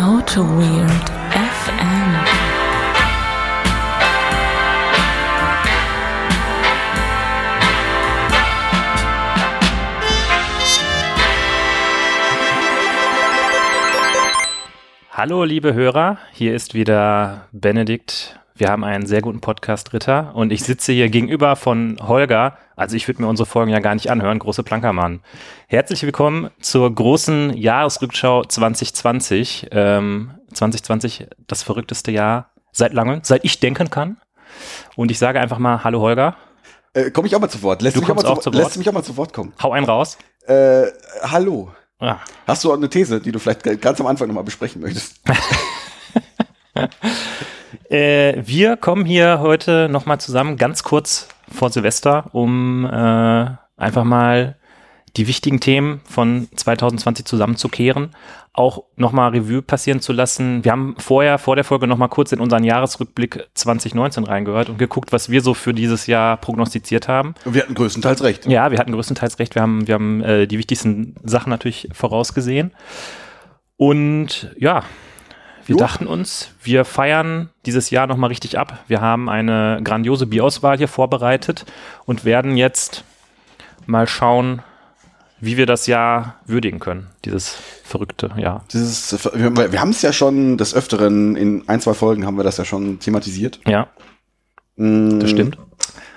Auto Weird FM. Hallo, liebe Hörer, hier ist wieder Benedikt. Wir haben einen sehr guten Podcast, Ritter, und ich sitze hier gegenüber von Holger. Also ich würde mir unsere Folgen ja gar nicht anhören, große Plankermann. Herzlich willkommen zur großen Jahresrückschau 2020. Ähm, 2020, das verrückteste Jahr seit langem, seit ich denken kann. Und ich sage einfach mal Hallo Holger. Äh, Komme ich auch mal zu Wort? Lässt Du mich auch mal kommst auch zu, zu Wort? Lässt mich auch mal zu Wort kommen? Hau einen raus. Äh, hallo. Ah. Hast du auch eine These, die du vielleicht ganz am Anfang nochmal besprechen möchtest? Äh, wir kommen hier heute nochmal zusammen, ganz kurz vor Silvester, um äh, einfach mal die wichtigen Themen von 2020 zusammenzukehren, auch nochmal Revue passieren zu lassen. Wir haben vorher, vor der Folge nochmal kurz in unseren Jahresrückblick 2019 reingehört und geguckt, was wir so für dieses Jahr prognostiziert haben. Und wir hatten größtenteils recht. Ja, wir hatten größtenteils recht. Wir haben, wir haben äh, die wichtigsten Sachen natürlich vorausgesehen. Und ja, wir Jo. dachten uns, wir feiern dieses Jahr nochmal richtig ab. Wir haben eine grandiose Bierauswahl hier vorbereitet und werden jetzt mal schauen, wie wir das Jahr würdigen können, dieses verrückte Jahr. Dieses, wir, wir haben es ja schon des Öfteren, in ein, zwei Folgen haben wir das ja schon thematisiert. Ja, Mm, das stimmt.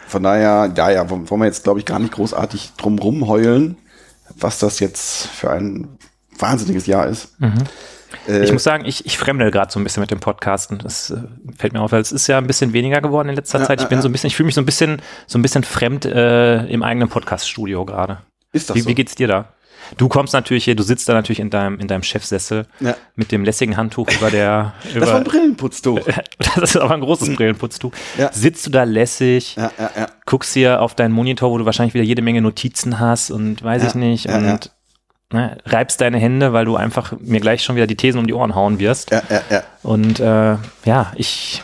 Von daher, ja, ja, wollen wir jetzt, glaube ich, gar nicht großartig drum rumheulen, was das jetzt für ein wahnsinniges Jahr ist. Äh, Mhm. Ich muss sagen, ich, ich fremdel gerade so ein bisschen mit dem Podcasten. Das äh, fällt mir auf, weil es ist ja ein bisschen weniger geworden in letzter Zeit. Ich ja, bin ja. so ein bisschen, ich fühle mich so ein bisschen, so ein bisschen fremd äh, im eigenen Podcast-Studio gerade. ist das Wie, so? wie geht's dir da? Du kommst natürlich hier, du sitzt da natürlich in deinem, in deinem Chefsessel Ja. mit dem lässigen Handtuch über der, Das war über, ein Brillenputztuch. das ist aber ein großes Brillenputztuch. Ja. Sitzt du da lässig, ja, ja, ja. guckst hier auf deinen Monitor, wo du wahrscheinlich wieder jede Menge Notizen hast und weiß ich nicht ja, und ja. Ne, reibst deine Hände, weil du einfach mir gleich schon wieder die Thesen um die Ohren hauen wirst. Ja, ja, ja. Und äh, ja, ich,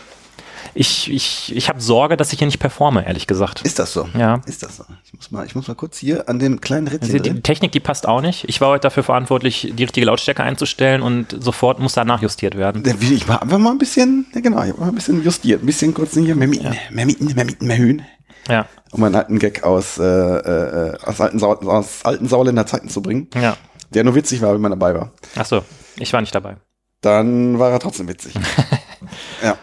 ich, ich, ich habe Sorge, dass ich hier nicht performe, ehrlich gesagt. Ist das so? Ja. Ist das so? Ich muss mal, ich muss mal kurz hier an dem kleinen Rädchen Also die. Technik, die passt auch nicht. Ich war heute dafür verantwortlich, die richtige Lautstärke einzustellen und sofort muss da nachjustiert werden. Ich mal einfach mal ein bisschen, ja genau, ich hab mal ein bisschen justiert, ein bisschen kurz hier mehr Mieten, mehr Mieten, mehr Mieten, mehr Höhen. Ja, Um einen alten Gag aus, äh, äh, aus, alten, Sau aus alten Sauerländer Zeiten zu bringen, ja. der nur witzig war, wenn man dabei war. Ach so, ich war nicht dabei. Dann war er trotzdem witzig. ja.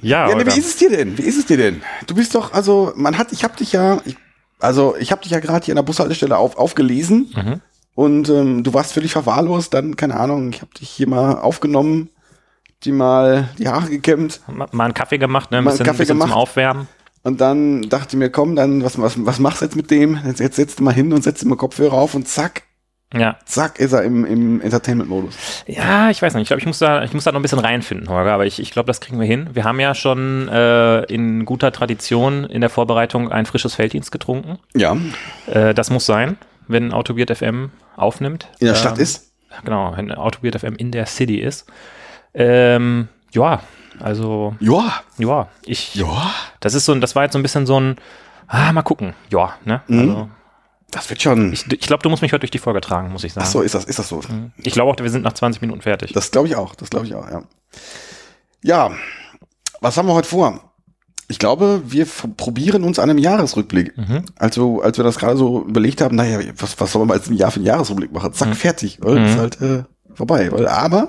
Ja, Ja, ne, Holger. wie ist es dir denn? Wie ist es dir denn? Du bist doch, also, man hat, ich hab dich ja, ich, also, ich hab dich ja gerade hier an der Bushaltestelle auf, aufgelesen Mhm. und ähm, du warst völlig verwahrlost, dann, keine Ahnung, ich hab dich hier mal aufgenommen, die mal die Haare gekämmt Ma- mal einen Kaffee gemacht, ne? ein bisschen, Kaffee bisschen zum gemacht. Aufwärmen. Und dann dachte ich mir, komm, dann, was, was, was machst du jetzt mit dem? Jetzt, jetzt setzt du mal hin und setzt ihm mal Kopfhörer auf und zack, Ja. zack, ist er im, im Entertainment-Modus. Ja, ich weiß nicht. Ich glaube, ich muss da, ich muss da noch ein bisschen reinfinden, Holger, aber ich, ich glaube, das kriegen wir hin. Wir haben ja schon äh, in guter Tradition in der Vorbereitung ein frisches Felddienst getrunken. Ja, Äh, das muss sein, wenn Autobiert FM aufnimmt. in der Ähm, Stadt ist. Genau, wenn Autobiert FM in der City ist. Ähm, ja, also, Ja, ja, ich, ja, das ist so, ein- das war jetzt so ein bisschen so ein, ah, mal gucken, ja, ne? Mhm. Also, das wird schon. ich ich glaube, du musst mich heute durch die Folge tragen, muss ich sagen. Ach so, ist das, ist das so? Ich glaube auch, wir sind nach 20 Minuten fertig. Das glaube ich auch, das glaube ich auch, ja. Ja, was haben wir heute vor? Ich glaube, wir probieren uns an einem Jahresrückblick. Mhm. Also, als wir das gerade so überlegt haben, naja, was, was sollen wir jetzt im Jahr für einen Jahresrückblick machen? Zack, fertig, weil Mhm. ist halt äh, vorbei. Weil, aber,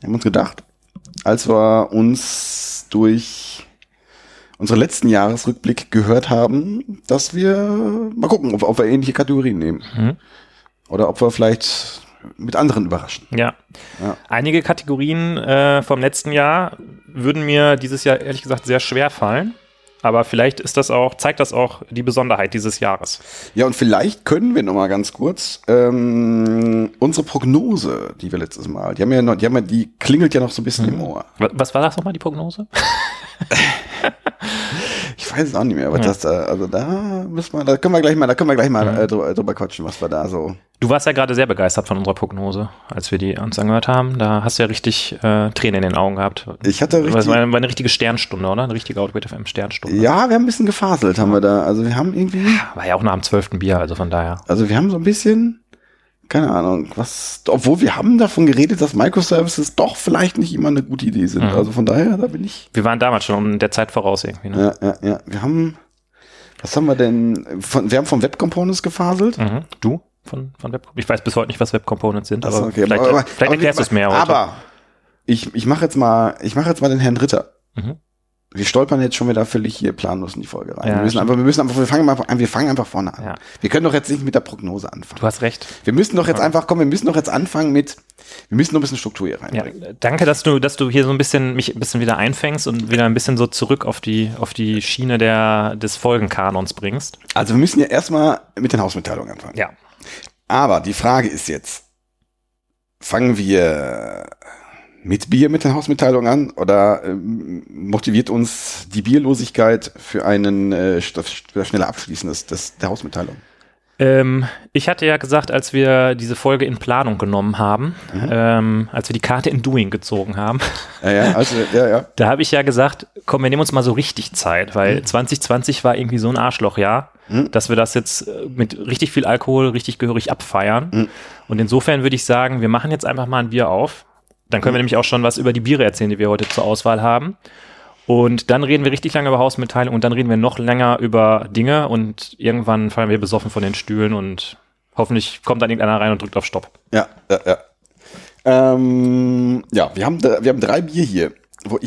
wir haben uns gedacht, als wir uns durch unseren letzten Jahresrückblick gehört haben, dass wir mal gucken, ob, ob wir ähnliche Kategorien nehmen. Mhm. Oder ob wir vielleicht mit anderen überraschen. Ja. Ja. Einige Kategorien äh, vom letzten Jahr würden mir dieses Jahr ehrlich gesagt sehr schwer fallen. Aber vielleicht ist das auch, zeigt das auch die Besonderheit dieses Jahres. Ja, und vielleicht können wir noch mal ganz kurz ähm, unsere Prognose, die wir letztes Mal, die haben ja noch, die haben ja, die klingelt ja noch so ein bisschen im Ohr. Was, was war das nochmal, die Prognose? Ich weiß es auch nicht mehr, aber Ja. das da, also da müssen wir, da können wir gleich mal, da können wir gleich mal äh, drüber, drüber quatschen, was wir da so. Du warst ja gerade sehr begeistert von unserer Prognose, als wir die uns angehört haben. Da hast du ja richtig äh, Tränen in den Augen gehabt. Ich hatte Das richtig, war, war eine richtige Sternstunde, oder? Eine richtige Outwit FM Sternstunde. ja, wir haben ein bisschen gefaselt, haben wir da. Also wir haben irgendwie, War ja auch nach dem zwölften Bier, also von daher. also wir haben so ein bisschen, keine Ahnung, was, obwohl wir haben davon geredet, dass Microservices doch vielleicht nicht immer eine gute Idee sind. Mhm. Also von daher, da bin ich, Wir waren damals schon um der Zeit voraus irgendwie. Ne? ja, ja, ja. Wir haben, was haben wir denn, von, wir haben von Web Components gefaselt. Mhm. Du von, von Web Ich weiß bis heute nicht, was Web Components sind, aber okay. vielleicht, Aber- vielleicht aber- erklärst du es mehr heute. Aber ich, ich mache jetzt mal, ich mache jetzt mal den Herrn Ritter. Mhm. Wir stolpern jetzt schon wieder völlig hier planlos in die Folge rein. Ja, wir müssen einfach, wir müssen einfach, wir fangen einfach an, wir fangen einfach vorne an. Ja. Wir können doch jetzt nicht mit der Prognose anfangen. Du hast recht. Wir müssen doch jetzt einfach, komm, wir müssen doch jetzt anfangen mit, wir müssen noch ein bisschen Struktur hier Ja, reinbringen. danke, dass du, dass du hier so ein bisschen mich ein bisschen wieder einfängst und wieder ein bisschen so zurück auf die, auf die Schiene der, des Folgenkanons bringst. Also wir müssen ja erstmal mit den Hausmitteilungen anfangen. Ja. Aber die Frage ist jetzt, fangen wir mit Bier mit den Hausmitteilungen an oder ähm, motiviert uns die Bierlosigkeit für einen äh, st- für das schnelle Abschließen des, des, der Hausmitteilung? Ähm, ich hatte ja gesagt, als wir diese Folge in Planung genommen haben, ähm, als wir die Karte in Doing gezogen haben, Ja, ja, also, ja, ja. da habe ich ja gesagt, komm, wir nehmen uns mal so richtig Zeit, weil 2020 war irgendwie so ein Arschlochjahr, Mhm. dass wir das jetzt äh, mit richtig viel Alkohol richtig gehörig abfeiern. Mhm. Und insofern würde ich sagen, wir machen jetzt einfach mal ein Bier auf. Dann können wir nämlich auch schon was über die Biere erzählen, die wir heute zur Auswahl haben. Und dann reden wir richtig lange über Hausmitteilung und dann reden wir noch länger über Dinge und irgendwann fallen wir besoffen von den Stühlen und hoffentlich kommt dann irgendeiner rein und drückt auf Stopp. Ja, ja, ja. Ähm, ja, wir haben, wir haben drei Bier hier.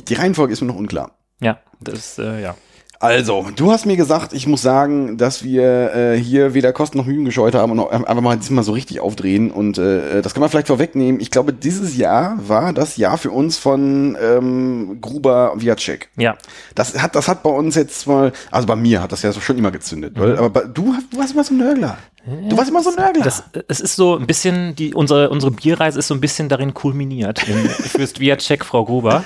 Die Reihenfolge ist mir noch unklar. Ja, das, äh, ja. Also, du hast mir gesagt, ich muss sagen, dass wir äh, hier weder Kosten noch Mühen gescheut haben und einfach mal diesmal so richtig aufdrehen. Und äh, das kann man vielleicht vorwegnehmen. Ich glaube, dieses Jahr war das Jahr für uns von ähm, Gruber Viacek. Ja, Das hat, das hat bei uns jetzt mal, also bei mir hat das ja so schon immer gezündet. Weil, aber bei, du, hast- du warst immer so ein Nörgler. Du warst immer so ein Nörgler. Das, es ist so ein bisschen, die, unsere, unsere Bierreise ist so ein bisschen darin kulminiert. In Fürst Viacek, Frau Gruber.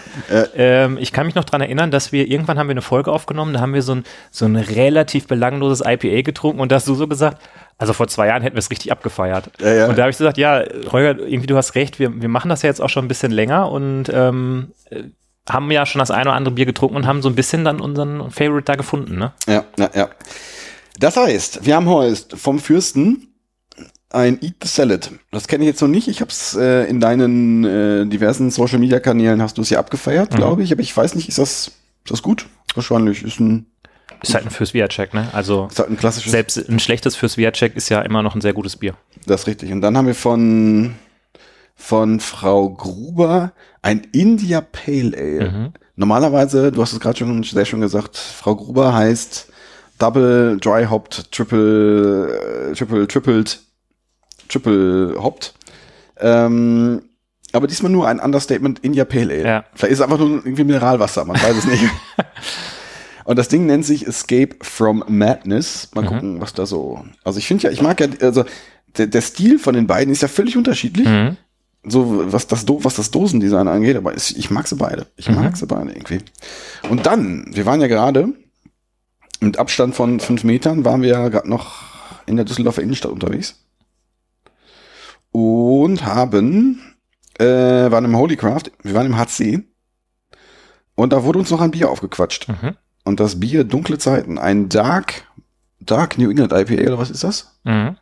Ähm, ich kann mich noch dran erinnern, dass wir irgendwann haben wir eine Folge aufgenommen, da haben wir so ein, so ein relativ belangloses IPA getrunken und da hast du so gesagt, also vor zwei Jahren hätten wir es richtig abgefeiert. Ja, ja. Und da habe ich gesagt, ja, Holger, irgendwie du hast recht, wir, wir machen das ja jetzt auch schon ein bisschen länger und ähm, äh, haben ja schon das eine oder andere Bier getrunken und haben so ein bisschen dann unseren Favorite da gefunden, ne? Ja, ja, ja. Das heißt, wir haben heute vom Fürsten ein Eat the Salad. Das kenne ich jetzt noch nicht. Ich habe es äh, in deinen äh, diversen Social Media Kanälen hast du es ja abgefeiert, Mhm. glaube ich. Aber ich weiß nicht, ist das ist das gut? Wahrscheinlich ist ein Ist halt ein Fürst Viacek, ne? Also ist halt ein klassisches. selbst ein schlechtes Fürst Viacek ist ja immer noch ein sehr gutes Bier. Das ist richtig. Und dann haben wir von von Frau Gruber ein India Pale Ale. Mhm. Normalerweise, du hast es gerade schon sehr schön gesagt, Frau Gruber heißt Double Dry Hopped Triple äh, Triple Tripled Triple Hopped. Ähm, aber diesmal nur ein Understatement India Pale Ale. Ja. Vielleicht ist es einfach nur irgendwie Mineralwasser, man weiß es nicht. Und das Ding nennt sich Escape from Madness. Mal gucken, was da so. Also ich finde ja, ich mag ja, also der, der Stil von den beiden ist ja völlig unterschiedlich. Mhm. So, was das, Do was das Dosendesign angeht, aber es- ich mag sie beide. Ich Mhm. mag sie beide irgendwie. Und dann, wir waren ja gerade mit Abstand von fünf Metern, waren wir ja gerade noch in der Düsseldorfer Innenstadt unterwegs. Und haben, äh, waren im Holy Craft, wir waren im HC. Und da wurde uns noch ein Bier aufgequatscht. Mhm. Und das Bier Dunkle Zeiten, ein Dark, Dark New England IPA, oder was ist das? Mhm.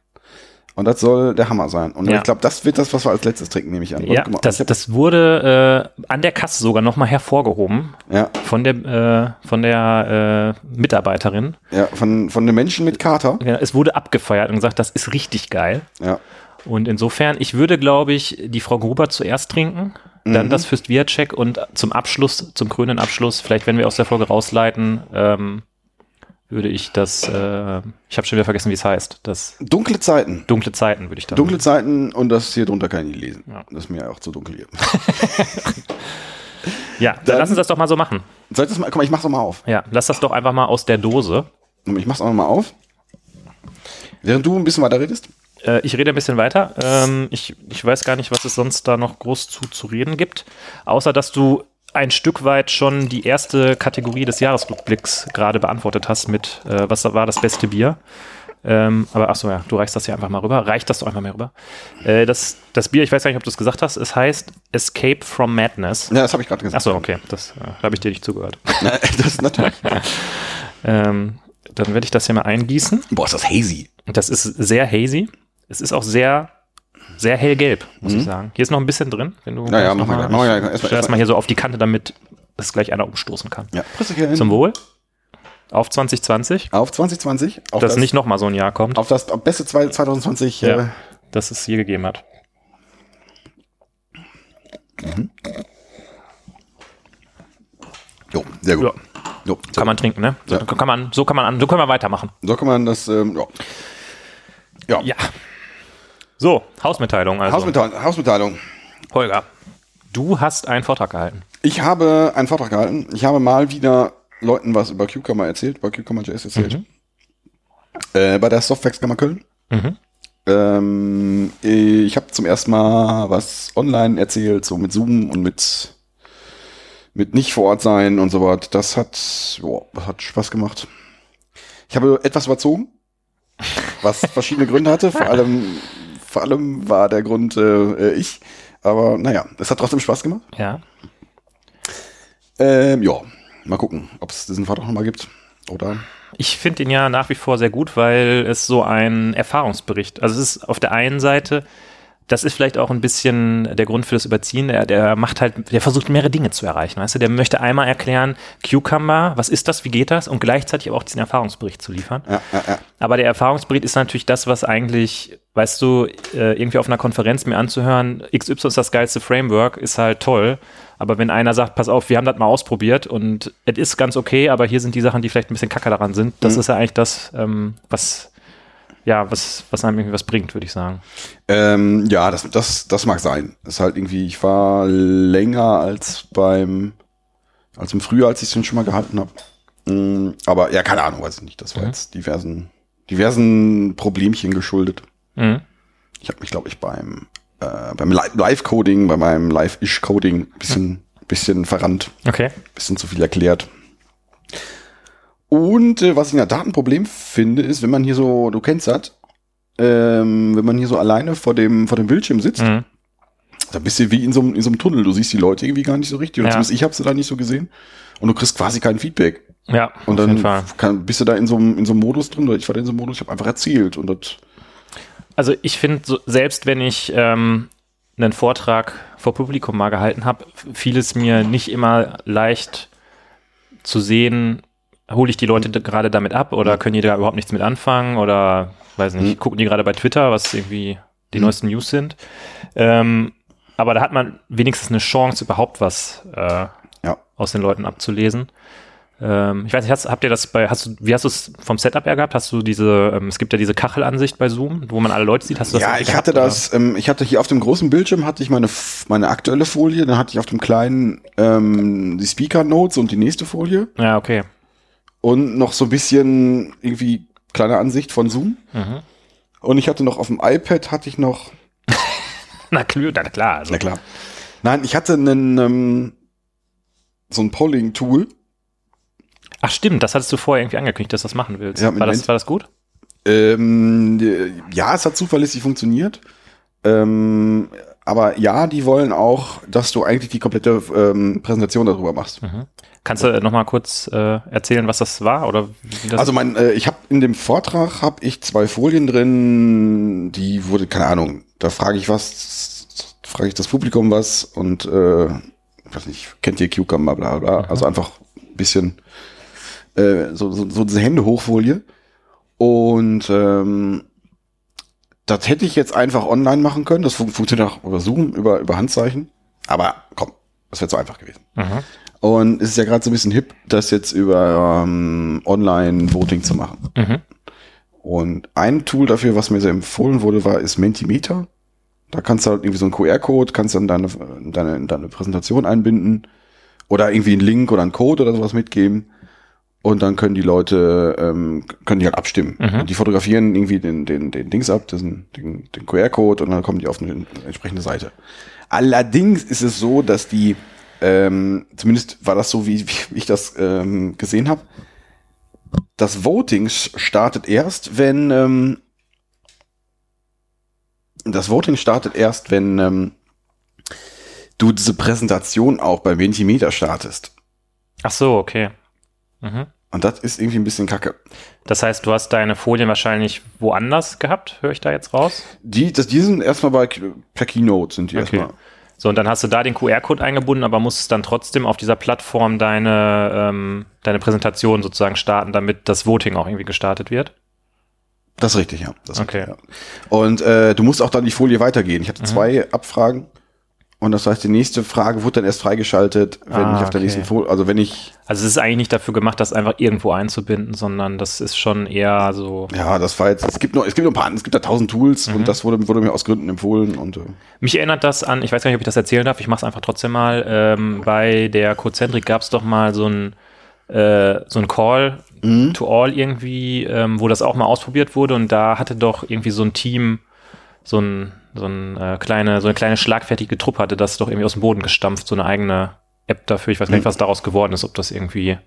Und das soll der Hammer sein. Und Ja. ich glaube, das wird das, was wir als letztes trinken, nehme ich an. Ja, das, das wurde äh, an der Kasse sogar nochmal hervorgehoben ja, von der, äh, von der äh, Mitarbeiterin. ja, von, von den Menschen mit Kater. Ja, Es wurde abgefeiert und gesagt, das ist richtig geil. Ja. Und insofern, ich würde, glaube ich, die Frau Gruber zuerst trinken, dann Mhm. das Fürst Viacek und zum Abschluss, zum krönenden Abschluss, vielleicht wenn wir aus der Folge rausleiten, ähm, würde ich das, äh, ich habe schon wieder vergessen, wie es heißt, das Dunkle Zeiten. dunkle Zeiten würde ich dann. Dunkle Zeiten und das hier drunter kann ich nicht lesen. Ja. Das ist mir auch zu dunkel hier. Ja, dann, Dann- lass uns das doch mal so machen. Soll ich das mal, guck mal, ich mach's doch mal auf. Ja, lass das doch einfach mal aus der Dose. Ich mach's auch mal auf. Während du ein bisschen weiter redest. Äh, ich rede ein bisschen weiter. Ähm, ich, ich weiß gar nicht, was es sonst da noch groß zu, zu reden gibt. Außer, dass du ein Stück weit schon die erste Kategorie des Jahresrückblicks gerade beantwortet hast mit, äh, was war das beste Bier? Ähm, aber ach so, ja, du reichst das hier einfach mal rüber. Reicht das doch einfach mal rüber. Äh, das, das Bier, ich weiß gar nicht, ob du es gesagt hast, es heißt Escape from Madness. Ja, das habe ich gerade gesagt. Ach so, okay, das äh, habe ich dir nicht zugehört. Na, das ist natürlich. Ähm, dann werde ich das hier mal eingießen. Boah, ist das hazy. Das ist sehr hazy. Es ist auch sehr sehr hellgelb, muss ich sagen. Hier ist noch ein bisschen drin, wenn du. Ja, ja, mach mal. Mach mal stell das mal hier so auf die Kante, damit das gleich einer umstoßen kann. Ja, Zum Wohl. Auf 2020. auf 2020. Auf dass nicht nochmal so ein Jahr kommt, auf das beste zwei- 2020. Ja. Äh, dass es hier gegeben hat. jo, sehr gut. Ja. Jo, Kann man trinken, ne? So, Ja. kann man, so kann man an, so können wir weitermachen. so kann man das. Ähm, ja. Ja. So, Hausmitteilung also. Hausmitteilung, Hausmitteilung. Holger, du hast einen Vortrag gehalten. Ich habe einen Vortrag gehalten. Ich habe mal wieder Leuten was über Cucumber erzählt, über Cucumber.js erzählt. Äh, bei der Softwarekammer Köln. Mhm. Ähm, ich habe zum ersten Mal was online erzählt, so mit Zoom und mit, mit nicht vor Ort sein und so was. Das hat, boah, das hat Spaß gemacht. Ich habe etwas überzogen, was verschiedene Gründe hatte. Vor allem, vor allem war der Grund äh, ich. Aber naja, es hat trotzdem Spaß gemacht. Ja. Ähm, ja, mal gucken, ob es diesen Vortrag nochmal gibt. Oder? Ich finde ihn ja nach wie vor sehr gut, weil es so ein Erfahrungsbericht, also es ist auf der einen Seite, das ist vielleicht auch ein bisschen der Grund für das Überziehen, der, der macht halt, der versucht mehrere Dinge zu erreichen, weißt du, der möchte einmal erklären, Cucumber, was ist das, wie geht das und gleichzeitig aber auch diesen Erfahrungsbericht zu liefern. Ja, ja, ja. Aber der Erfahrungsbericht ist natürlich das, was eigentlich, weißt du, äh, irgendwie auf einer Konferenz mir anzuhören, XY ist das geilste Framework, ist halt toll. Aber wenn einer sagt, pass auf, wir haben das mal ausprobiert und es ist ganz okay, aber hier sind die Sachen, die vielleicht ein bisschen kacke daran sind, das ist ja eigentlich das, ähm, was, ja, was, was einem irgendwie was bringt, würde ich sagen. Ähm, ja, das, das, das mag sein. Das ist halt irgendwie, ich war länger als beim, als im Frühjahr, als ich es schon mal gehalten habe. Mm, aber ja, keine Ahnung, weiß ich nicht. Das war Mhm. jetzt diversen, diversen Problemchen geschuldet. Mhm. Ich habe mich, glaube ich, beim, äh, beim Li- Live-Coding, bei meinem Live-Ish-Coding bisschen, bisschen verrannt. Okay. bisschen zu viel erklärt. Und äh, was ich in der Tat ein Problem finde, ist, wenn man hier so, du kennst das, ähm, wenn man hier so alleine vor dem, vor dem Bildschirm sitzt, Mhm. da bist du wie in so, einem- in so einem Tunnel. Du siehst die Leute irgendwie gar nicht so richtig. Oder Ja. zumindest ich habe sie da nicht so gesehen. Und du kriegst quasi kein Feedback. Ja, Und auf jeden dann Fall. kann, bist du da in so, einem, in so einem Modus drin, oder ich war da in so einem Modus, ich habe einfach erzählt. Und das, Also ich finde, so, selbst wenn ich ähm, einen Vortrag vor Publikum mal gehalten habe, fiel es mir nicht immer leicht zu sehen, hole ich die Leute d- gerade damit ab oder können die da überhaupt nichts mit anfangen oder weiß nicht, Mhm. gucken die gerade bei Twitter, was irgendwie die Mhm. neuesten News sind. Ähm, aber da hat man wenigstens eine Chance, überhaupt was äh, ja. aus den Leuten abzulesen. Ähm, ich weiß nicht, hast, habt ihr das bei, hast du, wie hast du es vom Setup her gehabt? Hast du diese, ähm, es gibt ja diese Kachelansicht bei Zoom, wo man alle Leute sieht. Hast du das Ja, ich gehabt, hatte oder? das, ähm, ich hatte hier auf dem großen Bildschirm hatte ich meine, meine aktuelle Folie, dann hatte ich auf dem kleinen ähm, die Speaker Notes und die nächste Folie. Ja, okay. Und noch so ein bisschen irgendwie kleine Ansicht von Zoom. Mhm. Und ich hatte noch auf dem iPad hatte ich noch, Na klar, na klar. Also, na klar. Nein, ich hatte einen ähm, so ein Polling-Tool. Ach stimmt, das hattest du vorher irgendwie angekündigt, dass du das machen willst. Ja, war, das, war das gut? Ähm, äh, ja, es hat zuverlässig funktioniert. Ähm, aber ja, die wollen auch, dass du eigentlich die komplette ähm, Präsentation darüber machst. Mhm. Kannst du noch mal kurz äh, erzählen, was das war oder wie das Also mein, äh, ich habe in dem Vortrag habe ich zwei Folien drin, die wurde keine Ahnung. Da frage ich was, frage ich das Publikum was und äh, weiß nicht, kennt ihr Cucumber, bla bla. Also einfach ein bisschen äh, so, so, so diese Hände hochfolie und ähm, das hätte ich jetzt einfach online machen können. Das fun funktioniert auch über Zoom, über über Handzeichen. Aber komm, das wäre zu einfach gewesen. Mhm. Und es ist ja gerade so ein bisschen hip, das jetzt über ähm, Online-Voting zu machen. Mhm. Und ein Tool dafür, was mir sehr empfohlen wurde, war, ist Mentimeter. Da kannst du halt irgendwie so einen QR-Code, kannst dann deine, deine, deine Präsentation einbinden oder irgendwie einen Link oder einen Code oder sowas mitgeben. Und dann können die Leute, ähm, können die halt abstimmen. Mhm. Und die fotografieren irgendwie den, den, den Dings ab, diesen, den, den QR-Code und dann kommen die auf eine entsprechende Seite. Allerdings ist es so, dass die, ähm, zumindest war das so, wie, wie ich das ähm, gesehen habe, das Voting startet erst, wenn ähm, das Voting startet erst, wenn ähm, du diese Präsentation auch bei Mentimeter startest. Ach so, okay. Mhm. Und das ist irgendwie ein bisschen kacke. Das heißt, du hast deine Folien wahrscheinlich woanders gehabt, höre ich da jetzt raus? Die, das, die sind erstmal bei per Keynote sind die Okay. erstmal. So, und dann hast du da den QR-Code eingebunden, aber musstest dann trotzdem auf dieser Plattform deine, ähm, deine Präsentation sozusagen starten, damit das Voting auch irgendwie gestartet wird. Das ist richtig, ja. Das Okay. richtig, ja. Und äh, du musst auch dann die Folie weitergehen. Ich Mhm. hatte zwei Abfragen. Und das heißt, die nächste Frage wurde dann erst freigeschaltet, wenn Ah, ich auf der okay. nächsten Folie, also wenn ich, Also es ist eigentlich nicht dafür gemacht, das einfach irgendwo einzubinden, sondern das ist schon eher so. ja, das war jetzt, es gibt noch, es gibt noch ein paar, es gibt da tausend Tools Mhm. und das wurde, wurde mir aus Gründen empfohlen und äh, Mich erinnert das an, ich weiß gar nicht, ob ich das erzählen darf, ich mache es einfach trotzdem mal. Ähm, bei der Cozentrik gab es doch mal so ein, äh, so ein Call to All irgendwie, ähm, wo das auch mal ausprobiert wurde und da hatte doch irgendwie so ein Team so ein, so ein äh, kleine, so eine kleine schlagfertige Truppe hatte das doch irgendwie aus dem Boden gestampft, so eine eigene App dafür. Ich weiß gar nicht, was daraus geworden ist, ob das irgendwie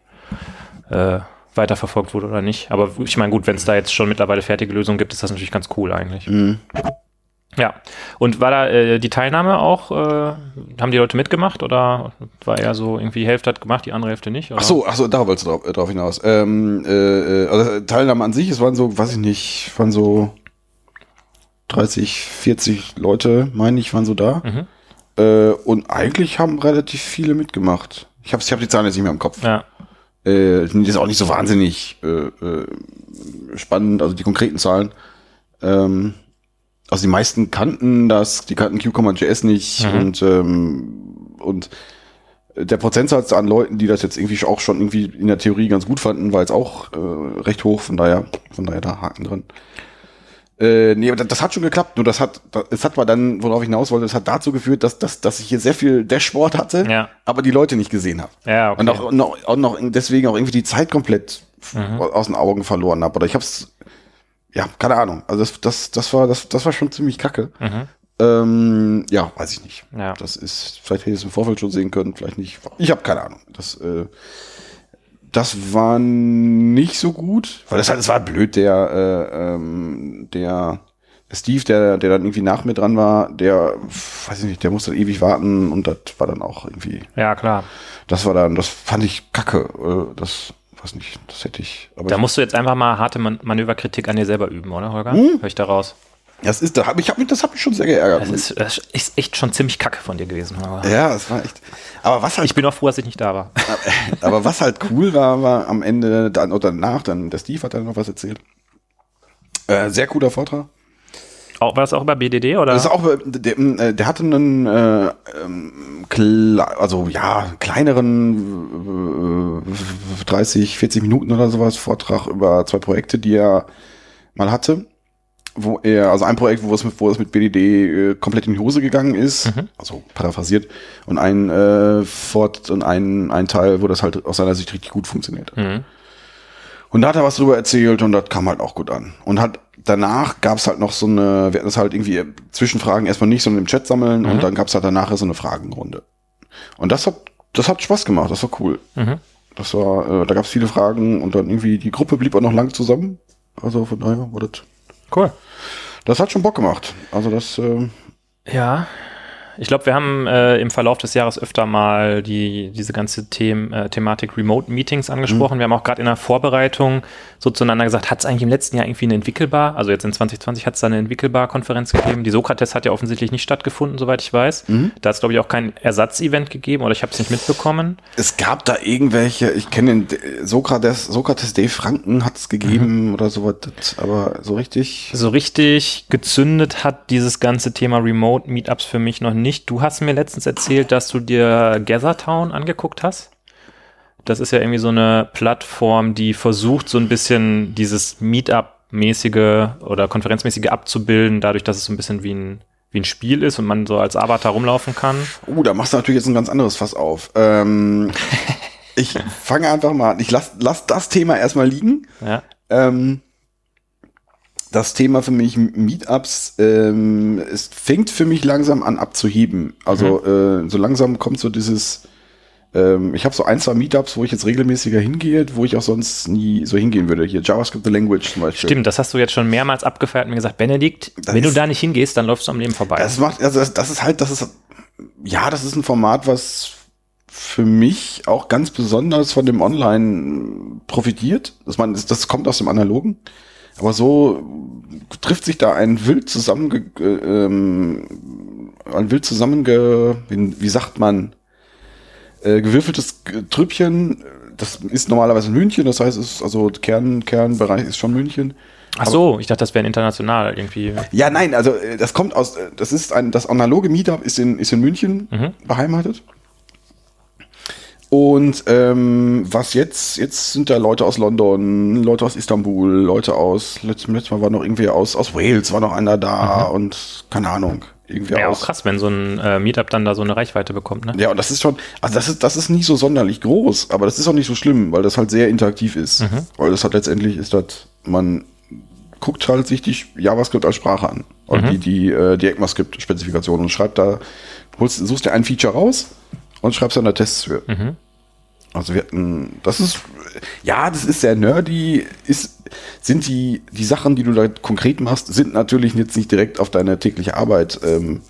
äh, weiterverfolgt wurde oder nicht. Aber ich meine, gut, wenn es da jetzt schon mittlerweile fertige Lösungen gibt, ist das natürlich ganz cool eigentlich. Ja. Und war da äh, die Teilnahme auch, äh, haben die Leute mitgemacht oder war eher so irgendwie die Hälfte hat gemacht, die andere Hälfte nicht? Oder? Ach so, ach so, da wolltest du drauf, äh, drauf hinaus. Ähm, äh, äh, also Teilnahme an sich, es waren so, weiß ich nicht, waren so 30, 40 Leute, meine ich, waren so da. Mhm. Äh, und eigentlich haben relativ viele mitgemacht. Ich habe ich hab die Zahlen jetzt nicht mehr im Kopf. Ja. Äh, sind jetzt auch nicht so wahnsinnig äh, äh, spannend, also die konkreten Zahlen. Ähm, also die meisten kannten das, die kannten Cucumber.js nicht Mhm. und ähm, und der Prozentsatz an Leuten, die das jetzt irgendwie auch schon irgendwie in der Theorie ganz gut fanden, war jetzt auch äh, recht hoch, von daher, von daher da Haken drin. Äh, nee, aber das, das hat schon geklappt, nur das hat, das, es hat mal dann, worauf ich hinaus wollte, das hat dazu geführt, dass, dass, dass ich hier sehr viel Dashboard hatte, Ja. aber die Leute nicht gesehen habe. Ja, okay. Und auch, noch, auch noch deswegen auch irgendwie die Zeit komplett Mhm. aus den Augen verloren habe. Oder ich hab's, ja, keine Ahnung. Also das, das, das war, das, das war schon ziemlich kacke. Mhm. Ähm, ja, weiß ich nicht. Ja. Das ist, vielleicht hätte ich es im Vorfeld schon sehen können, vielleicht nicht. Ich habe keine Ahnung. Das, äh, das war nicht so gut, weil das halt, es war blöd, der, äh, ähm, der Steve, der, der dann irgendwie nach mir dran war, der, weiß ich nicht, der musste ewig warten und das war dann auch irgendwie, Ja, klar. das war dann, das fand ich kacke. Äh, das, weiß nicht, das hätte ich. Aber Da ich, musst du jetzt einfach mal harte Man Manöverkritik an dir selber üben, oder, Holger? Hm? Hör ich da raus? Das ist, da hab ich, hab mich, das hat mich schon sehr geärgert. Das ist, das ist echt schon ziemlich kacke von dir gewesen, Holger. ja, das war echt. Aber was halt Ich bin auch froh, dass ich nicht da war. Aber was halt cool war, war am Ende dann oder danach, dann der Steve hat dann noch was erzählt. Äh, sehr cooler Vortrag. Auch, war das auch über BDD oder? Das ist auch, der, äh, der hatte einen, äh, ähm, also ja, kleineren äh, 30, 40 Minuten oder sowas Vortrag über zwei Projekte, die er mal hatte. Wo er, also ein Projekt, wo es mit, wo es mit BDD äh, komplett in die Hose gegangen ist, also paraphrasiert, und ein äh, Fort und ein, ein Teil, wo das halt aus seiner Sicht richtig gut funktioniert. Mhm. Und da hat er was drüber erzählt und das kam halt auch gut an. Und hat danach gab es halt noch so eine, wir hatten das halt irgendwie Zwischenfragen erstmal nicht, sondern im Chat sammeln und dann gab es halt danach so eine Fragenrunde. Und das hat, das hat Spaß gemacht, das war cool. Mhm. Das war, äh, da gab es viele Fragen und dann irgendwie, die Gruppe blieb auch noch lang zusammen. Also von daher war das, Cool. das hat schon Bock gemacht. Also das, äh, Ja. Ich glaube, wir haben äh, im Verlauf des Jahres öfter mal die, diese ganze Them äh, Thematik Remote Meetings angesprochen. Wir haben auch gerade in der Vorbereitung so zueinander gesagt, hat es eigentlich im letzten Jahr irgendwie eine Entwickelbar, also jetzt in 2020 hat es da eine Entwickelbar-Konferenz gegeben. Die Sokrates hat ja offensichtlich nicht stattgefunden, soweit ich weiß. Da hat es, glaube ich, auch kein Ersatzevent gegeben oder ich habe es nicht mitbekommen. es gab da irgendwelche, ich kenne den D- Sokrates, Sokrates Dave Franken hat es gegeben oder sowas, aber so richtig. So richtig gezündet hat dieses ganze Thema Remote Meetups für mich noch nicht. Du hast mir letztens erzählt, dass du dir Gathertown angeguckt hast. Das ist ja irgendwie so eine Plattform, die versucht, so ein bisschen dieses Meetup-mäßige oder konferenzmäßige abzubilden, dadurch, dass es so ein bisschen wie ein, wie ein Spiel ist und man so als Avatar rumlaufen kann. Uh, da machst du natürlich jetzt ein ganz anderes Fass auf. Ähm, ich fange einfach mal an. Ich lass, lass das Thema erstmal liegen. Ja. Ähm, das Thema für mich Meetups, ähm, es fängt für mich langsam an abzuheben. Also äh, so langsam kommt so dieses, ähm, ich habe so ein, zwei Meetups, wo ich jetzt regelmäßiger hingehe, wo ich auch sonst nie so hingehen würde. Hier JavaScript the Language zum Beispiel. Stimmt, das hast du jetzt schon mehrmals abgefeiert und mir gesagt, Benedikt, Das wenn du ist- da nicht hingehst, dann läufst du am Leben vorbei. Das macht, also das, das ist halt, das ist, ja, das ist ein Format, was für mich auch ganz besonders von dem Online profitiert. Das, man, das kommt aus dem Analogen. Aber so trifft sich da ein wild zusammenge, äh, ähm, ein wild zusammenge, wie, sagt man, äh, gewürfeltes Trüppchen. Das ist normalerweise München, das heißt, es ist also Kern, Kernbereich ist schon München. Ach so, ich dachte, das wäre international irgendwie. Ja, nein, also äh, das kommt aus, äh, das ist ein, das analoge Meetup ist in, ist in München Mhm. beheimatet. Und ähm, was jetzt, jetzt sind da Leute aus London, Leute aus Istanbul, Leute aus, letztes, letztes Mal war noch irgendwie aus, aus Wales, war noch einer da und keine Ahnung, irgendwie Ja, auch krass, wenn so ein äh, Meetup dann da so eine Reichweite bekommt, ne? Ja, und das ist schon, also das ist, das ist nicht so sonderlich groß, aber das ist auch nicht so schlimm, weil das halt sehr interaktiv ist. Mhm. Weil das hat letztendlich ist das, man guckt halt sich die JavaScript als Sprache an. Und Mhm. die, die, äh, die ECMAScript-Spezifikation und schreibt da, holst, suchst dir ein Feature raus und schreibst dann da Tests für. Mhm. Also wir hatten, das ist, ja, das ist sehr nerdy, ist, sind die, die Sachen, die du da konkret machst, sind natürlich jetzt nicht direkt auf deine tägliche Arbeit ähm,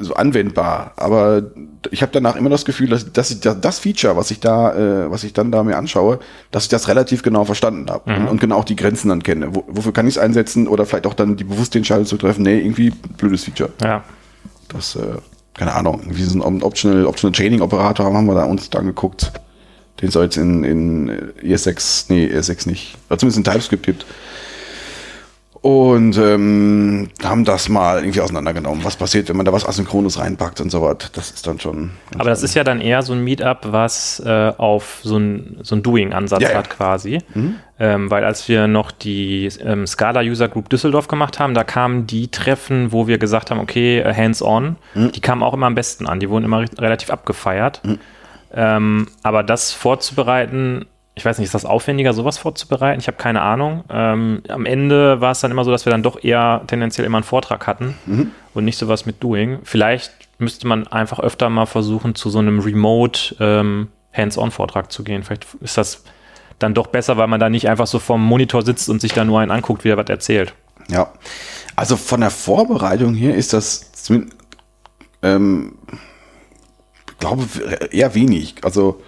so anwendbar. Aber ich habe danach immer das Gefühl, dass, dass ich das, das Feature, was ich da, äh, was ich dann da mir anschaue, dass ich das relativ genau verstanden habe und, und genau auch die Grenzen dann kenne. Wo, wofür kann ich es einsetzen oder vielleicht auch dann die bewusste Entscheidung zu treffen, nee, irgendwie blödes Feature. Ja. Das, äh, keine Ahnung, wie so ein Optional, Optional Chaining Operator haben, haben wir da uns angeguckt. Den es jetzt in, in ES6, nee, ES6 nicht, oder zumindest in TypeScript gibt. Und ähm, haben das mal irgendwie auseinandergenommen. Was passiert, wenn man da was Asynchrones reinpackt und so was. Das ist dann schon. Aber das ist ja dann eher so ein Meetup, was äh, auf so ein, so ein Doing-Ansatz Ja, ja. hat quasi. Ähm, weil als wir noch die ähm, Scala User Group Düsseldorf gemacht haben, da kamen die Treffen, wo wir gesagt haben, okay, äh, hands-on, die kamen auch immer am besten an. Die wurden immer re- relativ abgefeiert. Ähm, aber das vorzubereiten, ich weiß nicht, ist das aufwendiger, sowas vorzubereiten? Ich habe keine Ahnung. Ähm, am Ende war es dann immer so, dass wir dann doch eher tendenziell immer einen Vortrag hatten und nicht sowas mit Doing. Vielleicht müsste man einfach öfter mal versuchen, zu so einem Remote ähm, Hands-on-Vortrag zu gehen. Vielleicht ist das dann doch besser, weil man da nicht einfach so vorm Monitor sitzt und sich da nur einen anguckt, wie er was erzählt. Ja. Also von der Vorbereitung her ist das zumindest, ähm, ich glaube, eher wenig. Also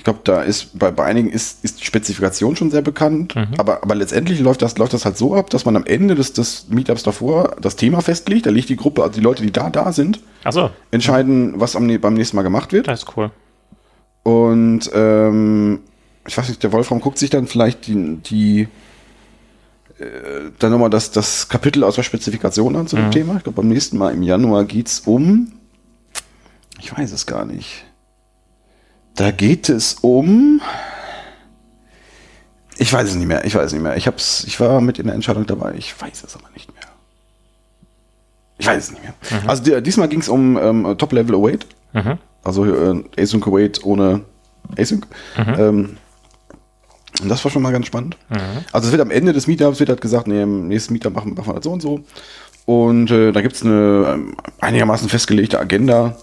ich glaube, da ist bei, bei einigen ist, ist die Spezifikation schon sehr bekannt, aber, aber letztendlich läuft das, läuft das halt so ab, dass man am Ende des, des Meetups davor das Thema festlegt. Da liegt die Gruppe, also die Leute, die da da sind, Achso, entscheiden, was am, beim nächsten Mal gemacht wird. das ist cool. Und ähm, ich weiß nicht, der Wolfram guckt sich dann vielleicht die, die äh, dann nochmal das, das Kapitel aus der Spezifikation an zu dem Thema. Ich glaube, beim nächsten Mal im Januar geht's um. Ich weiß es gar nicht. Da geht es um. Ich weiß es nicht mehr. Ich weiß es nicht mehr. Ich hab's, ich war mit in der Entscheidung dabei. Ich weiß es aber nicht mehr. Ich weiß es nicht mehr. Also die, diesmal ging es um ähm, Top Level Await. Mhm. Also äh, Async Await ohne Async. Ähm, und das war schon mal ganz spannend. Also es wird am Ende des Meetups wird halt gesagt, nee, im nächsten Meetup machen, machen wir das so und so. Und äh, da gibt's eine ähm, einigermaßen festgelegte Agenda.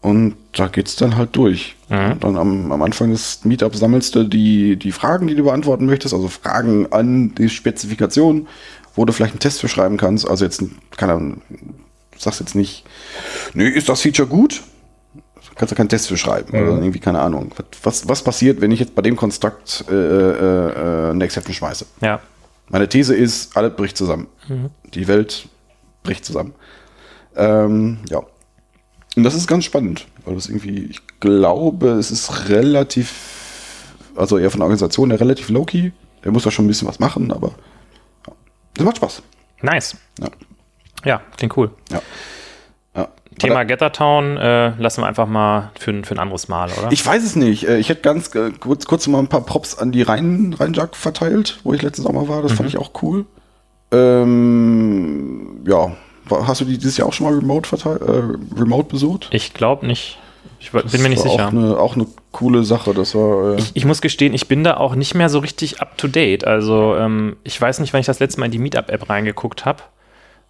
Und da geht's dann halt durch. Und dann am, am Anfang des Meetups sammelst du die, die Fragen, die du beantworten möchtest, also Fragen an die Spezifikation, wo du vielleicht einen Test für schreiben kannst. Also jetzt, keine Ahnung, du sagst jetzt nicht, nö, ist das Feature gut? kannst du keinen Test für schreiben oder irgendwie keine Ahnung. Was, was passiert, wenn ich jetzt bei dem Konstrukt äh, äh, äh, eine Exception schmeiße? Ja. Meine These ist, alles bricht zusammen. Die Welt bricht zusammen. Ähm, ja. Und das ist ganz spannend, weil das irgendwie, ich glaube, es ist relativ, also eher von der Organisation her relativ low-key. Der muss da schon ein bisschen was machen, aber das macht Spaß. Nice. Ja. Ja, klingt cool. Ja. ja. Thema Gettertown äh, lassen wir einfach mal für, ein- für ein anderes Mal, oder? Ich weiß es nicht. Äh, Ich hätte ganz äh, kurz, kurz mal ein paar Props an die Rhein, verteilt, wo ich letzten Sommer war. Das fand ich auch cool. Ähm, ja. Hast du die dieses Jahr auch schon mal remote, äh, remote besucht? Ich glaube nicht. Ich wa- bin Das mir nicht sicher. Auch eine, auch eine coole Sache. Das war. Äh, Ich, ich muss gestehen, ich bin da auch nicht mehr so richtig up to date. Also ähm, ich weiß nicht, wann ich das letzte Mal in die Meetup-App reingeguckt habe.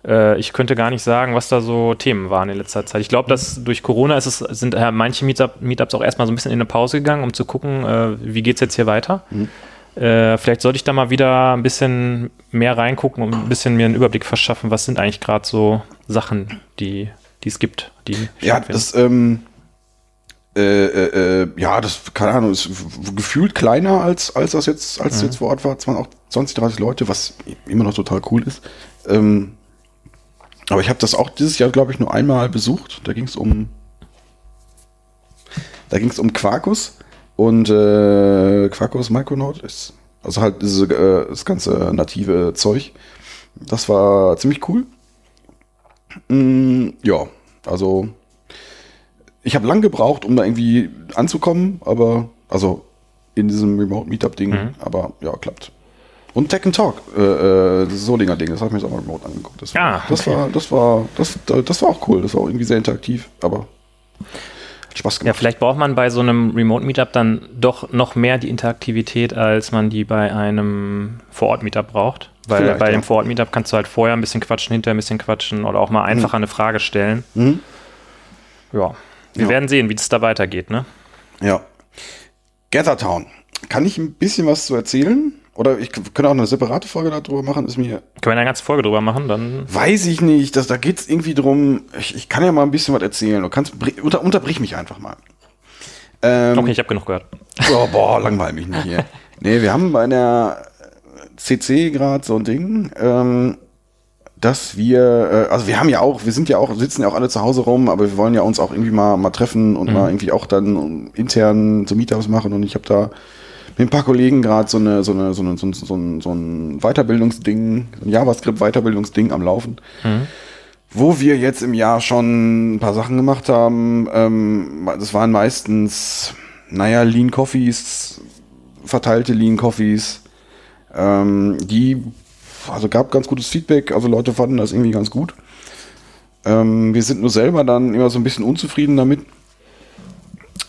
Äh, ich könnte gar nicht sagen, was da so Themen waren in letzter Zeit. Ich glaube, dass durch Corona ist es, sind äh, manche Meetup, Meetups auch erstmal so ein bisschen in eine Pause gegangen, um zu gucken, äh, wie geht es jetzt hier weiter. Äh, vielleicht sollte ich da mal wieder ein bisschen mehr reingucken und ein bisschen mir einen Überblick verschaffen, was sind eigentlich gerade so Sachen, die es gibt. Die ja, das, ähm, Äh, äh, äh, ja, das, keine Ahnung, ist gefühlt kleiner als, als das jetzt, als Mhm. jetzt vor Ort war. Es waren auch 20, 30 Leute, was immer noch total cool ist. Ähm, aber ich habe das auch dieses Jahr, glaube ich, nur einmal besucht. Da ging es um, da ging es um Quarkus und äh, Quarkus Micronaut ist, also halt diese, äh, das ganze native Zeug. Das war ziemlich cool. Mm, ja, also ich habe lang gebraucht, um da irgendwie anzukommen, aber also in diesem Remote Meetup Ding, Mhm. aber ja, klappt. Und Tech and Talk, äh, äh, das Solinger Ding, das habe ich mir jetzt auch mal remote angeguckt. Das, Ah, das okay. war, das war, das, das war auch cool. Das war auch irgendwie sehr interaktiv, aber Spaß Ja, gemacht. vielleicht braucht man bei so einem Remote-Meetup dann doch noch mehr die Interaktivität, als man die bei einem Vor-Ort-Meetup braucht. Weil Vielleicht, bei ja. dem Vor-Ort-Meetup kannst du halt vorher ein bisschen quatschen, hinterher ein bisschen quatschen oder auch mal einfach eine Frage stellen. Mhm. Ja, wir Ja. werden sehen, wie es da weitergeht, ne? Ja. Gathertown. Kann ich ein bisschen was zu erzählen? Oder ich könnte auch eine separate Folge darüber machen, ist mir Können wir eine ganze Folge drüber machen, dann Weiß ich nicht, dass, da geht es irgendwie drum, ich, ich kann ja mal ein bisschen was erzählen. Du kannst, unter, unterbrich mich einfach mal. Ähm, Okay, ich habe genug gehört. oh, boah, langweil mich nicht hier. nee, wir haben bei der CC gerade so ein Ding, ähm, dass wir, äh, also wir haben ja auch, wir sind ja auch, sitzen ja auch alle zu Hause rum, aber wir wollen ja uns auch irgendwie mal, mal treffen und mal irgendwie auch dann intern so Meetups machen und ich habe da mit ein paar Kollegen gerade so eine, so eine, so eine, so ein, so ein, so ein Weiterbildungsding, ein JavaScript-Weiterbildungsding am Laufen wo wir jetzt im Jahr schon ein paar Sachen gemacht haben. Ähm, das waren meistens, naja, Lean Coffees, verteilte Lean Coffees. Ähm, die, also gab ganz gutes Feedback, also Leute fanden das irgendwie ganz gut. Ähm, wir sind nur selber dann immer so ein bisschen unzufrieden damit,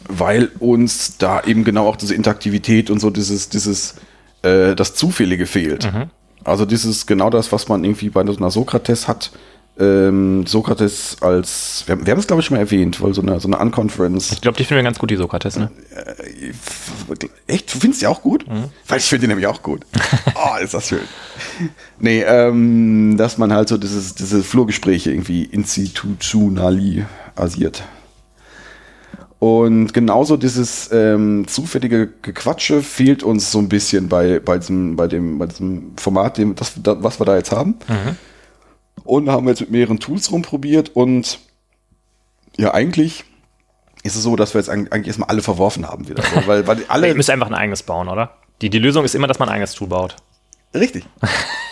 weil uns da eben genau auch diese Interaktivität und so dieses, dieses, äh, das Zufällige fehlt. Also dieses genau das, was man irgendwie bei so einer Sokrates hat. Ähm, Sokrates als, wir, wir haben es glaube ich schon mal erwähnt, weil so eine, so eine Unconference. Ich glaube, die finden wir ganz gut, die Sokrates, ne? Echt? Du findest die auch gut? Weil ich finde die nämlich auch gut. Oh, ist das schön. Nee, ähm, dass man halt so dieses, diese Flurgespräche irgendwie institutionalisiert. Und genauso dieses ähm, zufällige Gequatsche fehlt uns so ein bisschen bei, bei, diesem, bei, dem, bei diesem Format, dem, das, da, was wir da jetzt haben. Und haben jetzt mit mehreren Tools rumprobiert und ja, eigentlich ist es so, dass wir jetzt eigentlich erstmal alle verworfen haben wieder. So, weil, weil alle. Ihr müsst einfach ein eigenes bauen, oder? Die, die Lösung ist immer, dass man ein eigenes Tool baut. richtig.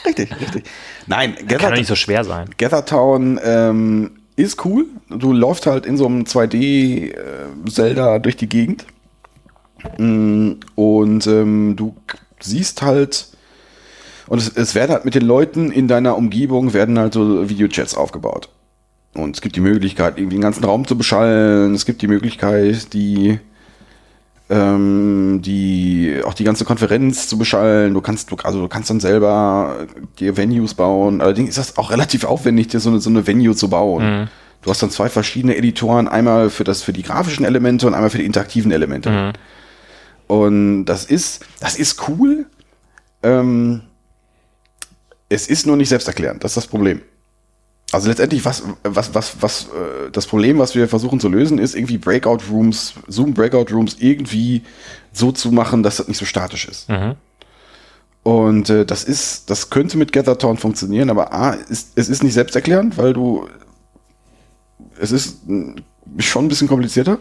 Richtig, richtig. Nein, Kann doch nicht so schwer sein. Gathertown ähm, ist cool. Du läufst halt in so einem 2D-Zelda durch die Gegend. Mm, Und ähm, du siehst halt, und es, es werden halt mit den Leuten in deiner Umgebung werden halt so Videochats aufgebaut. Und es gibt die Möglichkeit, irgendwie den ganzen Raum zu beschallen. Es gibt die Möglichkeit, die, ähm, die, auch die ganze Konferenz zu beschallen. Du kannst, du, also du kannst dann selber dir Venues bauen. Allerdings ist das auch relativ aufwendig, dir so eine, so eine Venue zu bauen. Du hast dann zwei verschiedene Editoren, einmal für das, für die grafischen Elemente und einmal für die interaktiven Elemente. Und das ist, das ist cool. Ähm, es ist nur nicht selbsterklärend. Das ist das Problem. Also letztendlich, was, was, was, was, äh, das Problem, was wir versuchen zu lösen, ist irgendwie Breakout Rooms, Zoom Breakout Rooms irgendwie so zu machen, dass das nicht so statisch ist. Mhm. Und äh, das ist, das könnte mit Gathertown funktionieren, aber A, ist, es ist nicht selbsterklärend, weil du, es ist mh, schon ein bisschen komplizierter.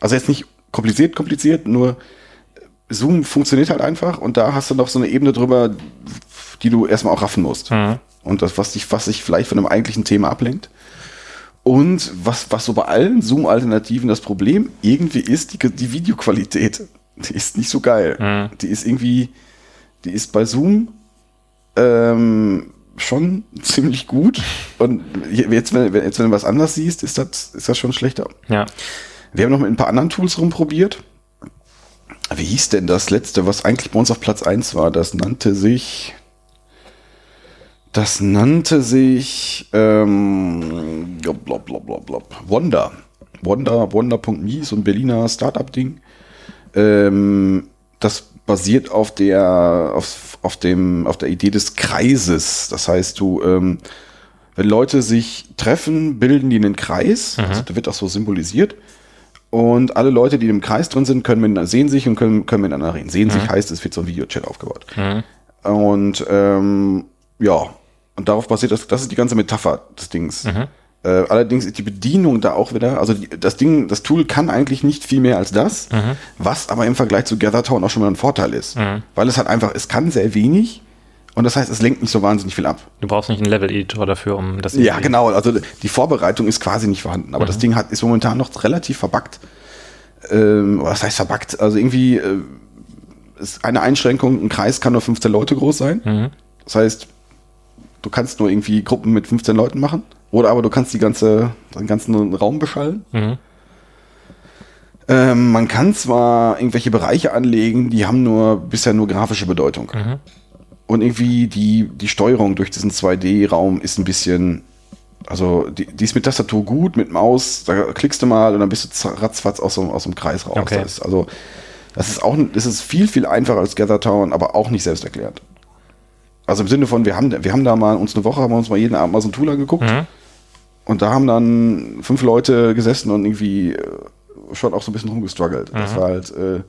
Also jetzt nicht kompliziert, kompliziert, nur Zoom funktioniert halt einfach und da hast du noch so eine Ebene drüber, die du erstmal auch raffen musst. Mhm. Und das, was dich, was sich vielleicht von einem eigentlichen Thema ablenkt. Und was, was so bei allen Zoom-Alternativen das Problem irgendwie ist, die, die Videoqualität. Die ist nicht so geil. Mhm. Die ist irgendwie, die ist bei Zoom ähm, schon ziemlich gut. Und jetzt wenn, jetzt, wenn du was anderes siehst, ist das, ist das schon schlechter. Ja. Wir haben noch mit ein paar anderen Tools rumprobiert. Wie hieß denn das letzte, was eigentlich bei uns auf Platz 1 war? Das nannte sich. Das nannte sich. Ähm, blub, blub, blub, blub. Wonder. Wonder, Wonder.me, so ein Berliner Startup-Ding. Ähm, das basiert auf der, auf, auf, dem, auf der Idee des Kreises. Das heißt, du, ähm, wenn Leute sich treffen, bilden die einen Kreis. Also, der wird auch so symbolisiert. Und alle Leute, die im Kreis drin sind, können miteinander, sehen sich und können, können miteinander reden. Sehen sich heißt, es wird so ein Videochat aufgebaut. Und ähm, ja, und darauf basiert das, das ist die ganze Metapher des Dings. Äh, allerdings ist die Bedienung da auch wieder, also die, das Ding, das Tool kann eigentlich nicht viel mehr als das, was aber im Vergleich zu GatherTown auch schon mal ein Vorteil ist. Weil es halt einfach, es kann sehr wenig und das heißt, es lenkt nicht so wahnsinnig viel ab. Du brauchst nicht einen Level-Editor dafür, um das Ja, genau. Also die Vorbereitung ist quasi nicht vorhanden. Aber das Ding hat, ist momentan noch relativ verbuggt. Ähm, was heißt verbuggt? Also irgendwie äh, ist eine Einschränkung, ein Kreis kann nur 15 Leute groß sein. Das heißt, du kannst nur irgendwie Gruppen mit 15 Leuten machen. Oder aber du kannst die ganze, den ganzen Raum beschallen. Mhm. Ähm, man kann zwar irgendwelche Bereiche anlegen, die haben nur bisher nur grafische Bedeutung. Und irgendwie die, die Steuerung durch diesen 2D-Raum ist ein bisschen, also die, die ist mit Tastatur gut, mit Maus, da klickst du mal und dann bist du ratzfatz aus, aus dem Kreis raus. Okay. Das ist, also das ist auch, das ist viel, viel einfacher als Gather Town, aber auch nicht selbsterklärend. Also im Sinne von, wir haben, wir haben da mal uns eine Woche, haben wir uns mal jeden Abend mal so ein Tool angeguckt Mhm. und da haben dann fünf Leute gesessen und irgendwie äh, schon auch so ein bisschen rumgestruggelt. Das Mhm. war halt, äh,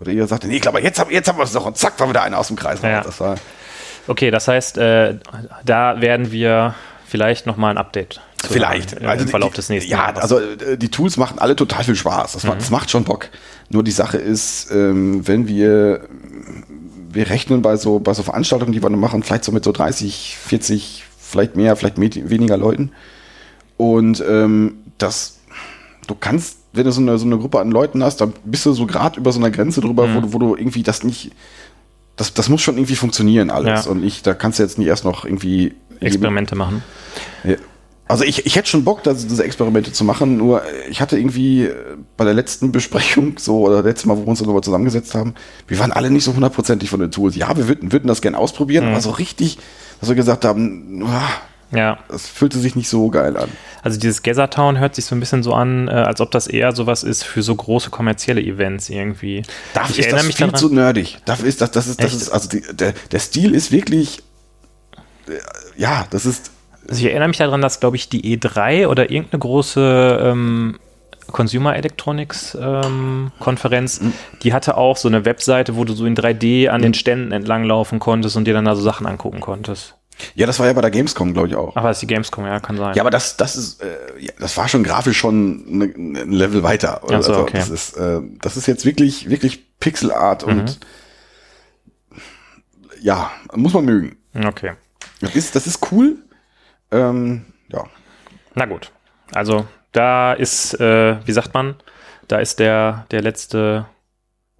oder ihr sagte, nee, ich glaube, jetzt haben, jetzt haben wir es doch und zack, war wieder einer aus dem Kreis. Ja. Das war, Okay, das heißt, äh, da werden wir vielleicht nochmal ein Update Vielleicht. äh, Also im Verlauf die, des nächsten Ja, Jahres. also äh, die Tools machen alle total viel Spaß. Das, macht, das macht schon Bock. Nur die Sache ist, ähm, wenn wir, wir rechnen bei so, bei so Veranstaltungen, die wir machen, vielleicht so mit so 30, 40, vielleicht mehr, vielleicht weniger Leuten. Und ähm, das, du kannst, wenn du so eine, so eine Gruppe an Leuten hast, dann bist du so gerade über so einer Grenze drüber, wo, du, wo du irgendwie das nicht, das, das muss schon irgendwie funktionieren alles. Ja. Und ich, da kannst du jetzt nicht erst noch irgendwie Experimente machen. ja. Also ich, ich hätte schon Bock, das, diese Experimente zu machen, nur ich hatte irgendwie äh, bei der letzten Besprechung, so oder letztes Mal, wo wir uns nochmal zusammengesetzt haben, wir waren alle nicht so hundertprozentig von den Tools. Ja, wir würden, würden das gerne ausprobieren, Mhm. aber so richtig, dass wir gesagt haben, ah, Ja, das fühlte sich nicht so geil an. also dieses Gathertown hört sich so ein bisschen so an, äh, als ob das eher sowas ist für so große kommerzielle Events irgendwie. Dafür ich ist erinnere das mich viel daran, zu nerdig. Dafür ist das, das ist, das Echt? ist, also die, der, der Stil ist wirklich, äh, ja, das ist, also ich erinnere mich daran, dass, glaube ich, die E3 oder irgendeine große ähm, Consumer Electronics ähm, Konferenz, Mhm. die hatte auch so eine Webseite, wo du so in 3D an den Ständen entlanglaufen konntest und dir dann da so Sachen angucken konntest. ja, das war ja bei der Gamescom, glaube ich auch. Ach, das ist die Gamescom, ja, kann sein. Ja, aber das, das ist, äh, ja, das war schon grafisch schon ne, ne, ein Level weiter. Ach so, okay. das ist, äh, das ist jetzt wirklich, wirklich Pixelart Mhm. und ja, muss man mögen. Okay. Das ist, das ist cool. Ähm, ja. Na gut. Also da ist, äh, wie sagt man, da ist der, der letzte,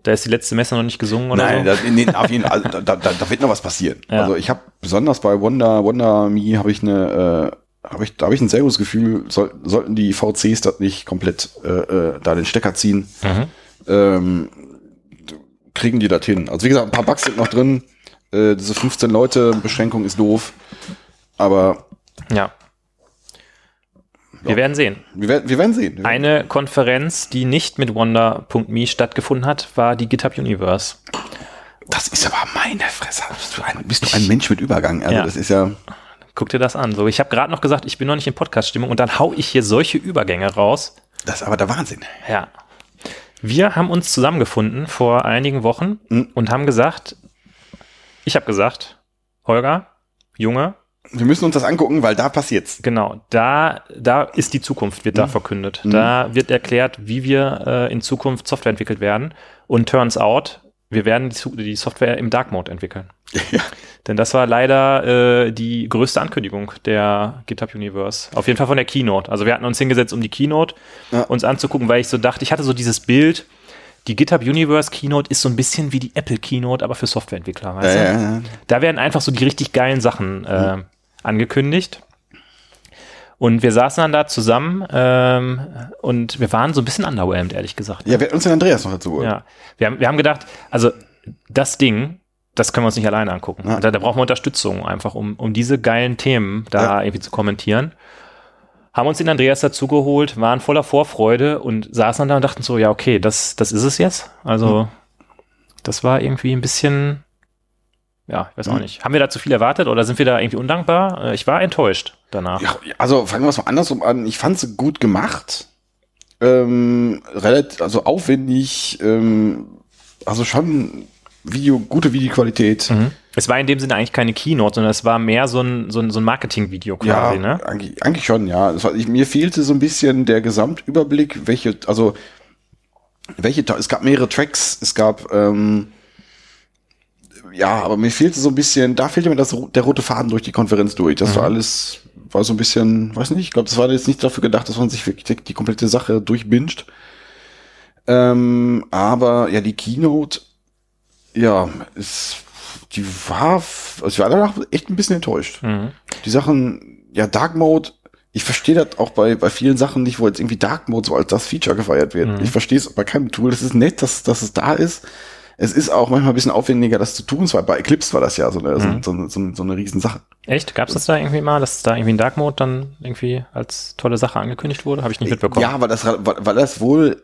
da ist die letzte Messe noch nicht gesungen oder Nein, so. da, nee, auf jeden Fall, da, da, da wird noch was passieren. Ja. Also ich habe besonders bei Wonder, Wonder Me habe ich eine, äh, habe ich, da habe ich ein sehr gutes Gefühl, soll, sollten die VCs das nicht komplett äh, äh, da den Stecker ziehen. Mhm. ähm, kriegen die das hin. Also wie gesagt, ein paar Bugs sind noch drin. Äh, diese 15 Leute Beschränkung ist doof. Aber Ja. Wir werden sehen. wir werden, wir werden sehen. Eine Konferenz, die nicht mit Wonder.me stattgefunden hat, war die GitHub Universe. das ist aber meine Fresse. Bist du ein, bist du ein Mensch mit Übergang? Also Ja. das ist ja. Guck dir das an. So, ich habe gerade noch gesagt, ich bin noch nicht in Podcast-Stimmung und dann hau ich hier solche Übergänge raus. Das ist aber der Wahnsinn. Ja. Wir haben uns zusammengefunden vor einigen Wochen Mhm. und haben gesagt, ich habe gesagt, Holger, Junge, Wir müssen uns das angucken, weil da passiert's. genau, da, da ist die Zukunft, wird da verkündet. Da wird erklärt, wie wir äh, in Zukunft Software entwickelt werden. Und turns out, wir werden die, die Software im Dark Mode entwickeln. Ja. Denn das war leider äh, die größte Ankündigung der GitHub Universe. Auf jeden Fall von der Keynote. Also wir hatten uns hingesetzt, um die Keynote Ja. uns anzugucken, weil ich so dachte, ich hatte so dieses Bild, die GitHub Universe Keynote ist so ein bisschen wie die Apple Keynote, aber für Softwareentwickler. Ja, Weißt du? ja, ja. Da werden einfach so die richtig geilen Sachen äh, angekündigt. Und wir saßen dann da zusammen ähm, und wir waren so ein bisschen underwhelmed, ehrlich gesagt. ja, wir hätten uns den Andreas noch dazu geholt. Ja, wir haben, wir haben gedacht, also das Ding, das können wir uns nicht alleine angucken. Ja. Da, da brauchen wir Unterstützung einfach, um, um diese geilen Themen da Ja. irgendwie zu kommentieren. Haben uns den Andreas dazu geholt, waren voller Vorfreude und saßen dann da und dachten so, ja, okay, das, das ist es jetzt. Also, Hm. das war irgendwie ein bisschen, ja, ich weiß auch Hm. nicht. Haben wir da zu viel erwartet oder sind wir da irgendwie undankbar? Äh, Ich war enttäuscht danach. Ja, also fangen wir es mal andersrum an. Ich fand sie gut gemacht, ähm, relativ, also aufwendig, ähm, also schon Video, gute Videoqualität. Mhm. Es war in dem Sinne eigentlich keine Keynote, sondern es war mehr so ein, so ein, so ein Marketing-Video quasi, ja, ne? Eigentlich, eigentlich schon, ja. War, ich, mir fehlte so ein bisschen der Gesamtüberblick, welche, also welche, es gab mehrere Tracks, es gab, ähm, ja, aber mir fehlte so ein bisschen, da fehlte mir das, der rote Faden durch die Konferenz durch. Das Mhm. war alles, war so ein bisschen, weiß nicht, ich glaube, das war jetzt nicht dafür gedacht, dass man sich wirklich die, komplette Sache durchbinscht. Ähm, aber ja, die Keynote, ja, ist, die war, also ich war danach echt ein bisschen enttäuscht. Mhm. Die Sachen, ja, Dark Mode, ich verstehe das auch bei, bei vielen Sachen nicht, wo jetzt irgendwie Dark Mode so als das Feature gefeiert wird. Mhm. Ich verstehe es bei keinem Tool. Das ist nett, dass, dass es da ist. Es ist auch manchmal ein bisschen aufwendiger, das zu tun. Zwar bei Eclipse war das ja so eine, Mhm. so, so, so, so eine Riesensache. Echt? Gab es das da irgendwie mal, dass da irgendwie ein Dark Mode dann irgendwie als tolle Sache angekündigt wurde? Habe ich nicht mitbekommen. Ja, weil das, weil, weil das wohl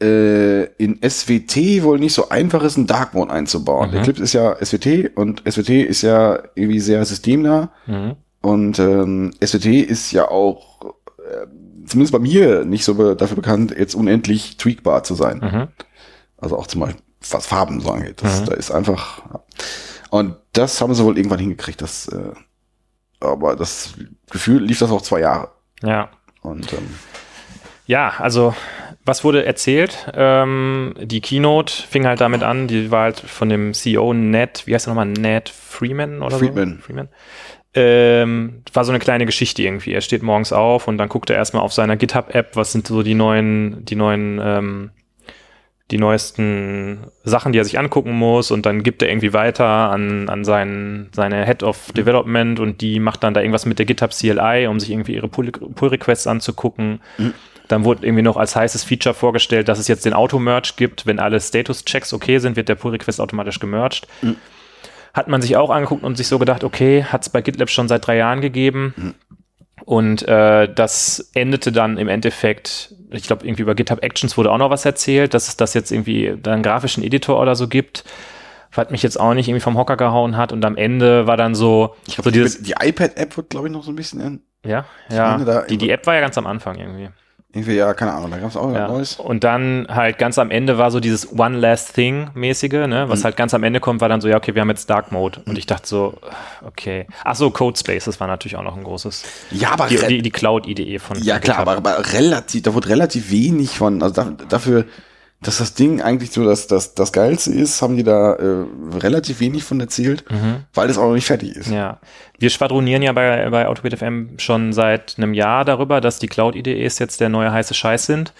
äh, in SWT wohl nicht so einfach ist, einen Dark Mode einzubauen. Mhm. Eclipse ist ja SWT und SWT ist ja irgendwie sehr systemnah. Mhm. Und ähm, SWT ist ja auch, äh, zumindest bei mir, nicht so be dafür bekannt, jetzt unendlich tweakbar zu sein. Mhm. Also auch zum Beispiel, was Farben so angeht. Das, Mhm. Da ist einfach. Und das haben sie wohl irgendwann hingekriegt. Das, äh, aber das Gefühl lief das auch zwei Jahre. Ja. Und ähm, Ja, also was wurde erzählt? Ähm, die Keynote fing halt damit an, die war halt von dem CEO Ned, wie heißt er nochmal, Ned Freeman oder Friedman. so? Freeman. Ähm, war so eine kleine Geschichte irgendwie. Er steht morgens auf und dann guckt er erstmal auf seiner GitHub-App, was sind so die neuen, die neuen, ähm, die neuesten Sachen, die er sich angucken muss und dann gibt er irgendwie weiter an, an seinen, seine Head of Development und die macht dann da irgendwas mit der GitHub CLI, um sich irgendwie ihre Pull- Pull-Requests anzugucken. Dann wurde irgendwie noch als heißes Feature vorgestellt, dass es jetzt den Auto-Merge gibt. Wenn alle Status-Checks okay sind, wird der Pull-Request automatisch gemerged. Hat man sich auch angeguckt und sich so gedacht, okay, hat es bei GitLab schon seit drei Jahren gegeben. Und äh, das endete dann im Endeffekt, ich glaube, irgendwie über GitHub Actions wurde auch noch was erzählt, dass es das jetzt irgendwie dann einen grafischen Editor oder so gibt. Was mich jetzt auch nicht irgendwie vom Hocker gehauen hat. Und am Ende war dann so, ich so glaube, dieses, die, die iPad-App wird, glaube ich, noch so ein bisschen in, ja, ja, da die, die App war ja ganz am Anfang irgendwie. Irgendwie, ja, keine Ahnung, da gab es auch Ja. Neues. Und dann halt ganz am Ende war so dieses One Last Thing mäßige, ne? Was halt ganz am Ende kommt, war dann so, ja, okay, wir haben jetzt Dark Mode. Und ich dachte so, okay. Ach so, Codespace, das war natürlich auch noch ein großes. Ja, aber Die, die, die Cloud-IDE von Ja, klar, aber, aber relativ, da wurde relativ wenig von, also da, dafür, dass das Ding eigentlich so das, das, das Geilste ist, haben die da äh, relativ wenig von erzählt, weil das auch noch nicht fertig ist. Mhm. Ja, wir schwadronieren ja bei, bei AutoBit FM schon seit einem Jahr darüber, dass die Cloud-IDEs jetzt der neue heiße Scheiß sind.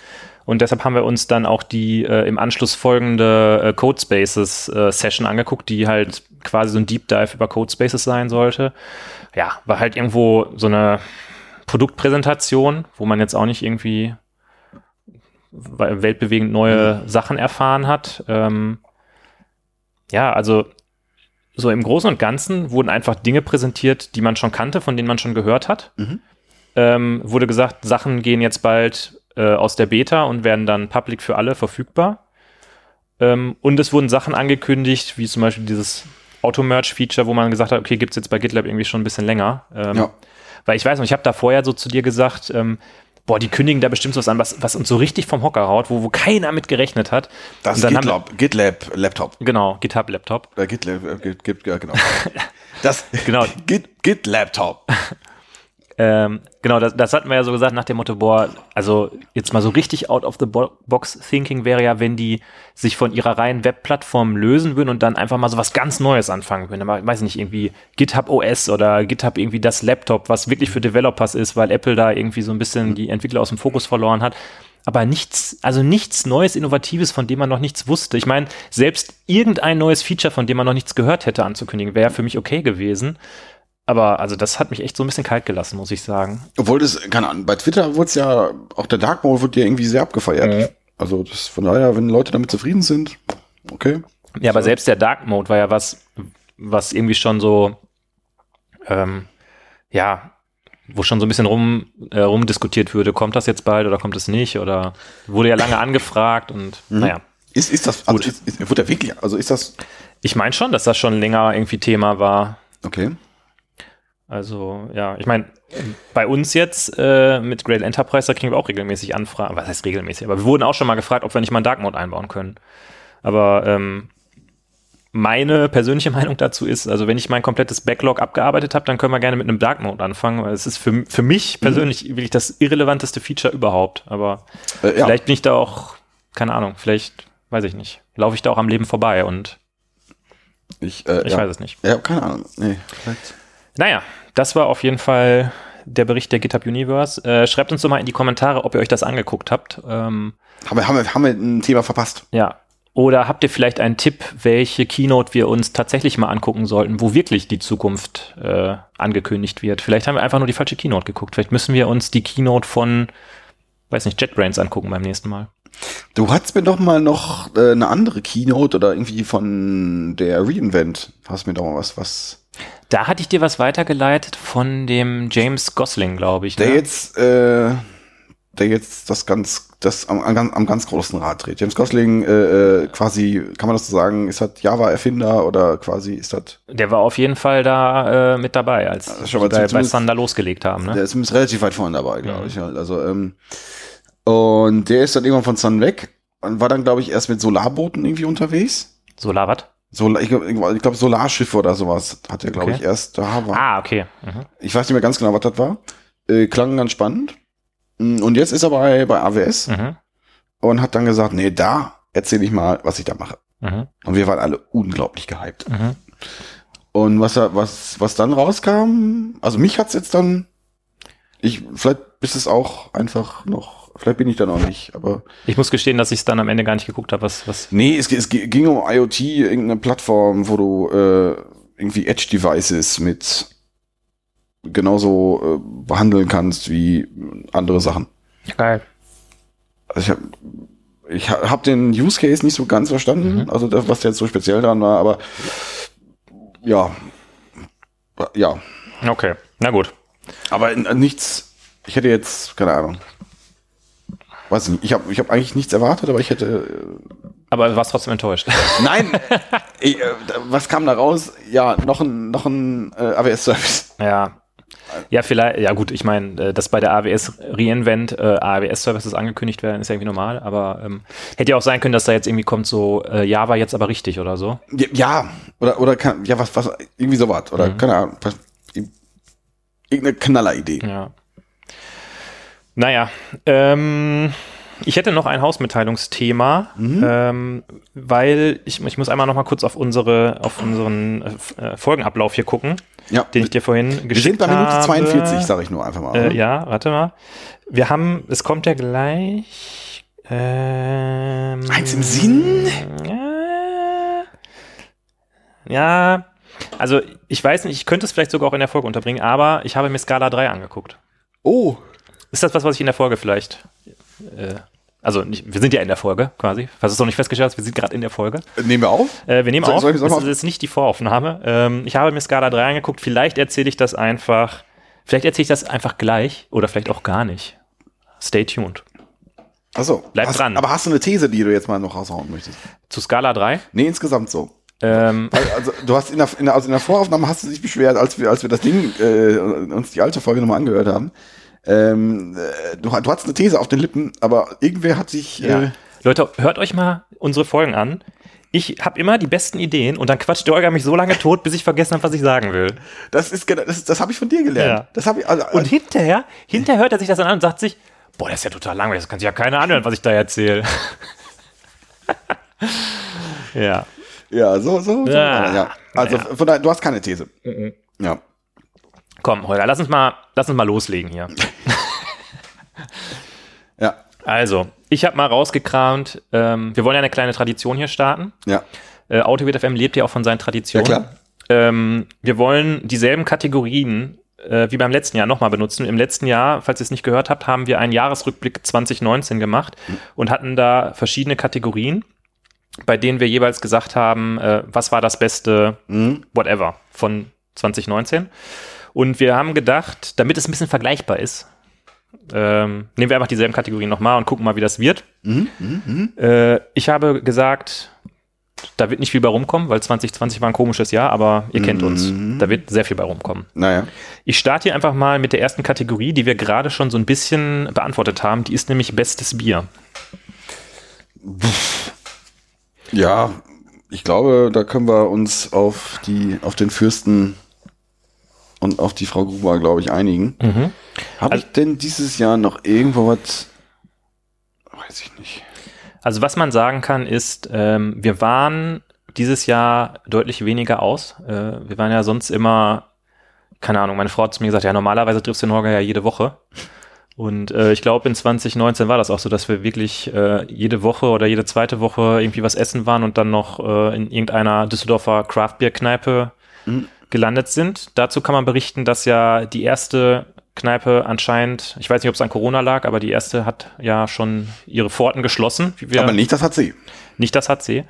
Und deshalb haben wir uns dann auch die äh, im Anschluss folgende äh, Codespaces äh, Session angeguckt, die halt quasi so ein Deep Dive über Codespaces sein sollte. Ja, war halt irgendwo so eine Produktpräsentation, wo man jetzt auch nicht irgendwie weltbewegend neue Sachen erfahren hat. Ähm, ja, also so im Großen und Ganzen wurden einfach Dinge präsentiert, die man schon kannte, von denen man schon gehört hat. Mhm. Ähm, wurde gesagt, Sachen gehen jetzt bald äh, aus der Beta und werden dann public für alle verfügbar. Ähm, und es wurden Sachen angekündigt, wie zum Beispiel dieses Auto-Merge-Feature, wo man gesagt hat, okay, gibt's jetzt bei GitLab irgendwie schon ein bisschen länger. Ähm, Ja. Weil ich weiß noch, ich habe da vorher so zu dir gesagt, ähm, boah, die kündigen da bestimmt was an, was, was uns so richtig vom Hocker haut, wo, wo keiner mit gerechnet hat. Das haben- GitLab, GitLab Laptop. Genau, GitHub-Laptop. Äh, GitLab, äh, Git, Git, ja, genau. Das, Genau. Git, Git Laptop. Ähm, genau, das, das hatten wir ja so gesagt nach dem Motto, boah, also jetzt mal so richtig out of the bo box thinking wäre ja, wenn die sich von ihrer reinen Webplattform lösen würden und dann einfach mal so was ganz Neues anfangen würden. Ich weiß nicht, irgendwie GitHub OS oder GitHub irgendwie das Laptop, was wirklich für Developers ist, weil Apple da irgendwie so ein bisschen die Entwickler aus dem Fokus verloren hat. Aber nichts, also nichts Neues, Innovatives, von dem man noch nichts wusste. Ich meine, selbst irgendein neues Feature, von dem man noch nichts gehört hätte, anzukündigen, wäre für mich okay gewesen. Aber also das hat mich echt so ein bisschen kalt gelassen, muss ich sagen. Obwohl das, keine Ahnung, bei Twitter wurde es ja, auch der Dark Mode wird ja irgendwie sehr abgefeiert. Also das, von daher, wenn Leute damit zufrieden sind, okay. Ja, aber selbst der Dark Mode war ja was, was irgendwie schon so, ähm, ja, wo schon so ein bisschen rum, äh, rumdiskutiert würde, kommt das jetzt bald oder kommt es nicht? Oder wurde ja lange angefragt und naja. Ist, ist das, also Gut. ist, ist, wurde er wirklich, also ist das, Ich meine schon, dass das schon länger irgendwie Thema war. okay. Also, ja, ich meine, Bei uns jetzt äh, mit Grail Enterprise, da kriegen wir auch regelmäßig Anfragen. Was heißt regelmäßig? Aber wir wurden auch schon mal gefragt, ob wir nicht mal einen Dark Mode einbauen können. Aber ähm, meine persönliche Meinung dazu ist, also wenn ich mein komplettes Backlog abgearbeitet habe, dann können wir gerne mit einem Dark Mode anfangen, weil es ist für, für mich persönlich wirklich das irrelevanteste Feature überhaupt. Aber Äh, ja. vielleicht bin ich da auch, keine Ahnung, vielleicht, weiß ich nicht, laufe ich da auch am Leben vorbei und Ich, äh, ich ja. weiß es nicht. Ja, keine Ahnung. Nee, vielleicht. Naja, das war auf jeden Fall der Bericht der GitHub Universe. Äh, schreibt uns doch mal in die Kommentare, ob ihr euch das angeguckt habt. Ähm, Haben wir, haben, wir, haben wir ein Thema verpasst? ja. Oder habt ihr vielleicht einen Tipp, welche Keynote wir uns tatsächlich mal angucken sollten, wo wirklich die Zukunft äh, angekündigt wird? Vielleicht haben wir einfach nur die falsche Keynote geguckt. Vielleicht müssen wir uns die Keynote von, weiß nicht, JetBrains angucken beim nächsten Mal. Du hattest mir doch mal noch äh, eine andere Keynote oder irgendwie von der Reinvent. Hast mir doch mal was, was. Da hatte ich dir was weitergeleitet von dem James Gosling, glaube ich. Der ne? jetzt, äh, der jetzt das ganz, das am, am, ganz- am ganz großen Rad dreht. James Gosling, äh, äh, quasi, kann man das so sagen, ist das Java-Erfinder oder quasi ist das, Der war auf jeden Fall da äh, mit dabei, als Also schon mal bei, bei Thunder losgelegt haben. Ne? der ist zumindest relativ weit vorne dabei, glaube Mhm. ich. halt. Also, ähm, und der ist dann irgendwann von Sun weg und war dann, glaube ich, erst mit Solarbooten irgendwie unterwegs. Solarwatt? Solar, ich glaube, ich glaub, Solarschiffe oder sowas hat er, glaube Okay. ich, erst da war. Ah, okay. Mhm. Ich weiß nicht mehr ganz genau, was das war. Äh, klang ganz spannend. Mm, Und jetzt ist er bei, bei AWS Mhm. und hat dann gesagt, nee, da erzähle ich mal, was ich da mache. Mhm. Und wir waren alle unglaublich gehypt. Mhm. Und was, was, was dann rauskam, also mich hat's jetzt dann, ich, vielleicht ist es auch einfach noch, vielleicht bin ich da noch nicht, aber Ich muss gestehen, dass ich es dann am Ende gar nicht geguckt habe, was, was. nee, es, es ging um IoT, irgendeine Plattform, wo du äh, irgendwie Edge-Devices mit genauso äh, behandeln kannst wie andere Sachen. Geil. Also ich habe ich ha- hab den Use Case nicht so ganz verstanden, Mhm. also das, was jetzt so speziell dran war, aber ja, ja, Okay. Na gut. aber nichts. Ich hätte jetzt keine Ahnung. Weiß nicht. Ich habe ich hab eigentlich nichts erwartet, aber ich hätte. Aber du warst trotzdem enttäuscht. Äh, nein. ich, äh, was kam da raus? Ja, noch ein noch ein äh, AWS-Service. ja. Ja, vielleicht, ja gut, ich meine, äh, dass bei der AWS Reinvent äh, AWS-Services angekündigt werden, ist ja irgendwie normal, aber ähm, hätte ja auch sein können, dass da jetzt irgendwie kommt so äh, Java jetzt aber richtig oder so. Ja, oder oder kann, ja was was irgendwie sowas oder Mhm. keine Ahnung. Irgendeine Knalleridee. Ja. Naja, ähm, ich hätte noch ein Hausmitteilungsthema, Mhm. ähm, weil ich, ich muss einmal noch mal kurz auf unsere auf unseren äh, äh, Folgenablauf hier gucken, Ja. den ich dir vorhin Wir sind geschickt bei Minute habe. 42, sage ich nur einfach mal. Äh, oder? ja, warte mal. Wir haben, es kommt ja gleich. Ähm, Eins im Sinn? Ja, ja, also ich weiß nicht, ich könnte es vielleicht sogar auch in der Folge unterbringen, aber ich habe mir Scala 3 angeguckt. Oh, Ist das was, was ich in der Folge vielleicht. Äh, also, nicht, wir sind ja in der Folge quasi. Falls du es noch nicht festgestellt hast, wir sind gerade in der Folge. nehmen wir auf? Äh, wir nehmen Soll- auf. soll ich- soll das ist jetzt nicht die Voraufnahme. Ähm, ich habe mir Scala 3 angeguckt. Vielleicht erzähle ich das einfach. Vielleicht erzähle ich das einfach gleich oder vielleicht auch gar nicht. Stay tuned. Achso. Bleib hast, dran. Aber hast du eine These, die du jetzt mal noch raushauen möchtest? Zu Scala 3. Nee, insgesamt so. Ähm, Also du hast in der, in der, also in der Voraufnahme hast du dich beschwert, als wir, als wir das Ding, äh, uns die alte Folge nochmal angehört haben. Ähm, äh, du, du hattest eine These auf den Lippen, aber irgendwer hat sich, ja. äh, Leute, hört euch mal unsere Folgen an. Ich habe immer die besten Ideen und dann quatscht der Olga mich so lange tot, bis ich vergessen habe, was ich sagen will. das ist, genau- das, das habe ich von dir gelernt. Ja. Das habe ich, also, Und hinterher, hinterher hört er sich das an und sagt sich, boah, das ist ja total langweilig, das kann sich ja keiner anhören, was ich da erzähle. ja. ja, so, so, so Ja. ja. Also Ja. von daher, du hast keine These. Ja. Komm, Holger, lass uns mal, lass uns mal loslegen hier. Ja. Also, ich habe mal rausgekramt, ähm, wir wollen ja eine kleine Tradition hier starten. Ja. Äh, Autowit FM lebt ja auch von seinen Traditionen. Ja, klar. Ähm, wir wollen dieselben Kategorien äh, wie beim letzten Jahr nochmal benutzen. Im letzten Jahr, falls ihr es nicht gehört habt, haben wir einen Jahresrückblick 2019 gemacht und hatten da verschiedene Kategorien, bei denen wir jeweils gesagt haben, äh, was war das beste Mhm. whatever von 2019. Und wir haben gedacht, damit es ein bisschen vergleichbar ist, ähm, nehmen wir einfach dieselben Kategorien nochmal und gucken mal, wie das wird. Mhm. Mhm. Mhm. Äh, ich habe gesagt, Da wird nicht viel bei rumkommen, weil 2020 war ein komisches Jahr, aber ihr kennt uns. Da wird sehr viel bei rumkommen. Naja. Ich starte hier einfach mal mit der ersten Kategorie, die wir gerade schon so ein bisschen beantwortet haben. Die ist nämlich bestes Bier. Ja, ich glaube, da können wir uns auf die, auf den Fürsten und auf die Frau Gruber, glaube ich, einigen. Habe ich denn dieses Jahr noch irgendwo was? Weiß ich nicht. Also was man sagen kann ist, ähm, wir waren dieses Jahr deutlich weniger aus. Äh, wir waren ja sonst immer, keine Ahnung, meine Frau hat zu mir gesagt, ja, normalerweise triffst du den Holger ja jede Woche. Und äh, ich glaube, in 2019 war das auch so, dass wir wirklich äh, jede Woche oder jede zweite Woche irgendwie was essen waren und dann noch äh, in irgendeiner Düsseldorfer Craftbeer-Kneipe gelandet sind. Dazu kann man berichten, dass ja die erste Kneipe anscheinend, ich weiß nicht, ob es an Corona lag, aber die erste hat ja schon ihre Pforten geschlossen. Aber nicht, das hat sie. nicht das hat sie,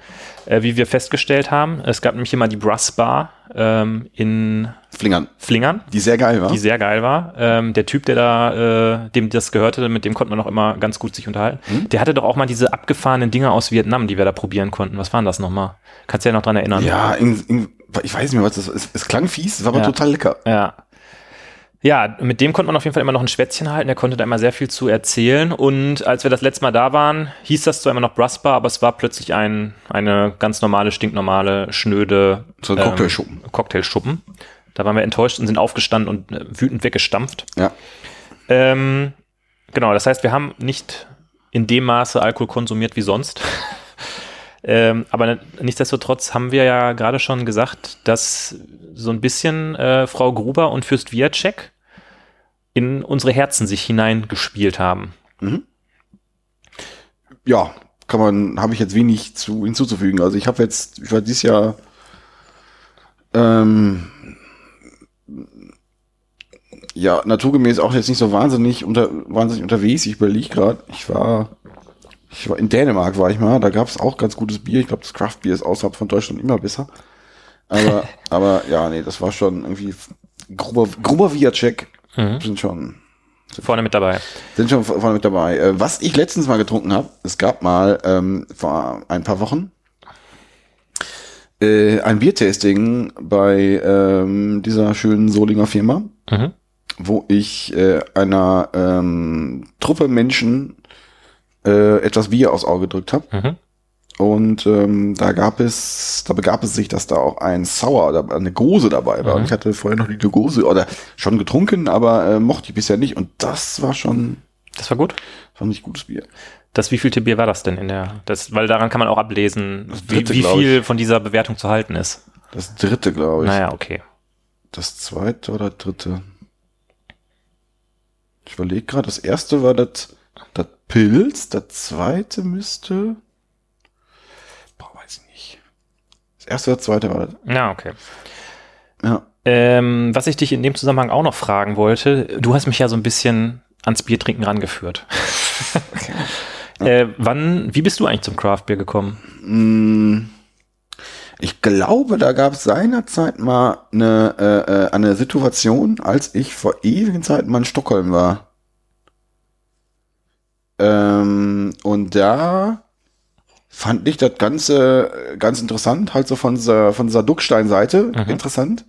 äh, wie wir festgestellt haben. Es gab nämlich immer die Brass Bar ähm, in Flingern. Flingern, Die sehr geil war. die sehr geil war. Ähm, der Typ, der da, äh, dem das gehörte, mit dem konnte man auch immer ganz gut sich unterhalten. Hm? Der hatte doch auch mal diese abgefahrenen Dinger aus Vietnam, die wir da probieren konnten. Was waren das nochmal? Kannst du ja noch dran erinnern? ja, in, in, ich weiß nicht mehr, was das ist. Es klang fies, es war aber Ja. total lecker. Ja. Ja, mit dem konnte man auf jeden Fall immer noch ein Schwätzchen halten. Der konnte da immer sehr viel zu erzählen. Und als wir das letzte Mal da waren, hieß das zwar immer noch Brassbar, aber es war plötzlich ein, eine ganz normale, stinknormale, schnöde So ein Cocktailschuppen. Cocktailschuppen. Da waren wir enttäuscht und sind aufgestanden und äh, wütend weggestampft. Ja. Ähm, genau, das heißt, wir haben nicht in dem Maße Alkohol konsumiert wie sonst. Ähm, aber nichtsdestotrotz haben wir ja gerade schon gesagt, dass so ein bisschen äh, Frau Gruber und Fürst Wiacek in unsere Herzen sich hineingespielt haben. ja, kann man, habe ich jetzt wenig zu hinzuzufügen. Also ich habe jetzt, ich war dieses Jahr ähm, ja, naturgemäß auch jetzt nicht so wahnsinnig unter, wahnsinnig unterwegs. Ich überlege gerade, ich war, ich war in Dänemark war ich mal, da gab es auch ganz gutes Bier. Ich glaube, das Craft-Bier ist außerhalb von Deutschland immer besser. Aber, aber ja, nee, das war schon irgendwie Gruber, Gruber Viacek sind schon Vorne mit dabei. sind schon vorne mit dabei. Äh, Was ich letztens mal getrunken habe, es gab mal ähm, vor ein paar Wochen äh, ein Biertasting bei ähm, dieser schönen Solinger Firma, Mhm. wo ich äh, einer ähm, Truppe Menschen äh, etwas Bier aufs Auge gedrückt habe. Mhm. Und ähm, da gab es, da begab es sich, dass da auch ein Sauer oder eine Gose dabei war. Und ich hatte vorher noch die Gose oder schon getrunken, aber äh, mochte ich bisher nicht. Und das war schon, Das war gut. fand ich gutes Bier. Das wievielte Bier war das denn in der? Das, weil daran kann man auch ablesen, wie, dritte, wie glaub viel von dieser Bewertung zu halten ist. Das dritte, glaube ich. Naja, okay. Das zweite oder dritte? Ich überlege gerade, das erste war das, das Pilz, das zweite müsste. Boah, weiß ich nicht. Das erste oder zweite war das. Ja, okay. Ja. Ähm, was ich dich in dem Zusammenhang auch noch fragen wollte, du hast mich ja so ein bisschen ans Biertrinken rangeführt. äh, wann, wie bist du eigentlich zum Craftbier gekommen? Mm, Ich glaube, da gab es seinerzeit mal eine, äh, äh, eine Situation, als ich vor ewigen Zeiten mal in Stockholm war. Ähm, und da fand ich das Ganze äh, ganz interessant, halt so von dieser, von dieser Duckstein-Seite interessant.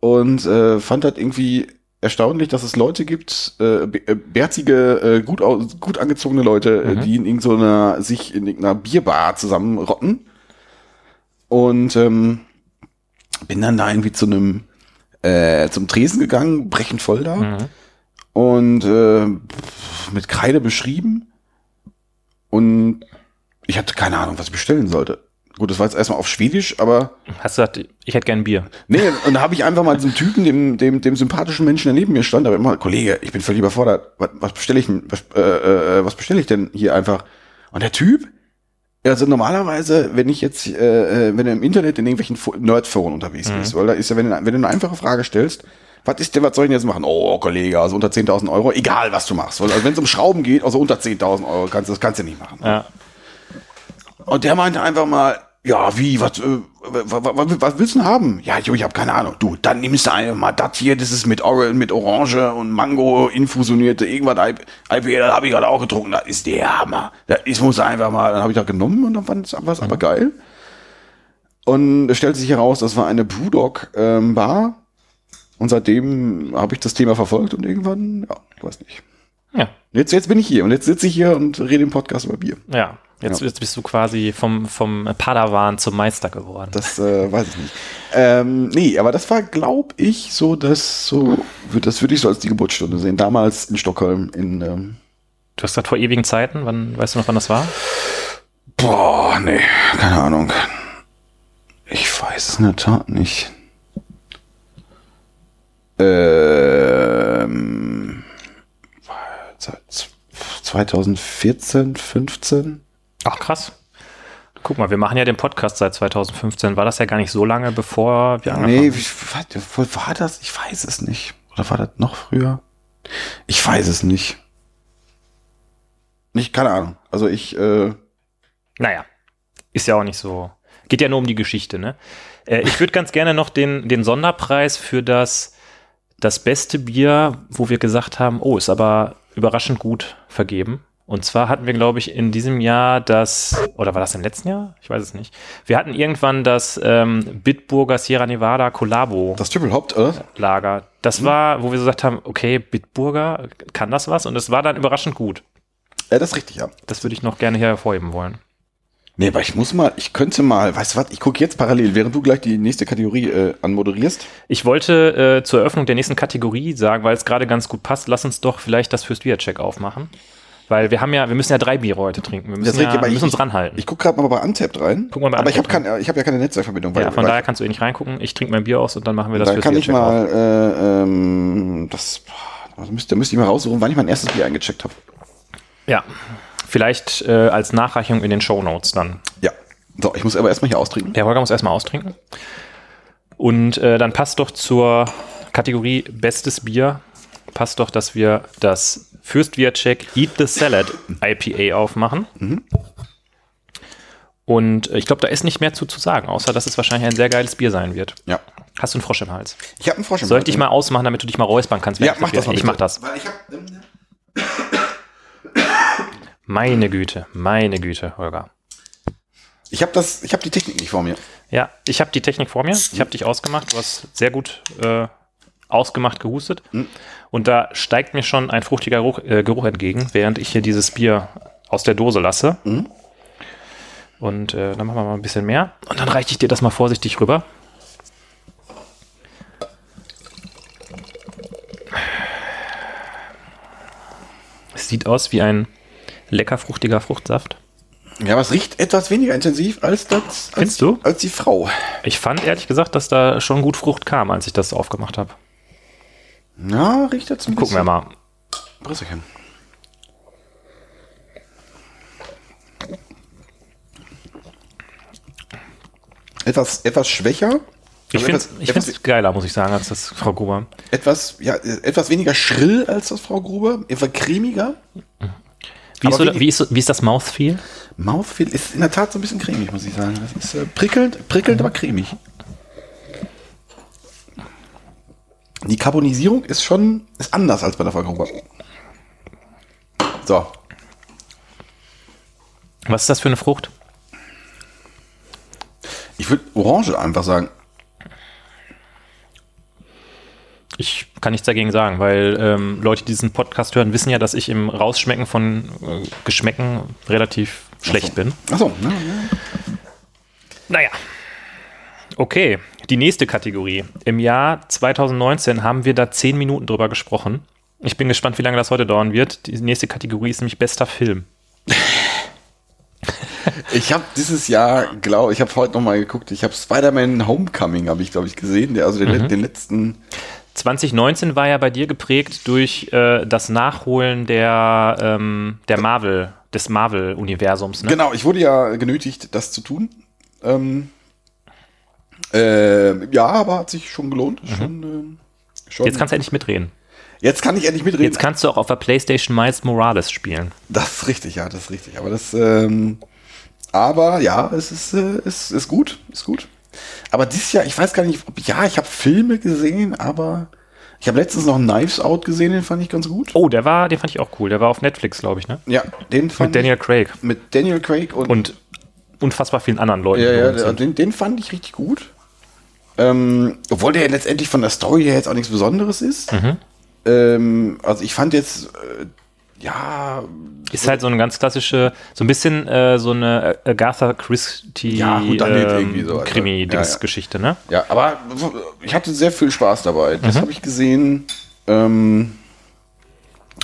Und äh, fand das irgendwie erstaunlich, dass es Leute gibt, äh, äh, bärtige, äh, gut, gut angezogene Leute, äh, die in irgendeiner, sich in irgendeiner Bierbar zusammenrotten. Und ähm, bin dann da irgendwie zu einem äh, zum Tresen gegangen, brechend voll da. Mhm. Und äh, mit Kreide beschrieben. Und ich hatte keine Ahnung, was ich bestellen sollte. Gut, das war jetzt erstmal auf Schwedisch, aber Hast du gesagt, ich hätte gern Bier. nee, und da habe ich einfach mal diesen Typen, dem, dem, dem sympathischen Menschen, der neben mir stand, aber immer, Kollege, ich bin völlig überfordert. Was, was bestelle ich, denn- was, äh, äh, was bestelle ich denn hier einfach? Und der Typ, also normalerweise, wenn ich jetzt, äh, äh, wenn du im Internet in irgendwelchen Fo- Nerdforen unterwegs bist, weil da ist ja, wenn du, wenn du eine einfache Frage stellst, was ist denn, was soll ich denn jetzt machen? Oh, Kollege, also unter 10.000 Euro, egal was du machst. Also wenn es um Schrauben geht, also unter 10.000 Euro, kannst, du- das kannst du nicht machen. Ja. Und der meinte einfach mal, ja, wie, was, äh, was, was, was willst du denn haben? Ja, jo, ich habe keine Ahnung. Du, dann nimmst du einfach mal das hier, das ist mit, Or mit Orange und Mango infusionierte irgendwas IP, IPA, das habe ich gerade auch getrunken, das ist der Hammer. Das ist, muss einfach mal, dann habe ich das genommen und dann fand ich es aber geil. Und es stellte sich heraus, das war eine Brewdog ähm, Bar. Und seitdem habe ich das Thema verfolgt und irgendwann, ja, ich weiß nicht. Ja, Jetzt, jetzt bin ich hier und jetzt sitze ich hier und rede im Podcast über Bier. ja. Jetzt, Ja. jetzt bist du quasi vom, vom Padawan zum Meister geworden. Das äh, weiß ich nicht. Ähm, nee, aber das war, glaube ich, so, dass so, das würde ich so als die Geburtsstunde sehen. Damals in Stockholm in, ähm, Du hast gesagt vor ewigen Zeiten. Wann, weißt du noch, wann das war? boah, nee, keine Ahnung. Ich weiß es in der Tat nicht. Ähm, seit 2014, 15? Ach, krass. Guck mal, wir machen ja den Podcast seit 2015. War das ja gar nicht so lange, bevor wir angefangen Nee, wie, wo war das? Ich weiß es nicht. Oder war das noch früher? Ich weiß es nicht. Nicht, keine Ahnung. Also ich, äh, Naja, ist ja auch nicht so. Geht ja nur um die Geschichte, ne? Äh, ich würde ganz gerne noch den, den Sonderpreis für das, das beste Bier, wo wir gesagt haben, oh, ist aber überraschend gut vergeben. Und zwar hatten wir, glaube ich, in diesem Jahr das, oder war das im letzten Jahr? Ich weiß es nicht. Wir hatten irgendwann das ähm, Bitburger Sierra Nevada Collabo das Triple Hopped, oder? Lager. Das war, wo wir so gesagt haben, okay, Bitburger, kann das was? Und es war dann überraschend gut. Ja, das ist richtig, ja. Das würde ich noch gerne hier hervorheben wollen. Nee, aber ich muss mal, ich könnte mal, weißt du was, ich gucke jetzt parallel, während du gleich die nächste Kategorie äh, anmoderierst. Ich wollte äh, zur Eröffnung der nächsten Kategorie sagen, weil es gerade ganz gut passt, lass uns doch vielleicht das Fürst Check aufmachen. Weil wir haben ja, wir müssen ja drei Biere heute trinken. Wir müssen, ja, wir müssen ich- uns ranhalten. Ich gucke gerade mal bei Untapped rein. Guck mal bei aber ich habe Untappd kein, ich hab ja keine Netzwerkverbindung. ja, von weil- daher kannst du eh nicht reingucken. Ich trinke mein Bier aus und dann machen wir das da kann ich mal, äh, ähm, das, da müsste, da müsste ich mal raussuchen, wann ich mein erstes Bier eingecheckt habe. Ja, vielleicht äh, als Nachreichung in den Show Notes dann. Ja. So, ich muss aber erstmal hier austrinken. Der Holger muss erstmal austrinken. Und äh, dann passt doch zur Kategorie Bestes Bier, passt doch, dass wir das Fürstbier-Check Eat the Salad IPA aufmachen. Und äh, ich glaube, da ist nicht mehr zu, zu sagen, außer dass es wahrscheinlich ein sehr geiles Bier sein wird. Ja. Hast du einen Frosch im Hals? Ich habe einen Frosch im Soll ich Hals. dich mal ausmachen, damit du dich mal räuspern kannst? Ja, mach das mal Ich mach das. Weil ich hab, ähm, Meine Güte, meine Güte, Holger. ich habe das, ich habe die Technik nicht vor mir. Ja, ich habe die Technik vor mir. Ich habe dich ausgemacht. Du hast sehr gut äh, ausgemacht gehustet. Und da steigt mir schon ein fruchtiger Geruch, äh, Geruch entgegen, während ich hier dieses Bier aus der Dose lasse. Und äh, dann machen wir mal ein bisschen mehr. Und dann reiche ich dir das mal vorsichtig rüber. Es sieht aus wie ein lecker fruchtiger Fruchtsaft. Ja, aber es riecht etwas weniger intensiv als das, als, du? als die Frau. Ich fand ehrlich gesagt, dass da schon gut Frucht kam, als ich das aufgemacht habe. Ja, riecht jetzt ein Gucken wir mal. Brüsselchen. Etwas, etwas schwächer. Ich Also finde find's geiler, muss ich sagen, als das Frau Gruber. etwas, ja, etwas weniger schrill als das Frau Gruber, etwas cremiger. Wie ist, wie- wie, ist, wie ist das Mouthfeel? Mouthfeel ist in der Tat so ein bisschen cremig, muss ich sagen. Das ist äh, prickelnd, prickelnd, aber cremig. Die Carbonisierung ist schon ist anders als bei der Frau Gruber. So, Was ist das für eine Frucht? ich würde Orange einfach sagen. Ich kann nichts dagegen sagen, weil ähm, Leute, die diesen Podcast hören, wissen ja, dass ich im Rausschmecken von äh, Geschmäcken relativ schlecht bin. Achso, ja, ja. Naja. Okay, die nächste Kategorie. Im Jahr 2019 haben wir da zehn Minuten drüber gesprochen. Ich bin gespannt, wie lange das heute dauern wird. Die nächste Kategorie ist nämlich bester Film. Ich habe dieses Jahr, glaube ich, habe heute noch mal geguckt. Ich habe Spider-Man Homecoming, habe ich glaube ich gesehen. Der, also den, den letzten. 2019 war ja bei dir geprägt durch äh, das Nachholen der, ähm, der Marvel, des Marvel-Universums. Ne? Genau, ich wurde ja genötigt, das zu tun. Ähm, äh, ja, aber hat sich schon gelohnt. Schon, ähm, schon. Jetzt kannst du endlich mitreden. Jetzt kann ich endlich mitreden. Jetzt kannst du auch auf der PlayStation Miles Morales spielen. Das ist richtig, ja, das ist richtig. Aber das, ähm, aber ja, es ist, äh, es ist gut, ist gut. Aber dieses Jahr, ich weiß gar nicht, ob, ja, ich habe Filme gesehen, aber ich habe letztens noch Knives Out gesehen, den fand ich ganz gut. Oh, der war, den fand ich auch cool. Der war auf Netflix, glaube ich, ne? Ja, den fand Mit Daniel Craig. mit Daniel Craig und, Und unfassbar vielen anderen Leuten. Ja, ja, den, den fand ich richtig gut. Ähm, obwohl der letztendlich von der Story her jetzt auch nichts Besonderes ist. Mhm. Ähm, also ich fand jetzt, äh, ja, Ist halt so eine ganz klassische, so ein bisschen äh, so eine Agatha Christie Ja, ähm, so, also, Krimi-Dings-Geschichte, ne? ja, aber ich hatte sehr viel Spaß dabei. Mhm. Das habe ich gesehen. Ähm,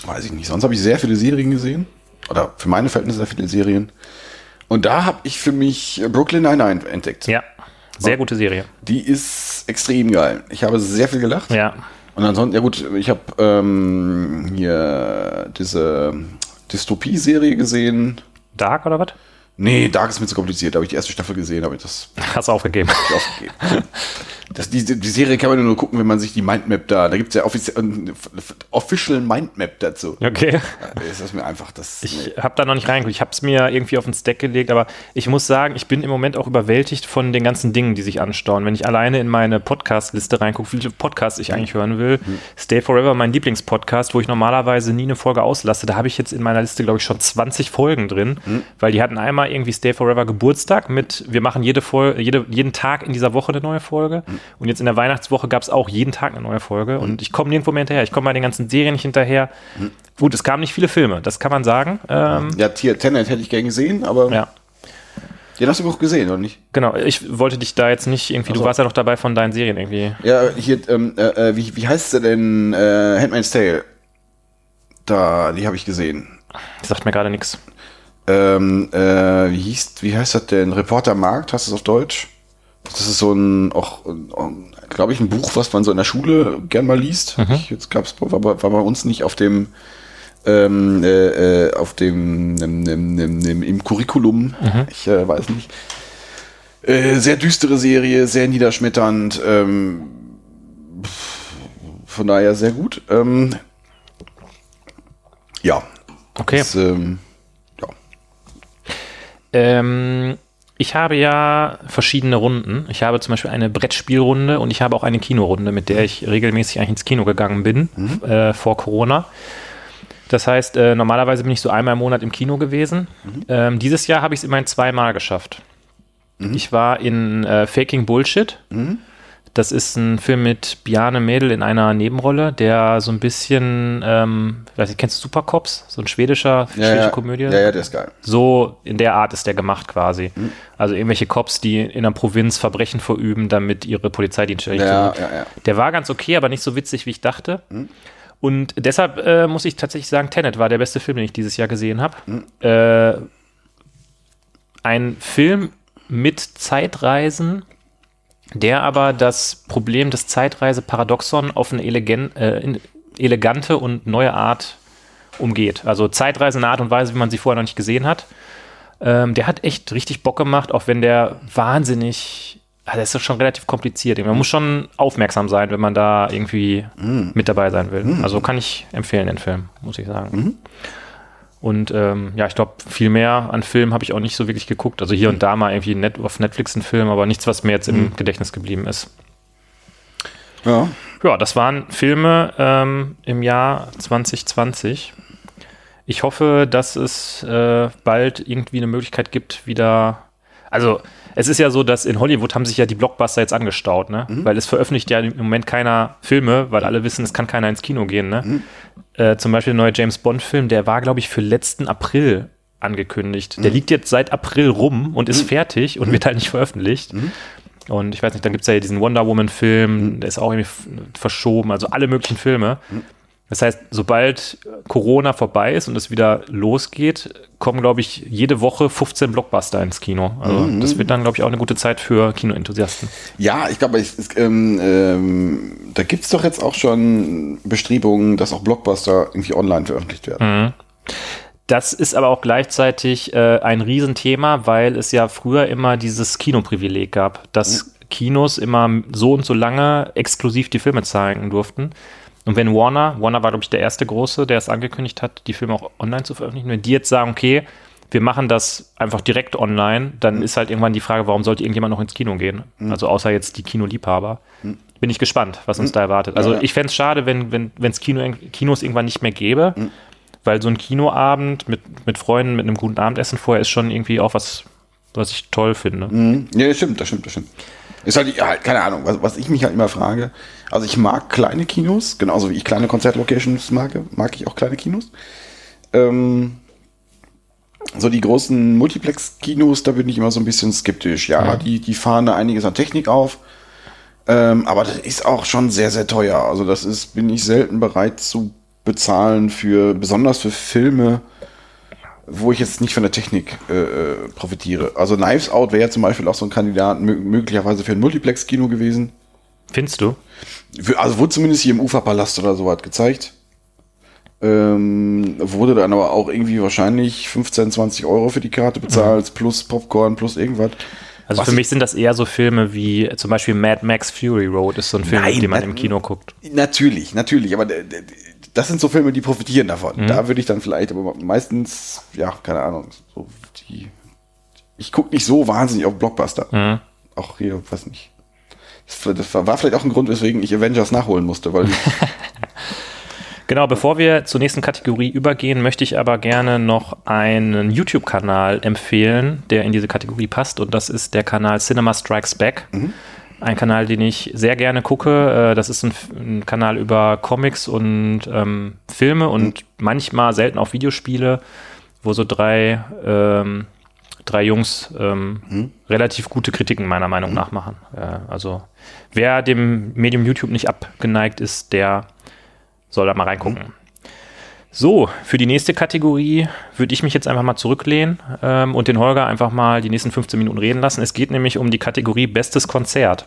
weiß ich nicht. Sonst habe ich sehr viele Serien gesehen. Oder für meine Verhältnisse sehr viele Serien. Und da habe ich für mich Brooklyn Nine-Nine entdeckt. Ja, sehr gute Serie. Die ist extrem geil. Ich habe sehr viel gelacht. Ja, Und ansonsten, ja gut, ich habe ähm, hier diese Dystopie-Serie gesehen. Dark oder was? Nee, Dark ist mir zu kompliziert. Da habe ich die erste Staffel gesehen, aber das Hast du aufgegeben. hab ich aufgegeben. Das, die, die Serie kann man nur gucken, wenn man sich die Mindmap da, da gibt es ja offiziell ein Official Mindmap dazu. Okay. Das ist mir einfach das. Ich habe da noch nicht reingeguckt. Ich habe es mir irgendwie auf den Stack gelegt, aber ich muss sagen, ich bin im Moment auch überwältigt von den ganzen Dingen, die sich anstauen. Wenn ich alleine in meine Podcast-Liste reingucke, wie viele Podcasts ich eigentlich hören will. Stay Forever, mein Lieblingspodcast, wo ich normalerweise nie eine Folge auslasse. Da habe ich jetzt in meiner Liste, glaube ich, schon 20 Folgen drin, weil die hatten einmal irgendwie Stay Forever Geburtstag mit, wir machen jede Folge, jede, jeden Tag in dieser Woche eine neue Folge. Und jetzt in der Weihnachtswoche gab es auch jeden Tag eine neue Folge. Und ich komme nirgendwo mehr hinterher. Ich komme bei den ganzen Serien nicht hinterher. Gut, es kamen nicht viele Filme, das kann man sagen. Ähm, ja, Tier Tenet hätte ich gern gesehen, aber ja. den hast du auch gesehen, oder nicht? Genau, ich wollte dich da jetzt nicht irgendwie, Ach du so. warst ja noch dabei von deinen Serien irgendwie. Ja, hier, ähm, äh, äh, wie, wie heißt sie denn? Äh, Handmaid's Tale. Da, die habe ich gesehen. Das sagt mir gerade nichts. Ähm, äh, wie hieß, wie heißt das denn? Reporter Markt, hast du es auf Deutsch? Das ist so ein, auch, glaube ich, ein Buch, was man so in der Schule gern mal liest. Ich, jetzt gab's, war, bei- war bei uns nicht auf dem, ähm, äh, äh, auf dem, nem, nem, nem, im Curriculum. Ich äh, weiß nicht. Äh, sehr düstere Serie, sehr niederschmetternd. Ähm, von daher sehr gut. Ähm, ja. Okay. Das, ähm, ja. Ähm, ich habe ja verschiedene Runden. Ich habe zum Beispiel eine Brettspielrunde und ich habe auch eine Kinorunde, mit der ich regelmäßig eigentlich ins Kino gegangen bin, äh, vor Corona. Das heißt, äh, normalerweise bin ich so einmal im Monat im Kino gewesen. Ähm, dieses Jahr habe ich es immerhin zweimal geschafft. Ich war in äh, Faking Bullshit. Das ist ein Film mit Bjarne Mädel in einer Nebenrolle, der so ein bisschen, ähm, weiß ich, kennst du Supercops? So ein schwedischer, Ja, schwedische ja. Komödie? Ja, ja, der ist geil. So in der Art ist der gemacht quasi. Also irgendwelche Cops, die in der Provinz Verbrechen verüben, damit ihre Polizeidienste nicht Ja, ja, ja. Der war ganz okay, aber nicht so witzig, wie ich dachte. Und deshalb äh, muss ich tatsächlich sagen, Tenet war der beste Film, den ich dieses Jahr gesehen habe. Äh, ein Film mit Zeitreisen, der aber das Problem des Zeitreise-Paradoxon auf eine elegen, äh, elegante und neue Art umgeht. Also Zeitreise in einer Art und Weise, wie man sie vorher noch nicht gesehen hat. Ähm, der hat echt richtig Bock gemacht, auch wenn der wahnsinnig, also das ist schon relativ kompliziert. Man muss schon aufmerksam sein, wenn man da irgendwie mit dabei sein will. Also kann ich empfehlen, den Film, muss ich sagen. Und ähm, ja, ich glaube, viel mehr an Filmen habe ich auch nicht so wirklich geguckt. Also hier und da mal irgendwie net auf Netflix ein Film, aber nichts, was mir jetzt im Gedächtnis geblieben ist. Ja. Ja, das waren Filme ähm, im Jahr 2020. Ich hoffe, dass es äh, bald irgendwie eine Möglichkeit gibt, wieder. Also, es ist ja so, dass in Hollywood haben sich ja die Blockbuster jetzt angestaut, ne? Weil es veröffentlicht ja im Moment keiner Filme, weil alle wissen, es kann keiner ins Kino gehen, ne? Äh, zum Beispiel der neue James Bond-Film, der war, glaube ich, für letzten April angekündigt. Der liegt jetzt seit April rum und ist fertig und wird halt nicht veröffentlicht. Und ich weiß nicht, dann gibt es ja diesen Wonder Woman-Film, der ist auch irgendwie verschoben, also alle möglichen Filme. Das heißt, sobald Corona vorbei ist und es wieder losgeht, kommen, glaube ich, jede Woche 15 Blockbuster ins Kino. Also das wird dann, glaube ich, auch eine gute Zeit für Kinoenthusiasten. Ja, ich glaube, es, es, ähm, ähm, da gibt's doch jetzt auch schon Bestrebungen, dass auch Blockbuster irgendwie online veröffentlicht werden. Das ist aber auch gleichzeitig äh, ein Riesenthema, weil es ja früher immer dieses Kinoprivileg gab, dass Kinos immer so und so lange exklusiv die Filme zeigen durften. Und wenn Warner, Warner war, glaube ich, der erste große, der es angekündigt hat, die Filme auch online zu veröffentlichen, wenn die jetzt sagen, okay, wir machen das einfach direkt online, dann ist halt irgendwann die Frage, warum sollte irgendjemand noch ins Kino gehen? Also außer jetzt die Kinoliebhaber. Bin ich gespannt, was uns da erwartet. Also Ja, ja. ich fände es schade, wenn wenn wenn, es Kino, Kinos irgendwann nicht mehr gäbe, weil so ein Kinoabend mit, mit Freunden, mit einem guten Abendessen vorher ist schon irgendwie auch was was ich toll finde. Mhm. Ja, das stimmt, das stimmt, das stimmt. Ist halt, ja, keine Ahnung, was, was ich mich halt immer frage. Also ich mag kleine Kinos, genauso wie ich kleine Konzertlocations mag, mag ich auch kleine Kinos. Ähm, so die großen Multiplex-Kinos, da bin ich immer so ein bisschen skeptisch. Ja, Ja. Die, die fahren da einiges an Technik auf. Ähm, aber das ist auch schon sehr, sehr teuer. Also das ist, bin ich selten bereit zu bezahlen für, besonders für Filme, wo ich jetzt nicht von der Technik äh, äh, profitiere. Also Knives Out wäre ja zum Beispiel auch so ein Kandidat mö möglicherweise für ein Multiplex-Kino gewesen. Findest du? Also wurde zumindest hier im Uferpalast oder so was gezeigt. Ähm, wurde dann aber auch irgendwie wahrscheinlich 15, 20 Euro für die Karte bezahlt, plus Popcorn, plus irgendwas. Also Was für ich- mich sind das eher so Filme wie zum Beispiel Mad Max Fury Road ist so ein Film, Nein, den man im Kino guckt. Natürlich, natürlich, aber d- d- das sind so Filme, die profitieren davon. Da würde ich dann vielleicht, aber meistens, ja, keine Ahnung, so die. Ich gucke nicht so wahnsinnig auf Blockbuster. Mhm. Auch hier, weiß nicht. Das, das war war vielleicht auch ein Grund, weswegen ich Avengers nachholen musste, weil Genau, bevor wir zur nächsten Kategorie übergehen, möchte ich aber gerne noch einen YouTube-Kanal empfehlen, der in diese Kategorie passt. Und das ist der Kanal Cinema Strikes Back. Ein Kanal, den ich sehr gerne gucke. Äh, Das ist ein, ein Kanal über Comics und ähm, Filme und manchmal selten auch Videospiele, wo so drei, ähm, drei Jungs ähm, relativ gute Kritiken meiner Meinung nach machen. Äh, also wer dem Medium YouTube nicht abgeneigt ist, der soll da mal reingucken. So, für die nächste Kategorie würde ich mich jetzt einfach mal zurücklehnen ähm, und den Holger einfach mal die nächsten 15 Minuten reden lassen. Es geht nämlich um die Kategorie Bestes Konzert.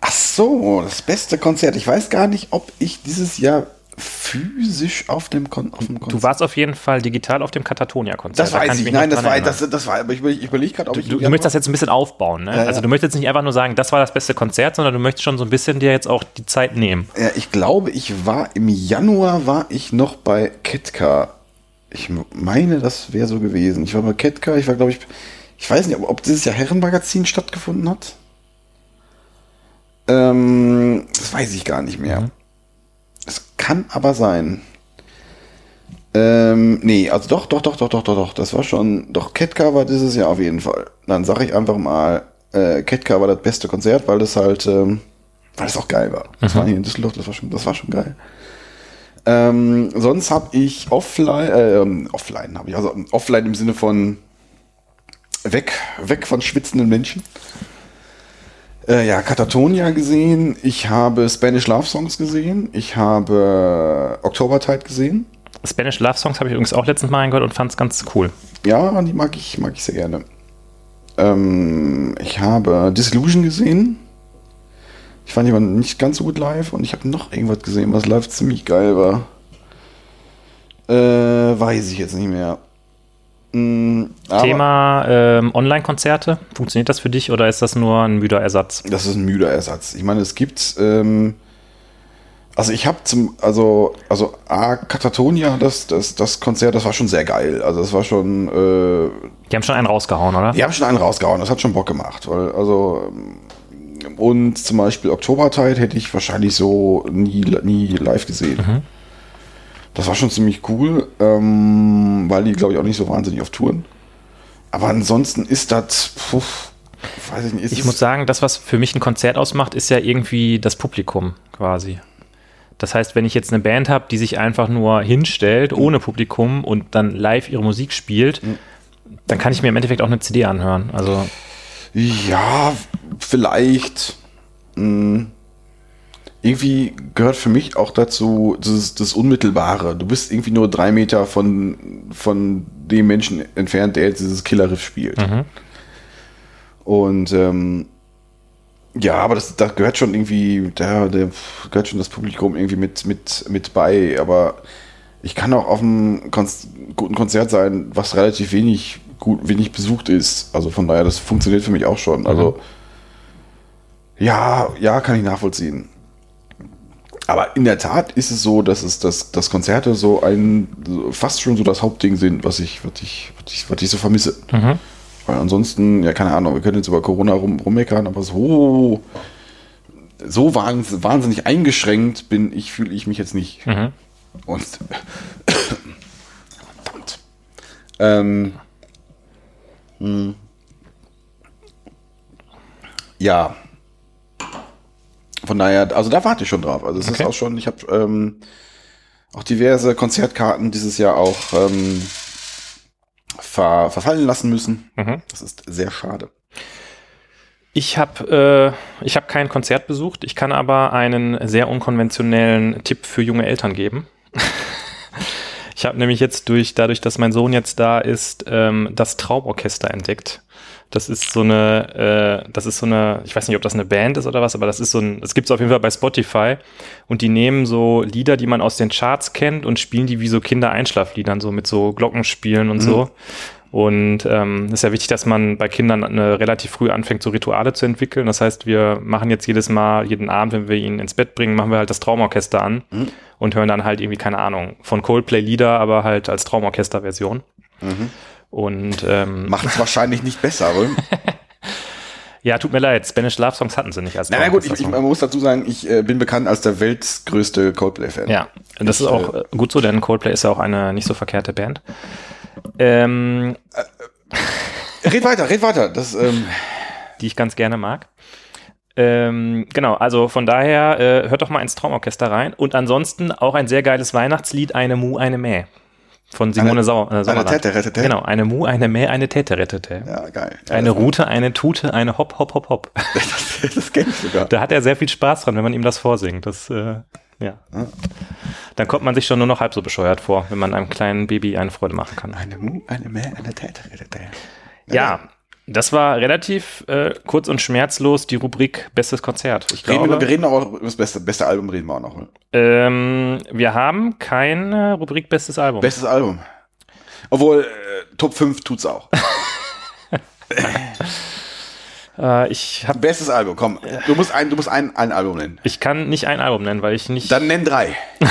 Ach so, das beste Konzert. Ich weiß gar nicht, ob ich dieses Jahr physisch auf dem, Kon auf dem Konzert. Du warst auf jeden Fall digital auf dem Katatonia-Konzert. das Da weiß ich. Nein, das war, das, das war, aber ich, überleg- ich überlege gerade, ob ich. Du, du möchtest das jetzt ein bisschen aufbauen, ne? Ja, ja. Also du möchtest jetzt nicht einfach nur sagen, das war das beste Konzert, sondern du möchtest schon so ein bisschen dir jetzt auch die Zeit nehmen. Ja, ich glaube, ich war im Januar war ich noch bei Ketka. Ich meine, das wäre so gewesen. Ich war bei Ketka, ich war, glaube ich, ich weiß nicht, ob, ob dieses Jahr Herrenmagazin stattgefunden hat. Ähm, das weiß ich gar nicht mehr. Es kann aber sein. Ähm, nee, also doch, doch, doch, doch, doch, doch, doch. Das war schon, doch, Ketka war dieses Jahr auf jeden Fall. Dann sage ich einfach mal, äh, Ketka war das beste Konzert, weil das halt, ähm, weil es auch geil war. Das war hier in Düsseldorf, das war schon, das war schon geil. Ähm, sonst habe ich offline, äh, ähm, offline habe ich, also offline im Sinne von weg, weg von schwitzenden Menschen. Äh, ja, Katatonia gesehen. Ich habe Spanish Love Songs gesehen. Ich habe Oktobertide gesehen. Spanish Love Songs habe ich übrigens auch letztens mal reingehört und fand es ganz cool. Ja, die mag ich, mag ich sehr gerne. Ähm, ich habe Disillusion gesehen. Ich fand die aber nicht ganz so gut live und ich habe noch irgendwas gesehen, was live ziemlich geil war. Äh, weiß ich jetzt nicht mehr. Mm, Thema ähm, Online-Konzerte. Funktioniert das für dich oder ist das nur ein müder Ersatz? Das ist ein müder Ersatz. Ich meine, es gibt. Ähm, also ich habe zum, also, also A, Katatonia, das, das, das Konzert, das war schon sehr geil. Also das war schon, äh, Die haben schon einen rausgehauen, oder? Die haben schon einen rausgehauen, das hat schon Bock gemacht. Weil, also, ähm, und zum Beispiel Oktobertide hätte ich wahrscheinlich so nie, nie live gesehen. Das war schon ziemlich cool, ähm, weil die, glaube ich, auch nicht so wahnsinnig auf Touren. Aber ansonsten ist das, puh, weiß ich nicht, Ich muss sagen, das, was für mich ein Konzert ausmacht, ist ja irgendwie das Publikum quasi. Das heißt, wenn ich jetzt eine Band habe, die sich einfach nur hinstellt, ohne Publikum und dann live ihre Musik spielt, dann kann ich mir im Endeffekt auch eine CD anhören. Also, Ja, vielleicht. Mh, irgendwie gehört für mich auch dazu das, das Unmittelbare. Du bist irgendwie nur drei Meter von, von dem Menschen entfernt, der jetzt dieses Killerriff spielt. Und ähm, ja, aber das, da gehört schon irgendwie, da, da gehört schon das Publikum irgendwie mit, mit, mit bei. Aber ich kann auch auf einem Konz guten Konzert sein, was relativ wenig gut, wenig besucht ist. Also von daher, das funktioniert für mich auch schon. Also ja, ja, kann ich nachvollziehen. Aber in der Tat ist es so, dass es dass, dass Konzerte so ein fast schon so das Hauptding sind, was ich, was ich, was ich, was ich so vermisse. Weil ansonsten, ja, keine Ahnung, wir können jetzt über Corona rum, rummeckern, aber so, so wahns- wahnsinnig eingeschränkt bin ich, fühle ich mich jetzt nicht. Und verdammt. Ähm, hm, Ja. Von daher, also da warte ich schon drauf. Also es Okay. ist auch schon, ich habe ähm, auch diverse Konzertkarten dieses Jahr auch ähm, ver verfallen lassen müssen. Mhm. Das ist sehr schade. Ich habe äh, ich hab kein Konzert besucht, ich kann aber einen sehr unkonventionellen Tipp für junge Eltern geben. ich habe nämlich jetzt durch, dadurch, dass mein Sohn jetzt da ist, ähm, das Traumorchester entdeckt. Das ist so eine, äh, das ist so eine, ich weiß nicht, ob das eine Band ist oder was, aber das ist so ein, das gibt's auf jeden Fall bei Spotify und die nehmen so Lieder, die man aus den Charts kennt und spielen die wie so Kindereinschlafliedern, so mit so Glockenspielen und so. Und ähm, ist ja wichtig, dass man bei Kindern eine relativ früh anfängt, so Rituale zu entwickeln. Das heißt, wir machen jetzt jedes Mal, jeden Abend, wenn wir ihn ins Bett bringen, machen wir halt das Traumorchester an Mhm. und hören dann halt irgendwie, keine Ahnung, von Coldplay Lieder, aber halt als Traumorchester-Version. Mhm. Und ähm, Macht es wahrscheinlich nicht besser, oder? ja, tut mir leid, Spanish Love Songs hatten sie nicht als Na, na gut, ich, ich, man muss dazu sagen, ich äh, bin bekannt als der weltgrößte Coldplay-Fan. Ja, das Ich, ist auch äh, gut so, denn Coldplay ist ja auch eine nicht so verkehrte Band. Ähm, Red weiter, red weiter. Das, ähm, die ich ganz gerne mag. Ähm, genau, also von daher äh, hört doch mal ins Traumorchester rein. Und ansonsten auch ein sehr geiles Weihnachtslied, eine Mu, eine Mäh. Von Simone Eine- Sau äh, Sommerland. Täte, Täte. Genau, eine Mu, eine Mäh, eine Täte rettete. ja, geil. Eine ja, Route, eine Tute, eine Hopp, Hopp, Hopp, Hopp. Das, das kenne ich sogar. Da hat er sehr viel Spaß dran, wenn man ihm das vorsingt. Das, äh, ja. Dann kommt man sich schon nur noch halb so bescheuert vor, wenn man einem kleinen Baby eine Freude machen kann. Eine Mu, eine Mä, eine Täte, Täte. Ja, das war relativ äh, kurz und schmerzlos die Rubrik Bestes Konzert. Ich Reden wir, glaube, wir reden auch über das beste, beste Album, reden wir auch noch. ähm, wir haben keine Rubrik Bestes Album. Bestes Album. Obwohl, äh, Top 5 tut's auch. äh, ich, hab, Bestes Album, komm. Du musst ein, du musst ein, ein Album nennen. ich kann nicht ein Album nennen, weil ich nicht, Dann nenn drei.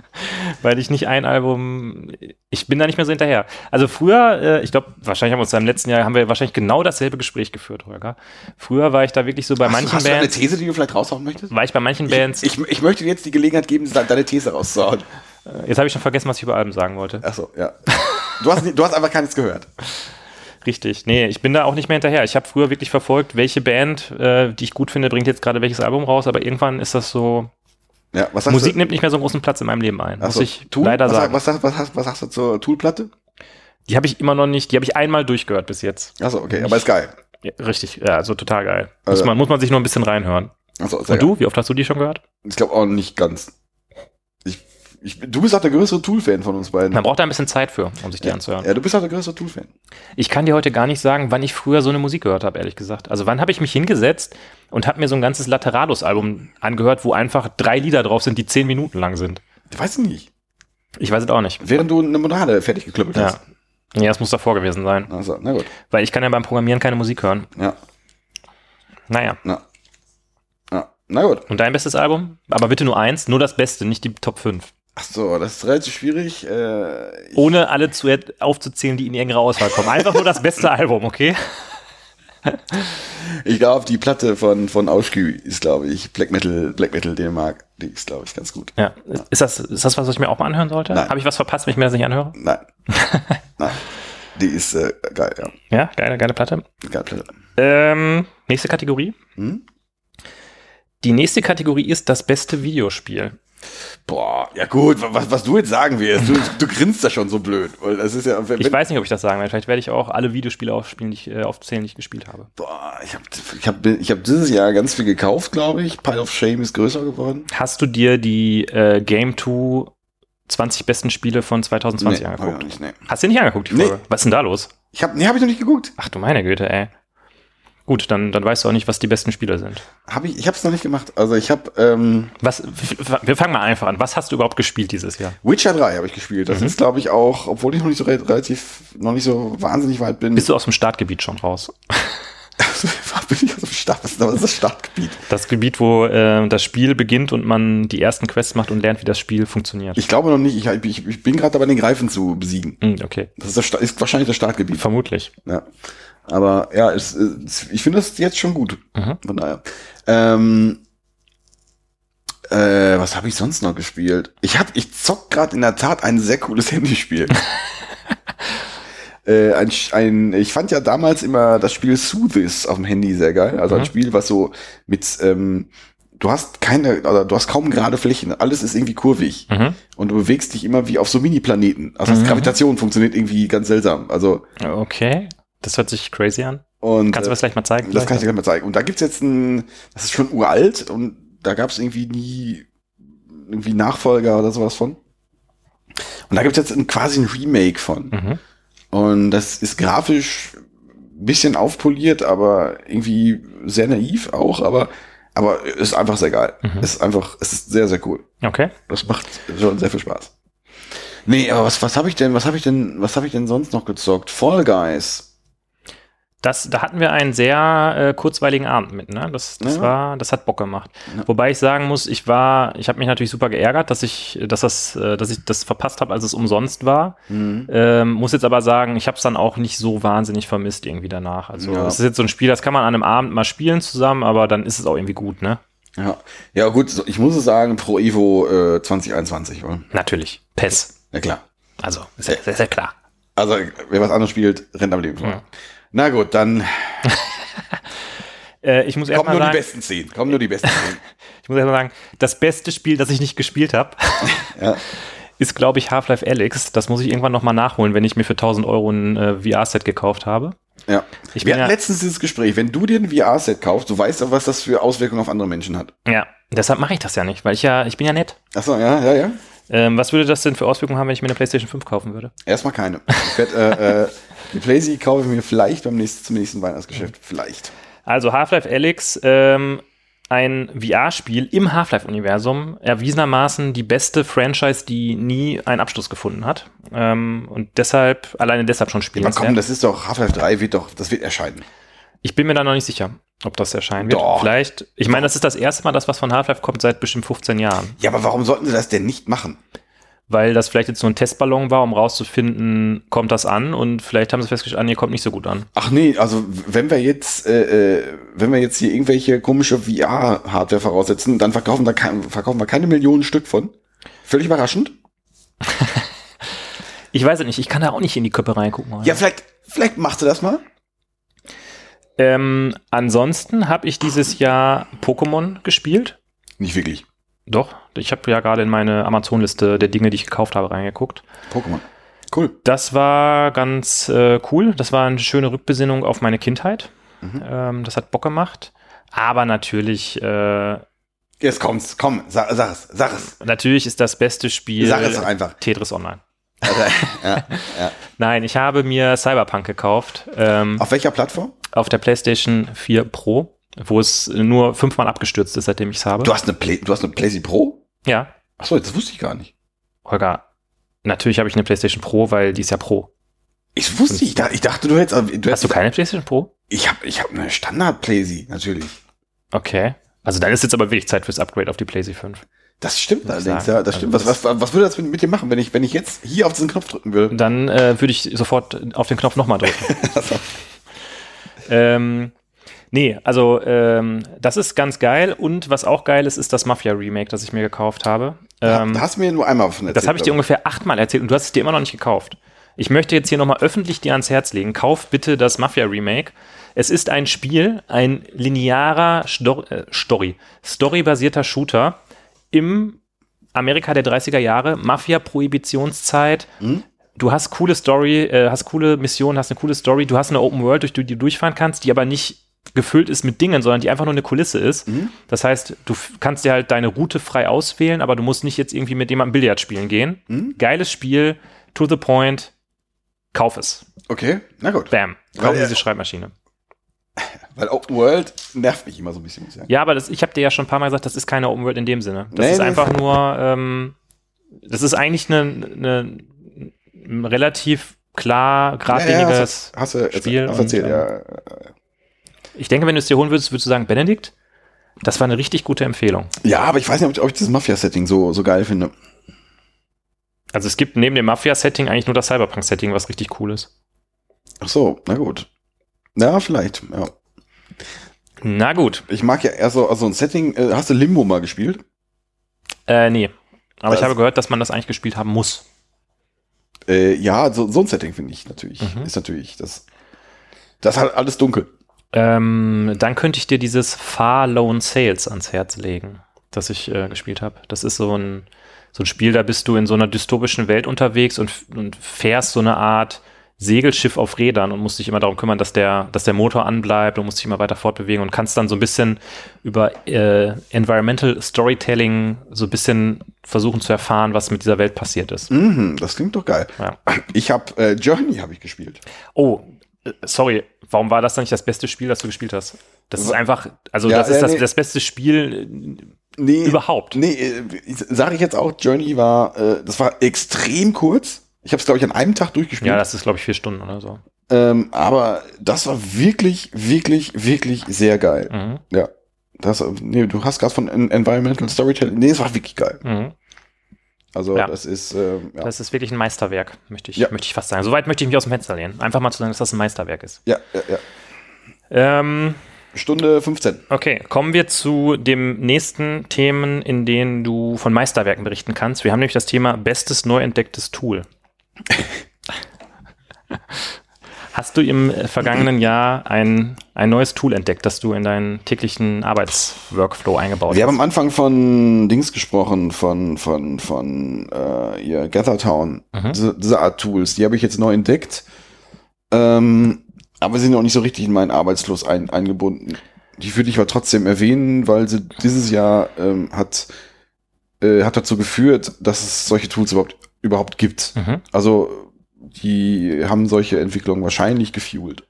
weil ich nicht ein Album, ich bin da nicht mehr so hinterher. Also früher, äh, ich glaube, wahrscheinlich haben wir uns da im letzten Jahr, haben wir wahrscheinlich genau dasselbe Gespräch geführt, Holger. Früher war ich da wirklich so bei Hast, manchen du, hast du eine Bands, These, die du vielleicht raushauen möchtest? war ich bei manchen Bands, Ich, ich möchte dir jetzt die Gelegenheit geben, de- deine These rauszuhauen. jetzt habe ich schon vergessen, was ich über Alben sagen wollte. Achso, ja. Du hast, du hast einfach keines gehört. Richtig. Nee, ich bin da auch nicht mehr hinterher. Ich habe früher wirklich verfolgt, welche Band, äh, die ich gut finde, bringt jetzt gerade welches Album raus, aber irgendwann ist das so, Ja, was Musik du? nimmt nicht mehr so einen großen Platz in meinem Leben ein, muss Achso, ich Tool? leider was, sagen. Was, was, was, was sagst du zur Tool-Platte? Die habe ich immer noch nicht, die habe ich einmal durchgehört bis jetzt. Achso, okay, aber ist geil. Ja, richtig, ja, also total geil. Also- muss, man, muss man sich nur ein bisschen reinhören. Sehr Und du, wie oft hast du die schon gehört? Ich glaube auch nicht ganz. Ich, ich, du bist auch der größere Tool-Fan von uns beiden. Man braucht da ein bisschen Zeit für, um sich die ja. anzuhören. ja, du bist auch der größere Tool-Fan. Ich kann dir heute gar nicht sagen, wann ich früher so eine Musik gehört habe, ehrlich gesagt. Also wann habe ich mich hingesetzt und habe mir so ein ganzes Laterados-Album angehört, wo einfach drei Lieder drauf sind, die zehn Minuten lang sind. Ich weiß nicht. Ich weiß es auch nicht. Während du eine Monade fertig geklüppelt Ja. hast. Ja, das muss davor gewesen sein. Also, na gut. Weil ich kann ja beim Programmieren keine Musik hören. Ja, Naja. na. Ja, na gut. Und dein bestes Album? Aber bitte nur eins, nur das Beste, nicht die Top 5. Ach so, das ist relativ schwierig. Äh, Ohne alle zu, aufzuzählen, die in die engere Auswahl kommen. Einfach nur das beste Album, okay? ich glaube, die Platte von, von Auschkü ist, glaube ich, Black Metal, Black Metal Dänemark. Die ist, glaube ich, ganz gut. Ja. Ist das, ist das was, was ich mir auch mal anhören sollte? Nein. Habe ich was verpasst, wenn ich mir das nicht anhöre? Nein. Nein. Die ist äh, geil, ja. Ja, geile, geile Platte. Geile Platte. Ähm, nächste Kategorie. Hm? Die nächste Kategorie ist das beste Videospiel. Boah, ja gut, was, was du jetzt sagen willst, du, du grinst da schon so blöd. Das ist ja, wenn, Ich weiß nicht, ob ich das sagen werde. Vielleicht werde ich auch alle Videospiele aufspielen, die ich, äh, aufzählen, die ich gespielt habe. boah, ich habe ich hab, ich hab dieses Jahr ganz viel gekauft, glaube ich. Pile of Shame ist größer geworden. Hast du dir die äh, Game 2 20 besten Spiele von 2020 Nee, angeguckt? nicht, nee. Hast du dir nicht angeguckt, die Nee. Folge? Was ist denn da los? Ich hab, nee, habe ich noch nicht geguckt. Ach du meine Güte, ey. Gut, dann, dann weißt du auch nicht, was die besten Spiele sind. Hab ich ich habe es noch nicht gemacht. Also ich habe ähm, Was, wir fangen mal einfach an. Was hast du überhaupt gespielt dieses Jahr? Witcher 3 habe ich gespielt. Mhm. Das ist, glaube ich, auch, obwohl ich noch nicht so re relativ, noch nicht so wahnsinnig weit bin. Bist du aus dem Startgebiet schon raus? bin ich aus dem Start? Was ist das, was ist das Startgebiet? Das Gebiet, wo äh, das Spiel beginnt und man die ersten Quests macht und lernt, wie das Spiel funktioniert. Ich glaube noch nicht. Ich, ich, ich bin gerade dabei, den Greifen zu besiegen. Hm, okay, Das ist, das, ist wahrscheinlich das Startgebiet. vermutlich. Ja. Aber ja, es, es, ich finde das jetzt schon gut. Mhm. Von daher. Ähm, äh, was habe ich sonst noch gespielt? Ich hab, ich zock gerade in der Tat ein sehr cooles Handyspiel. Äh, ein, ein, ich fand ja damals immer das Spiel Soothis auf dem Handy sehr geil. Also Mhm. ein Spiel, was so mit, ähm, du hast keine, oder du hast kaum gerade Flächen. Alles ist irgendwie kurvig. Mhm. Und du bewegst dich immer wie auf so Mini-Planeten. Also Mhm. Gravitation funktioniert irgendwie ganz seltsam. Also, Okay. Das hört sich crazy an. und Kannst du äh, das gleich mal zeigen? das kann ich dir gleich mal zeigen. Und da gibt's jetzt ein, das ist schon uralt und da gab's irgendwie nie irgendwie Nachfolger oder sowas von. Und da gibt's jetzt ein, quasi ein Remake von. Mhm. Und das ist grafisch ein bisschen aufpoliert, aber irgendwie sehr naiv auch, aber, aber ist einfach sehr geil. Mhm. Ist einfach, es ist sehr, sehr cool. Okay. Das macht schon sehr viel Spaß. Nee, aber was, was habe ich denn, was habe ich denn, was habe ich denn sonst noch gezockt? Fall Guys. Das, da hatten wir einen sehr äh, kurzweiligen Abend mit, ne? Das, das Ja. war, das hat Bock gemacht. Ja. Wobei ich sagen muss, ich war, ich habe mich natürlich super geärgert, dass ich, dass das, äh, dass ich das verpasst habe, als es umsonst war. Ähm, muss jetzt aber sagen, ich habe es dann auch nicht so wahnsinnig vermisst irgendwie danach. Also Ja. es ist jetzt so ein Spiel, das kann man an einem Abend mal spielen zusammen, aber dann ist es auch irgendwie gut, ne? Ja, ja gut, ich muss es sagen, Pro Evo äh, 2021, oder? Natürlich. PES. Ja klar. Also, ist ja, ist ja klar. Also, wer was anderes spielt, rennt am Leben vorbei. Na gut, dann Äh, ich muss kommen erstmal nur die sagen, besten zehn. Kommen nur die besten zehn. ich muss erst mal sagen, das beste Spiel, das ich nicht gespielt habe, Ja. ist, glaube ich, Half-Life Alyx. Das muss ich irgendwann nochmal nachholen, wenn ich mir für 1000 Euro ein äh, VR-Set gekauft habe. Ja. Ich Wir hatten ja, letztens dieses Gespräch, wenn du dir ein VR-Set kaufst, du weißt doch, was das für Auswirkungen auf andere Menschen hat. ja, deshalb mache ich das ja nicht, weil ich ja, ich bin ja nett. Achso, ja, ja, ja. Ähm, was würde das denn für Auswirkungen haben, wenn ich mir eine PlayStation 5 kaufen würde? Erstmal keine. Ich werd, äh, äh, die PlayStation kaufe ich mir vielleicht beim nächsten, zum nächsten Weihnachtsgeschäft. Vielleicht. Also Half-Life Alyx, ähm, ein VR-Spiel im Half-Life-Universum, erwiesenermaßen die beste Franchise, die nie einen Abschluss gefunden hat. Ähm, und deshalb, alleine deshalb schon Aber spielenswert. komm, das ist doch, Half-Life 3 wird doch, das wird erscheinen. Ich bin mir da noch nicht sicher, ob das erscheinen wird. Doch. Vielleicht, ich meine, das ist das erste Mal, dass was von Half-Life kommt seit bestimmt 15 Jahren. Ja, aber warum sollten sie das denn nicht machen? Weil das vielleicht jetzt so ein Testballon war, um rauszufinden, kommt das an und vielleicht haben sie festgestellt, ah, nee, kommt nicht so gut an. Ach nee, also wenn wir jetzt, äh, äh, wenn wir jetzt hier irgendwelche komische VR-Hardware voraussetzen, dann verkaufen, da kein, verkaufen wir keine Millionen Stück von. Völlig überraschend. Ich weiß es nicht, ich kann da auch nicht in die Köpfe reingucken. heute. Ja, vielleicht, vielleicht machst du das mal. Ähm, ansonsten habe ich dieses Jahr Pokémon gespielt. Nicht wirklich. Doch, ich habe ja gerade in meine Amazon-Liste der Dinge, die ich gekauft habe, reingeguckt. Pokémon. Cool. Das war ganz äh, cool. Das war eine schöne Rückbesinnung auf meine Kindheit. Mhm. Ähm, das hat Bock gemacht. Aber natürlich, äh, Jetzt kommt's, komm, sag, sag es, sag es. natürlich ist das beste Spiel Sag es doch einfach. Tetris Online. Also, ja, ja. Nein, ich habe mir Cyberpunk gekauft ähm, Auf welcher Plattform? auf der PlayStation 4 Pro, wo es nur fünfmal abgestürzt ist, seitdem ich es habe. Du hast eine Play, du hast eine PlayStation Pro? ja, Achso, das wusste ich gar nicht. Holger, natürlich habe ich eine PlayStation Pro, weil die ist ja Pro. Ich wusste, ich ich dachte, du hättest, du Hast du keine PlayStation Pro? Ich habe ich hab eine Standard-Playsee, natürlich. Okay. Also dann ist jetzt aber wirklich Zeit fürs Upgrade auf die PlayStation 5. Das stimmt allerdings, ja, das Also stimmt. Was, was, was würde das mit, mit dir machen, wenn ich, wenn ich jetzt hier auf diesen Knopf drücken würde? Dann äh, würde ich sofort auf den Knopf nochmal drücken. ähm, nee, also ähm, das ist ganz geil. Und was auch geil ist, ist das Mafia-Remake, das ich mir gekauft habe. Ähm, da hast du mir nur einmal von erzählt. das habe ich dir ungefähr achtmal erzählt und du hast es dir immer noch nicht gekauft. Ich möchte jetzt hier nochmal öffentlich dir ans Herz legen. Kauf bitte das Mafia-Remake. Es ist ein Spiel, ein linearer Stor äh, Story, storybasierter Shooter im Amerika der 30er Jahre, Mafia-Prohibitionszeit. Mhm. Du hast coole Story, äh, hast coole Missionen, hast eine coole Story. Du hast eine Open World, durch die du durchfahren kannst, die aber nicht gefüllt ist mit Dingen, sondern die einfach nur eine Kulisse ist. Mhm. Das heißt, du kannst dir halt deine Route frei auswählen, aber du musst nicht jetzt irgendwie mit jemandem Billard spielen gehen. Mhm. Geiles Spiel, to the point, kauf es. Okay, na gut. Bam. Weil, Kauf äh, diese Schreibmaschine. Weil Open World nervt mich immer so ein bisschen. Ja, aber das, ich habe dir ja schon ein paar Mal gesagt, das ist keine Open World in dem Sinne. Das Nee, ist nee. einfach nur, ähm, das ist eigentlich eine, eine, ein relativ klar, Ja, geradliniges hast, hast du Spiel hast erzählt, und, ja. Ich denke, wenn du es dir holen würdest, würdest du sagen, Benedikt, das war eine richtig gute Empfehlung. Ja, aber ich weiß nicht, ob ich, ob ich das Mafia-Setting so, so geil finde. Also es gibt neben dem Mafia-Setting eigentlich nur das Cyberpunk-Setting, was richtig cool ist. Ach so, na gut. Ja, vielleicht, ja. Na gut. Ich mag ja eher so, also ein Setting, äh, hast du Limbo mal gespielt? Äh, nee. Aber ich Das- habe gehört, dass man das eigentlich gespielt haben muss. Äh, ja, so, so ein Setting finde ich natürlich. Mhm. Ist natürlich das. Das ist halt alles dunkel. Ähm, dann könnte ich dir dieses Far Lone Sales ans Herz legen, das ich äh, gespielt habe. Das ist so ein, so ein Spiel, da bist du in so einer dystopischen Welt unterwegs und, und fährst so eine Art Segelschiff auf Rädern und musst dich immer darum kümmern, dass der, dass der Motor anbleibt und musst dich immer weiter fortbewegen und kannst dann so ein bisschen über äh, Environmental Storytelling so ein bisschen versuchen zu erfahren, was mit dieser Welt passiert ist. Mhm, das klingt doch geil. Ja. Ich habe äh, Journey habe ich gespielt. Oh, äh, sorry, warum war das dann nicht das beste Spiel, das du gespielt hast? Das ist einfach, also Ja, das ist äh, das, nee. das beste Spiel Nee, äh, überhaupt. Nee, sage ich jetzt auch, Journey war, äh, das war extrem kurz. Ich habe es, glaube ich, an einem Tag durchgespielt. Ja, das ist, glaube ich, vier Stunden oder so. ähm, aber das war wirklich, wirklich, wirklich sehr geil. Mhm. Ja. Das, nee, du hast gerade von En- Environmental Storytelling. Nee, es war wirklich geil. Mhm. Also Ja. das ist, ähm, ja. Das ist wirklich ein Meisterwerk, möchte ich, Ja. möchte ich fast sagen. Soweit möchte ich mich aus dem Fenster lehnen. Einfach mal zu sagen, dass das ein Meisterwerk ist. ja, ja, ja. Ähm, Stunde 15. okay, kommen wir zu dem nächsten Themen, in denen du von Meisterwerken berichten kannst. Wir haben nämlich das Thema bestes neu entdecktes Tool. Hast du im vergangenen Jahr ein, ein neues Tool entdeckt, das du in deinen täglichen Arbeitsworkflow eingebaut Wir haben hast? am Anfang von Dings gesprochen, von, von, von äh, ihr Gathertown. Mhm. Diese, diese Art Tools, die habe ich jetzt neu entdeckt. Ähm, aber sind noch nicht so richtig in meinen Arbeitsfluss ein, eingebunden. Die würde ich aber trotzdem erwähnen, weil sie dieses Jahr ähm, hat, äh, hat dazu geführt, dass es solche Tools überhaupt, überhaupt gibt. Mhm. Also die haben solche Entwicklungen wahrscheinlich gefuelt.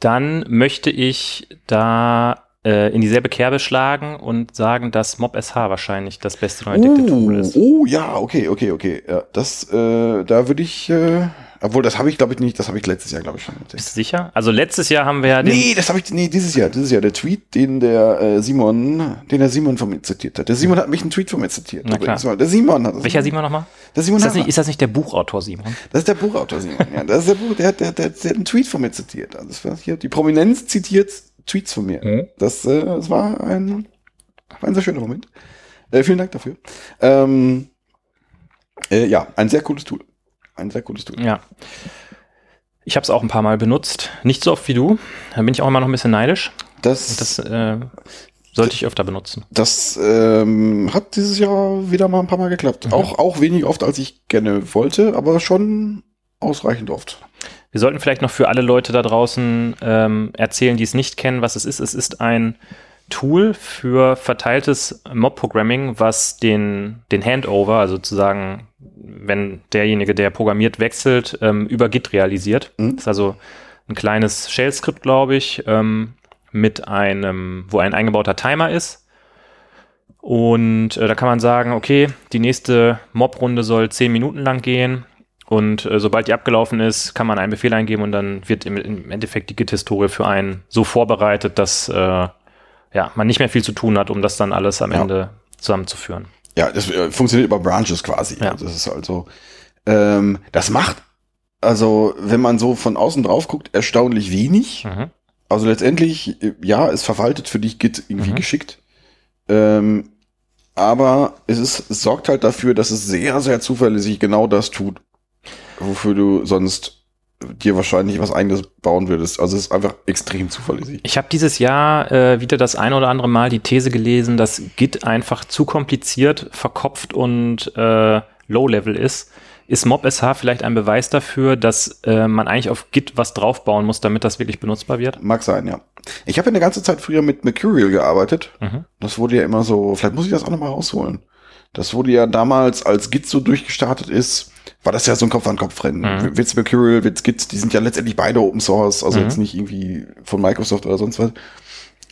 Dann möchte ich da äh, in dieselbe Kerbe schlagen und sagen, dass MobSH wahrscheinlich das beste neu entdeckte Tool ist. oh, ja, okay, okay, okay. Ja, das, äh, da würde ich, äh, obwohl das habe ich, glaube ich, nicht, das habe ich letztes Jahr, glaube ich, schon entdeckt. Bist du sicher? Also letztes Jahr haben wir ja den. Nee, das habe ich, nee, dieses Jahr, dieses Jahr, der Tweet, den der äh, Simon, den der Simon von mir zitiert hat. Der Simon hat mich einen Tweet von mir zitiert. Na klar. mal. Der Simon hat das. Welcher Simon nochmal? Der Simon Ist das, nicht, ist das nicht der Buchautor Simon? das ist der Buchautor Simon. ja, das ist der Buch, der hat, der, hat- der, hat- der hat einen Tweet von mir zitiert. Also das war hier, die Prominenz zitiert Tweets von mir. Mhm. Das, äh, das war ein, war ein sehr schöner Moment. Äh, vielen Dank dafür. Ähm, äh, ja, ein sehr cooles Tool. Ein sehr cooles Tool. Ja. Ich habe es auch ein paar Mal benutzt. Nicht so oft wie du. Da bin ich auch immer noch ein bisschen neidisch. Das, Das äh, sollte ich öfter benutzen. Das ähm, hat dieses Jahr wieder mal ein paar Mal geklappt. Mhm. Auch, auch wenig oft, als ich gerne wollte, aber schon ausreichend oft. Wir sollten vielleicht noch für alle Leute da draußen ähm, erzählen, die es nicht kennen, was es ist. Es ist ein Tool für verteiltes Mob-Programming, was den, den Handover, also sozusagen, wenn derjenige, der programmiert, wechselt, ähm, über Git realisiert. Mhm. Das ist also ein kleines Shell-Skript, glaube ich, ähm, mit einem, wo ein eingebauter Timer ist. Und äh, da kann man sagen, okay, die nächste Mob-Runde soll zehn Minuten lang gehen. Und äh, sobald die abgelaufen ist, kann man einen Befehl eingeben und dann wird im, im Endeffekt die Git-Historie für einen so vorbereitet, dass äh, ja, man nicht mehr viel zu tun hat, um das dann alles am Ja. Ende zusammenzuführen. Ja, das äh, funktioniert über Branches quasi. Ja. Also das ist also, ähm, das macht, also wenn man so von außen drauf guckt, erstaunlich wenig. Mhm. Also letztendlich, äh, ja, es verwaltet für dich Git irgendwie Mhm. geschickt. Ähm, aber es, ist, es sorgt halt dafür, dass es sehr, sehr zuverlässig genau das tut, wofür du sonst dir wahrscheinlich was eigenes bauen würdest. Also es ist einfach extrem zuverlässig. Ich habe dieses Jahr äh, wieder das ein oder andere Mal die These gelesen, dass Git einfach zu kompliziert, verkopft und äh, Low-Level ist. Ist MobSH vielleicht ein Beweis dafür, dass äh, man eigentlich auf Git was draufbauen muss, damit das wirklich benutzbar wird? Mag sein, ja. Ich habe ja eine ganze Zeit früher mit Mercurial gearbeitet. Mhm. Das wurde ja immer so, vielleicht muss ich das auch nochmal rausholen. Das wurde ja damals, als Git so durchgestartet ist, war das ja so ein Kopf-an-Kopf-Rennen. Mhm. Witz Mercurial, Witz Git, die sind ja letztendlich beide Open Source, also Mhm. jetzt nicht irgendwie von Microsoft oder sonst was.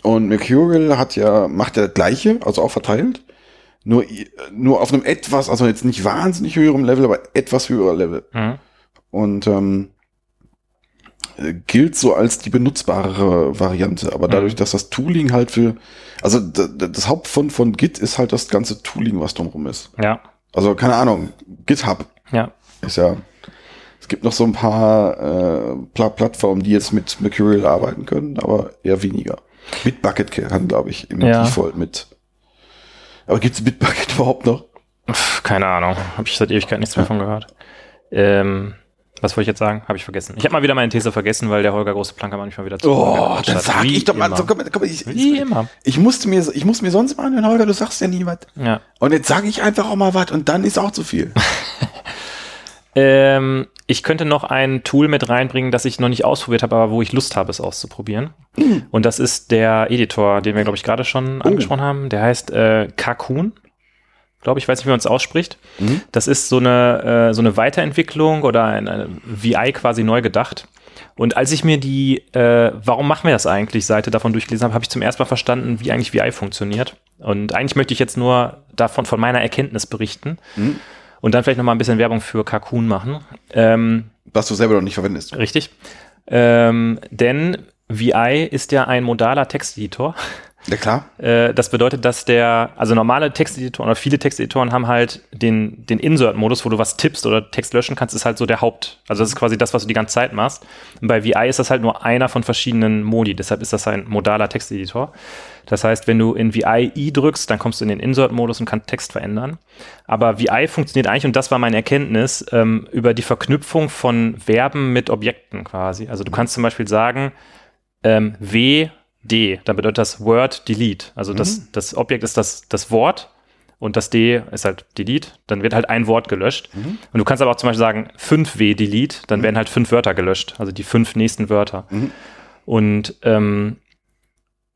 Und Mercurial hat ja, macht ja das gleiche, also auch verteilt. Nur, nur auf einem etwas, also jetzt nicht wahnsinnig höherem Level, aber etwas höherer Level. Mhm. Und ähm, äh, gilt so als die benutzbare Variante. Aber Mhm. dadurch, dass das Tooling halt für, also das Hauptfund von Git ist halt das ganze Tooling, was drumherum ist. Ja, Also keine Ahnung, GitHub ja. ist ja, es gibt noch so ein paar äh, Pla Plattformen, die jetzt mit Mercurial arbeiten können, aber eher weniger. Bitbucket kann, glaube ich, im Ja. Default mit. Aber gibt es Bitbucket überhaupt noch? Keine Ahnung, habe ich seit Ewigkeit nichts mehr von gehört. Ähm, Was wollte ich jetzt sagen? Habe ich vergessen. Ich habe mal wieder meine These vergessen, weil der Holger große Planker manchmal wieder zu Oh, das sag ich doch mal. So, komm, komm, ich, Wie immer. ich musste mir, ich muss mir sonst mal anhören, Holger, du sagst ja nie was. Ja. Und jetzt sage ich einfach auch mal was und dann ist auch zu viel. Ähm, ich könnte noch ein Tool mit reinbringen, das ich noch nicht ausprobiert habe, aber wo ich Lust habe, es auszuprobieren. Und das ist der Editor, den wir, glaube ich, gerade schon angesprochen haben. Der heißt äh, Kakun. Glaube ich, weiß nicht, wie man es ausspricht. Das ist so eine, äh, so eine Weiterentwicklung oder eine, eine VI quasi neu gedacht. Und als ich mir die, äh, warum machen wir das eigentlich, Seite davon durchgelesen habe, habe ich zum ersten Mal verstanden, wie eigentlich VI funktioniert. Und eigentlich möchte ich jetzt nur davon, von meiner Erkenntnis berichten. Und dann vielleicht noch mal ein bisschen Werbung für Kakun machen. Ähm, Was du selber noch nicht verwendest. Richtig. Ähm, denn VI ist ja ein modaler Texteditor. Ja, klar. Äh, das bedeutet, dass der, also normale Texteditoren oder viele Texteditoren haben halt den, den Insert-Modus, wo du was tippst oder Text löschen kannst, ist halt so der Haupt. Also das ist quasi das, was du die ganze Zeit machst. Und bei VI ist das halt nur einer von verschiedenen Modi. Deshalb ist das ein modaler Texteditor. Das heißt, wenn du in VI I drückst, dann kommst du in den Insert-Modus und kannst Text verändern. Aber VI funktioniert eigentlich, und das war meine Erkenntnis, ähm, über die Verknüpfung von Verben mit Objekten quasi. Also du kannst zum Beispiel sagen, ähm, W, D, dann bedeutet das Word Delete. Also das, das Objekt ist das, das Wort und das D ist halt Delete. Dann wird halt ein Wort gelöscht. Und du kannst aber auch zum Beispiel sagen 5W Delete, dann werden halt fünf Wörter gelöscht, also die fünf nächsten Wörter. Und ähm,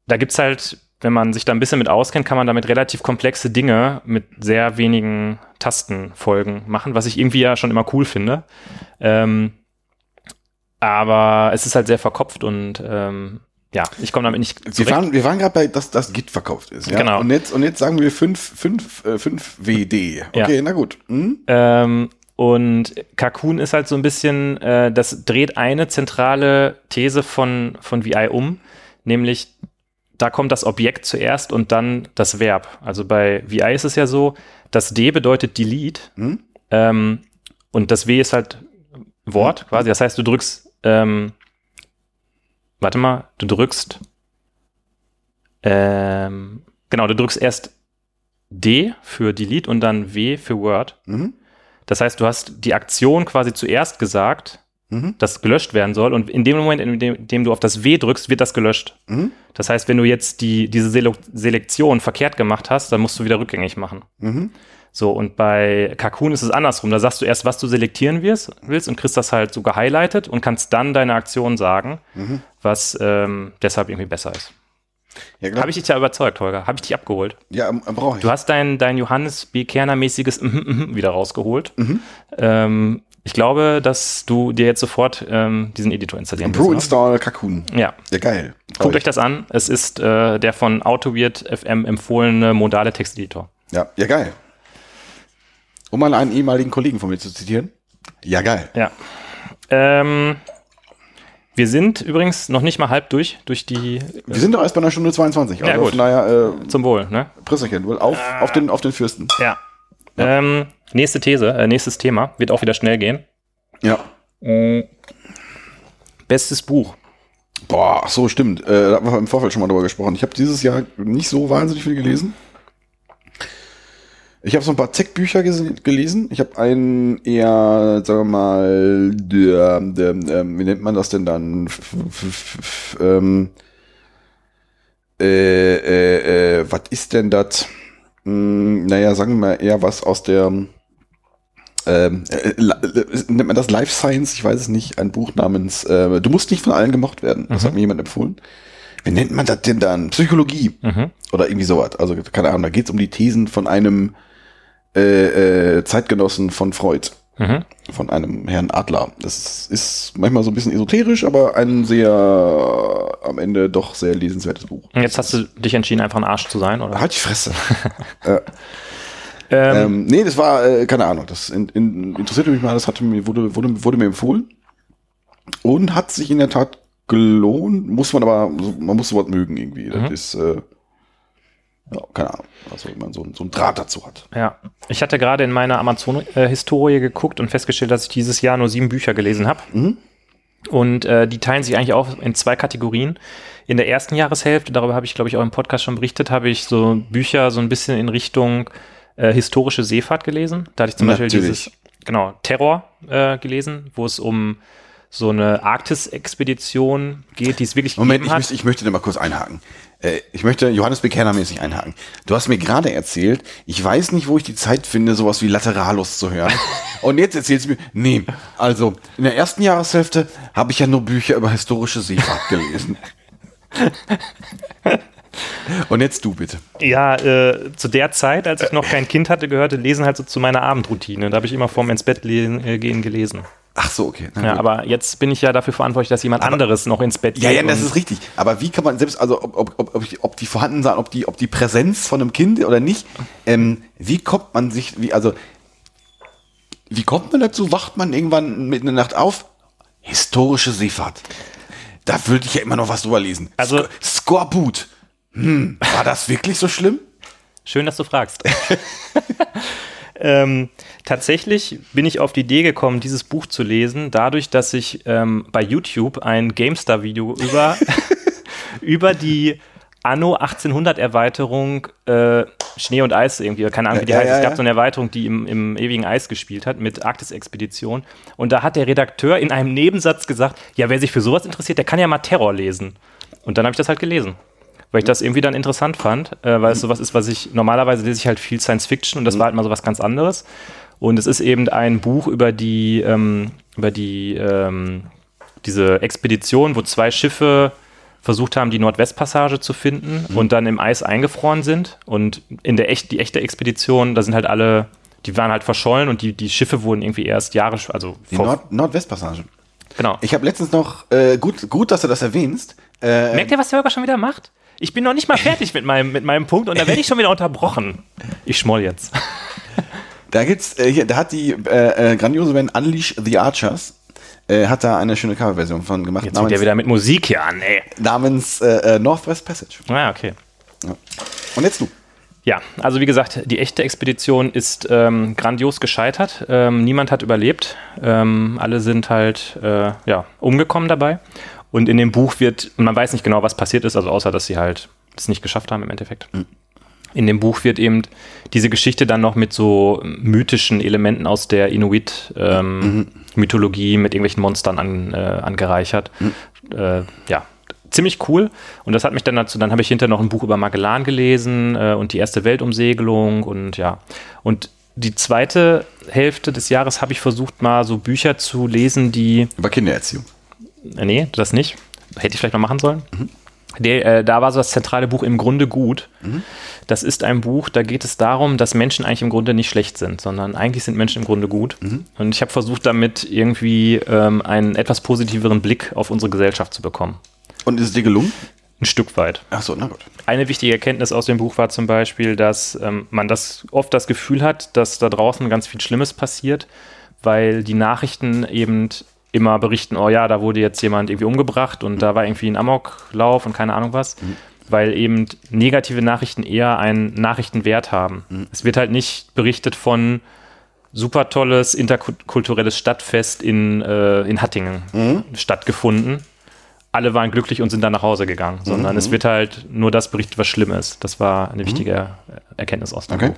da gibt's halt, wenn man sich da ein bisschen mit auskennt, kann man damit relativ komplexe Dinge mit sehr wenigen Tastenfolgen machen, was ich irgendwie ja schon immer cool finde. Ähm, aber es ist halt sehr verkopft und ähm, ja, ich komme damit nicht Wir zurecht. waren, wir waren gerade bei, dass das Git verkauft ist. Ja? Genau. Und jetzt, und jetzt sagen wir 5, 5, äh, 5 WD. Okay, Ja. na gut. Hm? Ähm, und Kakun ist halt so ein bisschen, äh, das dreht eine zentrale These von, von VI um, nämlich da kommt das Objekt zuerst und dann das Verb. Also bei VI ist es ja so, das D bedeutet Delete Hm? ähm, und das W ist halt Wort quasi. Das heißt, du drückst, ähm, warte mal, du drückst, ähm, genau, du drückst erst D für Delete und dann W für Word. Mhm. Das heißt, du hast die Aktion quasi zuerst gesagt, Mhm. dass gelöscht werden soll. Und in dem Moment, in dem, in dem du auf das W drückst, wird das gelöscht. Mhm. Das heißt, wenn du jetzt die, diese Sele Selektion verkehrt gemacht hast, dann musst du wieder rückgängig machen. Mhm. So, und bei Kakun ist es andersrum. Da sagst du erst, was du selektieren wirst, willst und kriegst das halt so gehighlightet und kannst dann deine Aktion sagen, Mhm. was ähm, deshalb irgendwie besser ist. Ja. Habe ich dich da überzeugt, Holger? Habe ich dich abgeholt? ja, ähm, brauche ich. Du hast dein, dein Johannes B. Kerner-mäßiges mhm, mhm wieder rausgeholt. Mhm. Ähm, ich glaube, dass du dir jetzt sofort ähm, diesen Editor installieren Pro wirst. Install Kakun. ne? Ja, Ja, geil. guckt euch das an. Es ist äh, der von AutoWeird FM empfohlene modale Texteditor. Ja, ja, geil. Um mal einen ehemaligen Kollegen von mir zu zitieren. Ja, geil. Ja. Ähm, wir sind übrigens noch nicht mal halb durch, durch die Wir sind doch erst bei einer Stunde 22. Ja, Also gut. von daher, äh, zum Wohl, ne? Prösterchen, wohl auf, auf, den, auf den Fürsten. Ja. Ähm, nächste These, äh, nächstes Thema, wird auch wieder schnell gehen. Ja. Bestes Buch. Boah, ach so, stimmt. Äh, da haben wir im Vorfeld schon mal drüber gesprochen. Ich habe dieses Jahr nicht so wahnsinnig viel gelesen. Ich habe so ein paar Tech-Bücher gelesen. Ich habe einen eher, sagen wir mal, der, der, ähm, wie nennt man das denn dann? F ähm, äh, äh, äh, was ist denn das? Hm, naja, sagen wir mal eher was aus der, ähm, äh, la- äh, nennt man das Life Science? Ich weiß es nicht. Ein Buch namens äh, Du musst nicht von allen gemocht werden. Das hat mir jemand empfohlen. Wie nennt man das denn dann? Psychologie Mhm. oder irgendwie sowas. Also keine Ahnung, da geht es um die Thesen von einem äh, äh, Zeitgenossen von Freud, Mhm. von einem Herrn Adler. Das ist manchmal so ein bisschen esoterisch, aber ein sehr am Ende doch sehr lesenswertes Buch. Und jetzt hast du dich entschieden, einfach ein Arsch zu sein, oder? Halt die Fresse. Ähm, ähm, nee, das war, äh, keine Ahnung, das in, in, interessierte mich mal, das hatte mir, wurde, wurde, wurde mir empfohlen und hat sich in der Tat gelohnt, muss man aber, man muss sowas mögen irgendwie. Das Mhm. ist, äh, ja, keine Ahnung, also wenn man so, so einen Draht dazu hat. Ja, ich hatte gerade in meiner Amazon-Historie geguckt und festgestellt, dass ich dieses Jahr nur sieben Bücher gelesen habe. Mhm. Und äh, die teilen sich eigentlich auch in zwei Kategorien. In der ersten Jahreshälfte, darüber habe ich, glaube ich, auch im Podcast schon berichtet, habe ich so Bücher so ein bisschen in Richtung äh, historische Seefahrt gelesen. Da hatte ich zum Beispiel Natürlich. dieses genau, Terror äh, gelesen, wo es um so eine Arktis-Expedition geht, die es wirklich Moment, ich, gegeben müsste, ich möchte da mal kurz einhaken. Äh, ich möchte Johannes Bekerner-mäßig einhaken. Du hast mir gerade erzählt, ich weiß nicht, wo ich die Zeit finde, sowas wie Lateralus zu hören. Und jetzt erzählst du mir, nee, also in der ersten Jahreshälfte habe ich ja nur Bücher über historische Seefahrt gelesen. Und jetzt du bitte. Ja, äh, zu der Zeit, als ich noch kein Kind hatte, gehörte Lesen halt so zu meiner Abendroutine. Da habe ich immer vorm ins Bett lesen, äh, gehen gelesen. Ach so, okay. Na Ja, gut. aber jetzt bin ich ja dafür verantwortlich, dass jemand anderes noch ins Bett Ja, geht. ja, das und- ist richtig. Aber wie kann man selbst, also ob, ob, ob, ob, ob die vorhanden sind, ob die, ob die Präsenz von einem Kind oder nicht, ähm, wie kommt man sich, wie, also, wie kommt man dazu? Wacht man irgendwann mitten in der Nacht auf? Historische Seefahrt. Da würde ich ja immer noch was drüber lesen. Also- Sk Skorbut. Hm, war das wirklich so schlimm? Schön, dass du fragst. ähm, tatsächlich bin ich auf die Idee gekommen, dieses Buch zu lesen, dadurch, dass ich ähm, bei YouTube ein GameStar-Video über, über die Anno 1800 Erweiterung äh, Schnee und Eis irgendwie, keine Ahnung, wie die Ja, heißt. ja, es gab ja. so eine Erweiterung, die im, im ewigen Eis gespielt hat mit Arktis-Expedition. Und da hat der Redakteur in einem Nebensatz gesagt, ja, wer sich für sowas interessiert, der kann ja mal Terror lesen. Und dann habe ich das halt gelesen. Weil ich das irgendwie dann interessant fand, äh, weil es sowas ist, was ich normalerweise lese ich halt viel Science Fiction und das war halt mal sowas ganz anderes. Und es ist eben ein Buch über die, ähm, über die, ähm, diese Expedition, wo zwei Schiffe versucht haben, die Nordwestpassage zu finden und dann im Eis eingefroren sind. Und in der echt, die echte Expedition, da sind halt alle, die waren halt verschollen und die, die Schiffe wurden irgendwie erst Jahre, also Die vor- Nord Nordwestpassage. genau. Ich habe letztens noch, äh, gut, gut, dass du das erwähnst. Äh, Merkt ihr, was der Holger schon wieder macht? Ich bin noch nicht mal fertig mit meinem, mit meinem Punkt und da werde ich schon wieder unterbrochen. Ich schmoll jetzt. Da gibt's, äh, hier, da hat die äh, äh, grandiose Band Unleash the Archers, äh, hat da eine schöne Coverversion von gemacht, Jetzt fängt der wieder mit Musik hier an, ey. namens äh, äh, Northwest Passage. Ah, okay. Und jetzt du. Ja, also wie gesagt, die echte Expedition ist ähm, grandios gescheitert. Ähm, niemand hat überlebt. Ähm, alle sind halt äh, ja, umgekommen dabei. Und in dem Buch wird, man weiß nicht genau, was passiert ist, also außer, dass sie halt es nicht geschafft haben im Endeffekt. In dem Buch wird eben diese Geschichte dann noch mit so mythischen Elementen aus der Inuit-Mythologie mit irgendwelchen Monstern an, äh, angereichert. Äh, ja, ziemlich cool. Und das hat mich dann dazu, dann habe ich hinterher noch ein Buch über Magellan gelesen äh, und die erste Weltumsegelung und ja. Und die zweite Hälfte des Jahres habe ich versucht, mal so Bücher zu lesen, die Über Kindererziehung. Äh, Nee, das nicht. Hätte ich vielleicht noch machen sollen. Der, äh, da war so das zentrale Buch im Grunde gut. Das ist ein Buch, da geht es darum, dass Menschen eigentlich im Grunde nicht schlecht sind, sondern eigentlich sind Menschen im Grunde gut. Und ich habe versucht, damit irgendwie ähm, einen etwas positiveren Blick auf unsere Gesellschaft zu bekommen. Und ist es dir gelungen? Ein Stück weit. Ach so, na gut. Eine wichtige Erkenntnis aus dem Buch war zum Beispiel, dass ähm, man das oft das Gefühl hat, dass da draußen ganz viel Schlimmes passiert, weil die Nachrichten eben immer berichten, oh ja, da wurde jetzt jemand irgendwie umgebracht und da war irgendwie ein Amoklauf und keine Ahnung was, weil eben negative Nachrichten eher einen Nachrichtenwert haben. Es wird halt nicht berichtet von super tolles interkulturelles Stadtfest in, äh, in Hattingen stattgefunden. Alle waren glücklich und sind dann nach Hause gegangen, sondern es wird halt nur das berichtet, was schlimm ist. Das war eine wichtige Erkenntnis aus dem Okay. Buch.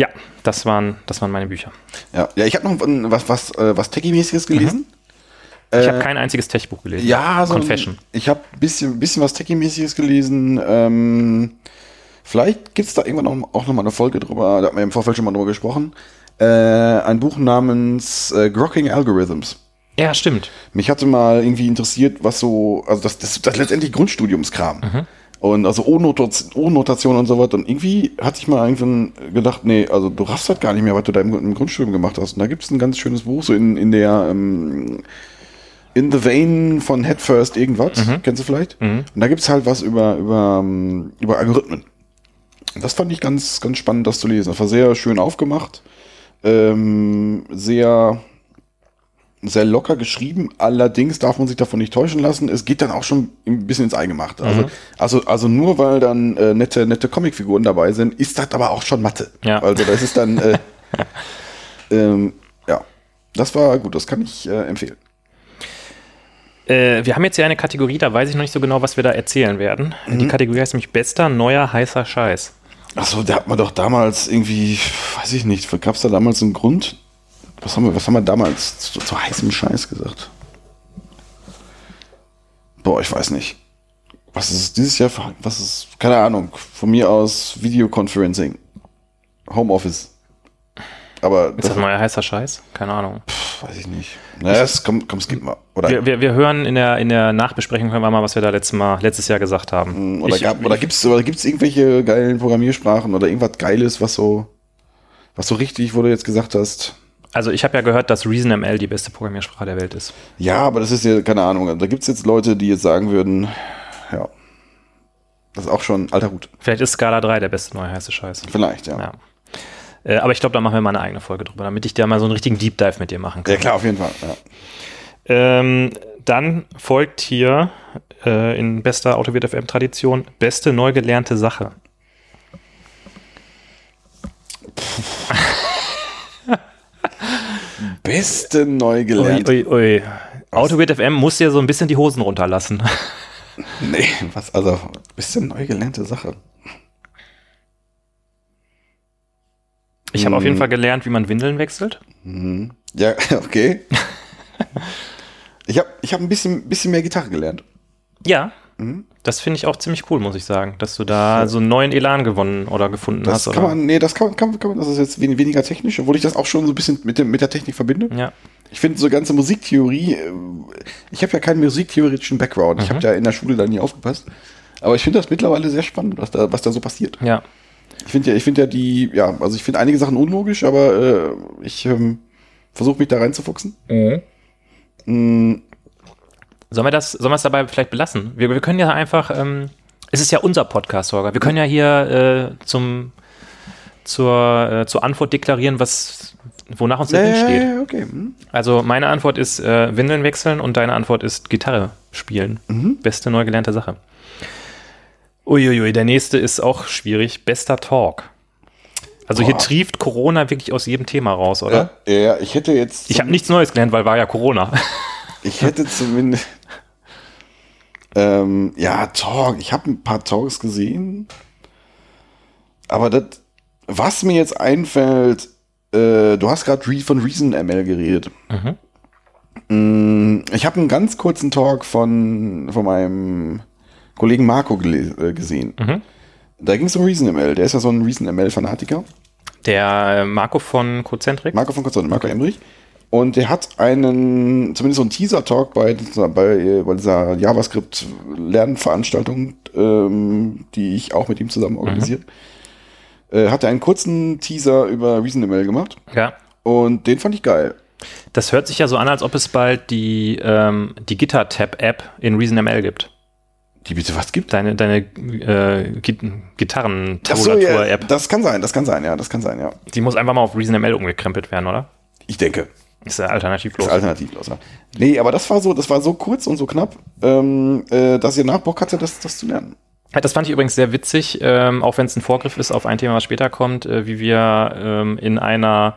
Ja, das waren, das waren meine Bücher. Ja, ja ich habe noch ein- was, was, äh, was Techie-mäßiges gelesen. Ich habe kein einziges Tech-Buch gelesen. Äh, Ja, so ein- Confession. Ich habe ein bisschen, bisschen was Techie-mäßiges gelesen. Ähm, vielleicht gibt's da irgendwann auch noch mal eine Folge drüber. Da hatten wir im Vorfeld schon mal drüber gesprochen. Äh, ein Buch namens äh, Grokking Algorithms. Ja, stimmt. Mich hatte mal irgendwie interessiert, was so, also das, das, das letztendlich Grundstudiumskram. Und also O-Notation und so was. Und irgendwie hatte ich mal irgendwann gedacht, nee, also du raffst halt gar nicht mehr, was du da im, im Grundstudium gemacht hast. Und da gibt's ein ganz schönes Buch, so in, in der ähm, In the Vein von Head First irgendwas. Kennst du vielleicht? Und da gibt's halt was über, über, ähm, über Algorithmen. Und Das fand ich ganz, ganz spannend, das zu lesen. Das war sehr schön aufgemacht. Ähm, sehr, sehr locker geschrieben. Allerdings darf man sich davon nicht täuschen lassen. Es geht dann auch schon ein bisschen ins Eingemachte. Also, also, also nur weil dann äh, nette, nette Comicfiguren dabei sind, ist das aber auch schon Mathe. Ja. Also das ist dann, äh, ähm, ja, das war gut. Das kann ich äh, empfehlen. Äh, wir haben jetzt hier eine Kategorie, da weiß ich noch nicht so genau, was wir da erzählen werden. Mhm. Die Kategorie heißt nämlich bester, neuer, heißer Scheiß. Achso, da hat man doch damals irgendwie, weiß ich nicht, gab es da damals einen Grund? Was haben wir, was haben wir damals zu, zu heißem Scheiß gesagt? Boah, ich weiß nicht. Was ist dieses Jahr für, was ist, keine Ahnung, von mir aus Videoconferencing, Homeoffice. Aber Ist das neuer heißer Scheiß? Keine Ahnung. pff, weiß ich nicht. Naja, es, komm, komm, skip mal. Oder, Wir, wir, wir hören in der, in der Nachbesprechung hören wir mal, was wir da letztes, mal, letztes Jahr gesagt haben. oder, Ich- gab, oder gibt's oder gibt's irgendwelche geilen Programmiersprachen oder irgendwas Geiles, was so, was so richtig, wo du jetzt gesagt hast, Also ich habe ja gehört, dass ReasonML die beste Programmiersprache der Welt ist. Ja, aber das ist ja, keine Ahnung, da gibt's jetzt Leute, die jetzt sagen würden, ja, das ist auch schon alter Hut. Vielleicht ist Scala 3 der beste neue heiße Scheiß. Vielleicht, ja. Ja, Ja. Äh, aber ich glaube, da machen wir mal eine eigene Folge drüber, damit ich da mal so einen richtigen Deep Dive mit dir machen kann. klar, auf jeden Fall. Ja. Ähm, dann folgt hier äh, in bester Autowirt FM Tradition beste neu gelernte Sache. Beste neu Ui, gelernt. ui, ui. Autowirt FM muss dir so ein bisschen die Hosen runterlassen. Nee, was, also, beste neu gelernte Sache. Ich habe auf Mhm. jeden Fall gelernt, wie man Windeln wechselt. Ja, okay. Ich habe ich hab ein bisschen, bisschen mehr Gitarre gelernt. Ja. Das finde ich auch ziemlich cool, muss ich sagen, dass du da so einen neuen Elan gewonnen oder gefunden Das hast. kann Oder? man, nee, das kann, man- kann, kann man, das ist jetzt wen- weniger technisch, obwohl ich das auch schon so ein bisschen mit, dem, mit der Technik verbinde. ja. Ich finde so ganze Musiktheorie, äh, ich habe ja keinen musiktheoretischen Background. Ich habe ja in der Schule da nie aufgepasst. Aber ich finde das mittlerweile sehr spannend, was da, was da so passiert. ja. Ich finde ja, ich finde ja die, ja, also ich finde einige Sachen unlogisch, aber äh, ich ähm, versuche mich da reinzufuchsen. Mm, Sollen wir das, sollen wir es dabei vielleicht belassen? Wir, wir können ja einfach, ähm, es ist ja unser Podcast, Holger. Wir können ja hier äh, zum, zur, äh, zur Antwort deklarieren, was, wonach uns der Wind steht. okay. hm. Also meine Antwort ist äh, Windeln wechseln und deine Antwort ist Gitarre spielen. Beste neu gelernte Sache. Uiuiui, der nächste ist auch schwierig. Bester Talk. Also hier Boah. trieft Corona wirklich aus jedem Thema raus, oder? Ja, ja, ich hätte jetzt, Ich habe nichts Neues gelernt, weil war ja Corona. ich hätte zumindest, ähm, ja, Talk, ich habe ein paar Talks gesehen, aber das, was mir jetzt einfällt, äh, du hast gerade von Reason ML geredet. Mm, Ich habe einen ganz kurzen Talk von, von meinem Kollegen Marco äh, gesehen. Da ging es um Reason ML. Der ist ja so ein Reason ML-Fanatiker. Der äh, Marco von Cozentric. Marco von Konzern, Marco Emrich. Und der hat einen, zumindest so einen Teaser-Talk bei, dieser- bei, bei dieser JavaScript-Lernveranstaltung, ähm, die ich auch mit ihm zusammen organisiert, äh, hat er einen kurzen Teaser über ReasonML gemacht. Ja. Und den fand ich geil. Das hört sich ja so an, als ob es bald die, ähm, die Gitter-Tab-App in ReasonML gibt. Die bitte was gibt? Deine, deine äh, Git Ach so, ja, Gitarren-Tabulatur-App. das kann sein, das kann sein, ja, das kann sein, ja. Die muss einfach mal auf ReasonML umgekrempelt werden, oder? Ich denke. Ist ja alternativlos. Ist alternativlos, ja. Nee, aber das war so, das war so kurz und so knapp, ähm, äh, dass ihr Nachbock hatte, das, das zu lernen. Das fand ich übrigens sehr witzig, ähm, auch wenn es ein Vorgriff ist auf ein Thema, was später kommt, äh, wie wir ähm, in einer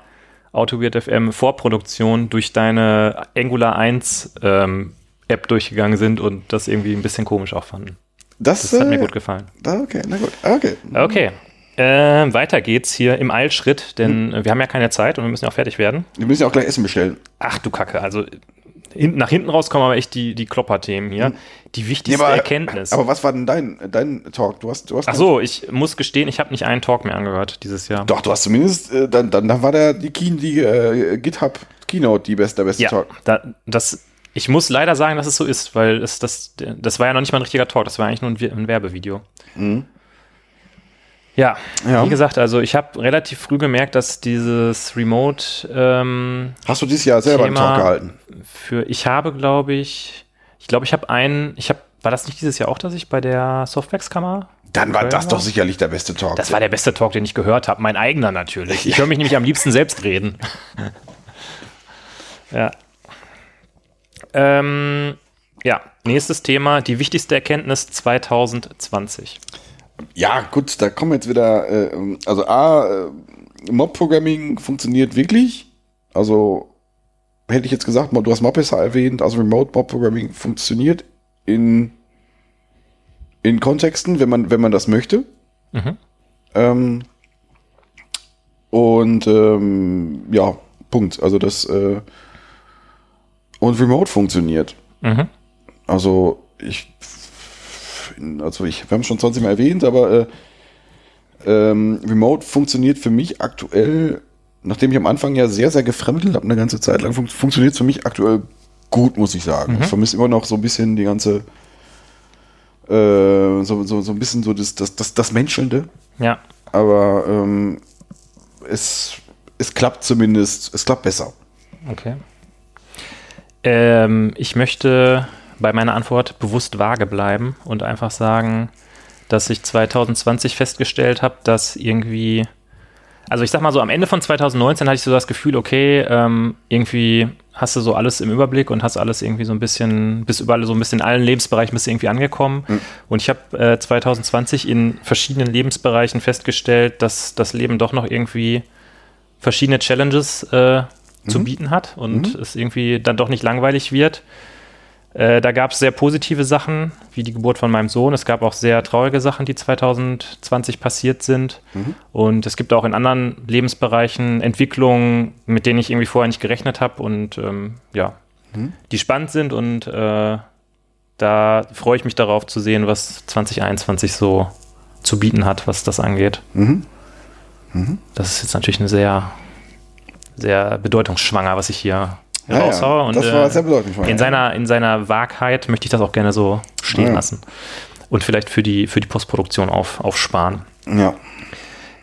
AutoWeird FM Vorproduktion durch deine Angular 1 ähm, App durchgegangen sind und das irgendwie ein bisschen komisch auch fanden. Das, Das hat mir äh, gut gefallen. ah, Okay, na gut. Ah, Okay. Okay. Ähm, weiter geht's hier im Eilschritt, denn äh, wir haben ja keine Zeit und wir müssen ja auch fertig werden. Wir müssen ja auch gleich Essen bestellen. Ach du Kacke, also hin, nach hinten raus kommen aber echt die, die Klopper-Themen hier. Die wichtigste Erkenntnis. Aber was war denn dein, dein Talk? Du hast, du hast Ach so, ich muss gestehen, ich habe nicht einen Talk mehr angehört dieses Jahr. Doch, du hast zumindest, äh, dann, dann, dann war der die, Key, die äh, GitHub Keynote die beste, der beste Ja, Talk. da, das, ich muss leider sagen, dass es so ist, weil es, das, das war ja noch nicht mal ein richtiger Talk, das war eigentlich nur ein, ein Werbevideo. Ja, Ja. wie gesagt, also ich habe relativ früh gemerkt, dass dieses Remote ähm, Hast du dieses Jahr selber einen Thema- Talk gehalten? für, ich habe, glaube ich, ich glaube, ich habe einen, ich habe, war das nicht dieses Jahr auch, dass ich bei der Softwax-Kammer? Dann war das doch sicherlich der beste Talk. Das war der beste Talk, den ich gehört habe, mein eigener natürlich. Ich höre mich nämlich am liebsten selbst reden. ja. Ähm, ja, nächstes Thema, die wichtigste Erkenntnis 2020. ja, gut, da kommen jetzt wieder, äh, also A, äh, Mob-Programming funktioniert wirklich. Also hätte ich jetzt gesagt, du hast Mobissa erwähnt, also Remote Mob-Programming funktioniert in, in Kontexten, wenn man, wenn man das möchte. Mhm. Ähm, und ähm, ja, Punkt. Also das äh, und Remote funktioniert. Mhm. Also ich, also ich, wir haben es schon 20 Mal erwähnt, aber äh, ähm, Remote funktioniert für mich aktuell, nachdem ich am Anfang ja sehr, sehr gefremdelt habe, eine ganze Zeit lang, fun funktioniert für mich aktuell gut, muss ich sagen. Ich vermisse immer noch so ein bisschen die ganze, äh, so, so, so ein bisschen so das, das, das, das Menschelnde, Ja. aber ähm, es, es klappt zumindest, es klappt besser. Okay. Ähm, ich möchte bei meiner Antwort bewusst vage bleiben und einfach sagen, dass ich 2020 festgestellt habe, dass irgendwie, also ich sag mal so, am Ende von 2019 hatte ich so das Gefühl, okay, ähm, irgendwie hast du so alles im Überblick und hast alles irgendwie so ein bisschen, bis überall so ein bisschen in allen Lebensbereichen bist du irgendwie angekommen. Und ich habe äh, 2020 in verschiedenen Lebensbereichen festgestellt, dass das Leben doch noch irgendwie verschiedene Challenges äh, zu bieten hat und es irgendwie dann doch nicht langweilig wird. Äh, da gab es sehr positive Sachen, wie die Geburt von meinem Sohn. Es gab auch sehr traurige Sachen, die 2020 passiert sind. Und es gibt auch in anderen Lebensbereichen Entwicklungen, mit denen ich irgendwie vorher nicht gerechnet habe und ähm, ja, die spannend sind. Und äh, da freue ich mich darauf zu sehen, was 2021 so zu bieten hat, was das angeht. Das ist jetzt natürlich eine sehr, sehr bedeutungsschwanger, was ich hier Ja, ja, raushaue. Und, das war äh, sehr bedeutungsschwanger, In ja. seiner, in seiner Wahrheit möchte ich das auch gerne so stehen Ja, ja. lassen. Und vielleicht für die, für die Postproduktion auf, aufsparen. Ja.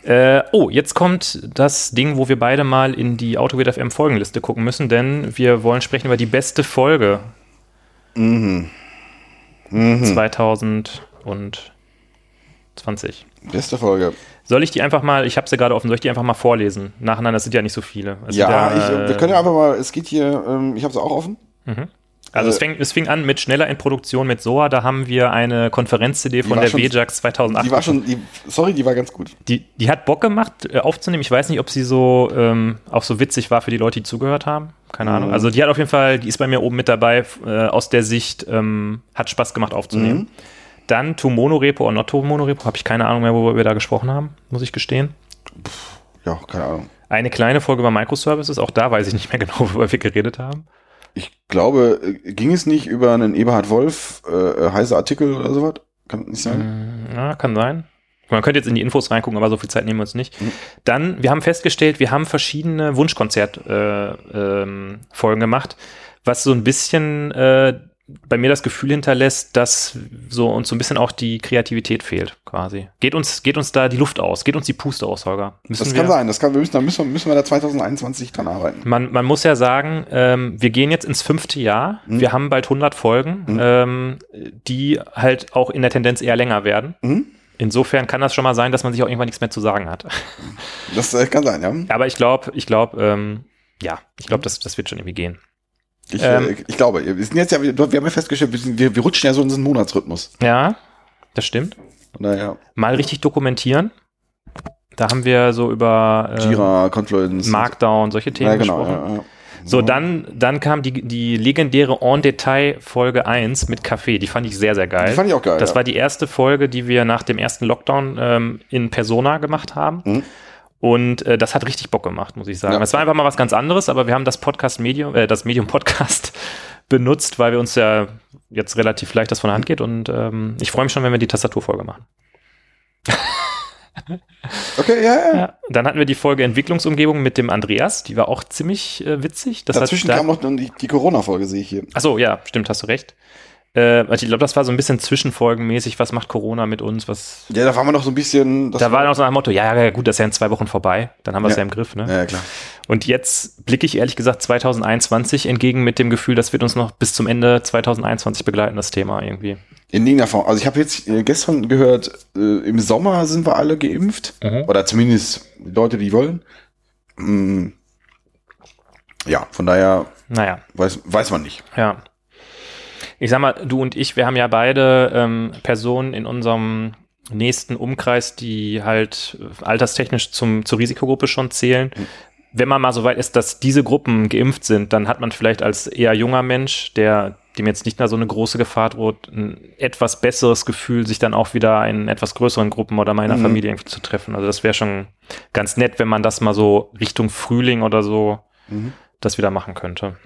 Äh, oh, jetzt kommt das Ding, wo wir beide mal in die Autogate FM Folgenliste gucken müssen, denn wir wollen sprechen über die beste Folge Mhm. 2020. Beste Folge. Soll ich die einfach mal, ich habe sie gerade offen, soll ich die einfach mal vorlesen? Nacheinander, das sind ja nicht so viele. Es Ja, äh, ich, wir können ja einfach mal, es geht hier, ähm, ich habe es auch offen. Also es, Äh, fäng, es fing an mit schneller in Produktion mit SOA, da haben wir eine Konferenz-CD von der schon- WJAX 2008. Die war schon, die, sorry, die war ganz gut. die, die hat Bock gemacht äh, aufzunehmen. Ich weiß nicht, ob sie so ähm, auch so witzig war für die Leute, die zugehört haben. Keine Ahnung. Also die hat auf jeden Fall, die ist bei mir oben mit dabei äh, aus der Sicht, ähm, hat Spaß gemacht aufzunehmen. Dann To Monorepo oder Not To Monorepo, habe ich keine Ahnung mehr, worüber wir da gesprochen haben, muss ich gestehen. Ja, keine Ahnung. Eine kleine Folge über Microservices, auch da weiß ich nicht mehr genau, worüber wir geredet haben. Ich glaube, äh, ging es nicht über einen Eberhard Wolf äh, heißer Artikel oder sowas? Kann nicht sein? Ja, kann sein. Man könnte jetzt in die Infos reingucken, aber so viel Zeit nehmen wir uns nicht. Dann, wir haben festgestellt, wir haben verschiedene Wunschkonzert-Folgen äh, ähm, gemacht, was so ein bisschen äh, bei mir das Gefühl hinterlässt, dass so uns so ein bisschen auch die Kreativität fehlt, quasi. Geht uns, geht uns da die Luft aus? Geht uns die Puste aus, Holger? Müssen Das wir, kann sein. Das kann, wir müssen, da müssen wir, müssen wir da 2021 dran arbeiten. Man, man muss ja sagen, ähm, wir gehen jetzt ins fünfte Jahr. Mhm. Wir haben bald 100 Folgen, ähm, die halt auch in der Tendenz eher länger werden. Mhm. Insofern kann das schon mal sein, dass man sich auch irgendwann nichts mehr zu sagen hat. Das äh, kann sein, ja. Aber ich glaube, ich glaube, ähm, ja, ich glaube, das, das wird schon irgendwie gehen. Ich, Ähm. äh, ich glaube, wir sind jetzt ja, wir haben ja festgestellt, wir, wir, rutschen ja so in diesen Monatsrhythmus. Ja, das stimmt. Daher, Mal richtig dokumentieren. Da haben wir so über äh, Jira, Confluence. Markdown, solche Themen ja, genau. gesprochen. Ja, ja. So, dann, dann kam die, die legendäre En Detail Folge 1 mit Kaffee. Die fand ich sehr, sehr geil. Die fand ich auch geil, Das ja. war die erste Folge, die wir nach dem ersten Lockdown ähm, in Persona gemacht haben. Mhm. Und äh, das hat richtig Bock gemacht, muss ich sagen. Ja. Es war einfach mal was ganz anderes, aber wir haben das Podcast Medium, äh, das Medium Podcast benutzt, weil wir uns ja jetzt relativ leicht das von der Hand geht. Und ähm, ich freue mich schon, wenn wir die Tastaturfolge machen. Okay, ja, ja. Ja. Dann hatten wir die Folge Entwicklungsumgebung mit dem Andreas. Die war auch ziemlich äh, witzig. Das Dazwischen hat, da, kam noch die, die Corona-Folge, sehe ich hier. Achso, ja, stimmt, hast du recht. Äh, also ich glaube, das war so ein bisschen zwischenfolgenmäßig. Was macht Corona mit uns? Was, Ja, da waren wir noch so ein bisschen. da war noch so ein Motto, ja, ja, gut, das ist ja in zwei Wochen vorbei. Dann haben wir es Ja. ja. im Griff. Ne? Ja, klar. Und jetzt blicke ich ehrlich gesagt 2021 entgegen mit dem Gefühl, das wird uns noch bis zum Ende 2021 begleiten, das Thema irgendwie. In irgendeiner Form. Also ich habe jetzt äh, gestern gehört, äh, im Sommer sind wir alle geimpft. Mhm. Oder zumindest Leute, die wollen. Mm. Ja, von daher Naja, weiß, weiß man nicht. ja. Ich sag mal, du und ich, wir haben ja beide ähm, Personen in unserem nächsten Umkreis, die halt äh, alterstechnisch zum, zur Risikogruppe schon zählen. Wenn man mal so weit ist, dass diese Gruppen geimpft sind, dann hat man vielleicht als eher junger Mensch, der dem jetzt nicht mehr so eine große Gefahr droht, ein etwas besseres Gefühl, sich dann auch wieder in etwas größeren Gruppen oder meiner Mhm. Familie irgendwie zu treffen. Also das wäre schon ganz nett, wenn man das mal so Richtung Frühling oder so Mhm. das wieder machen könnte.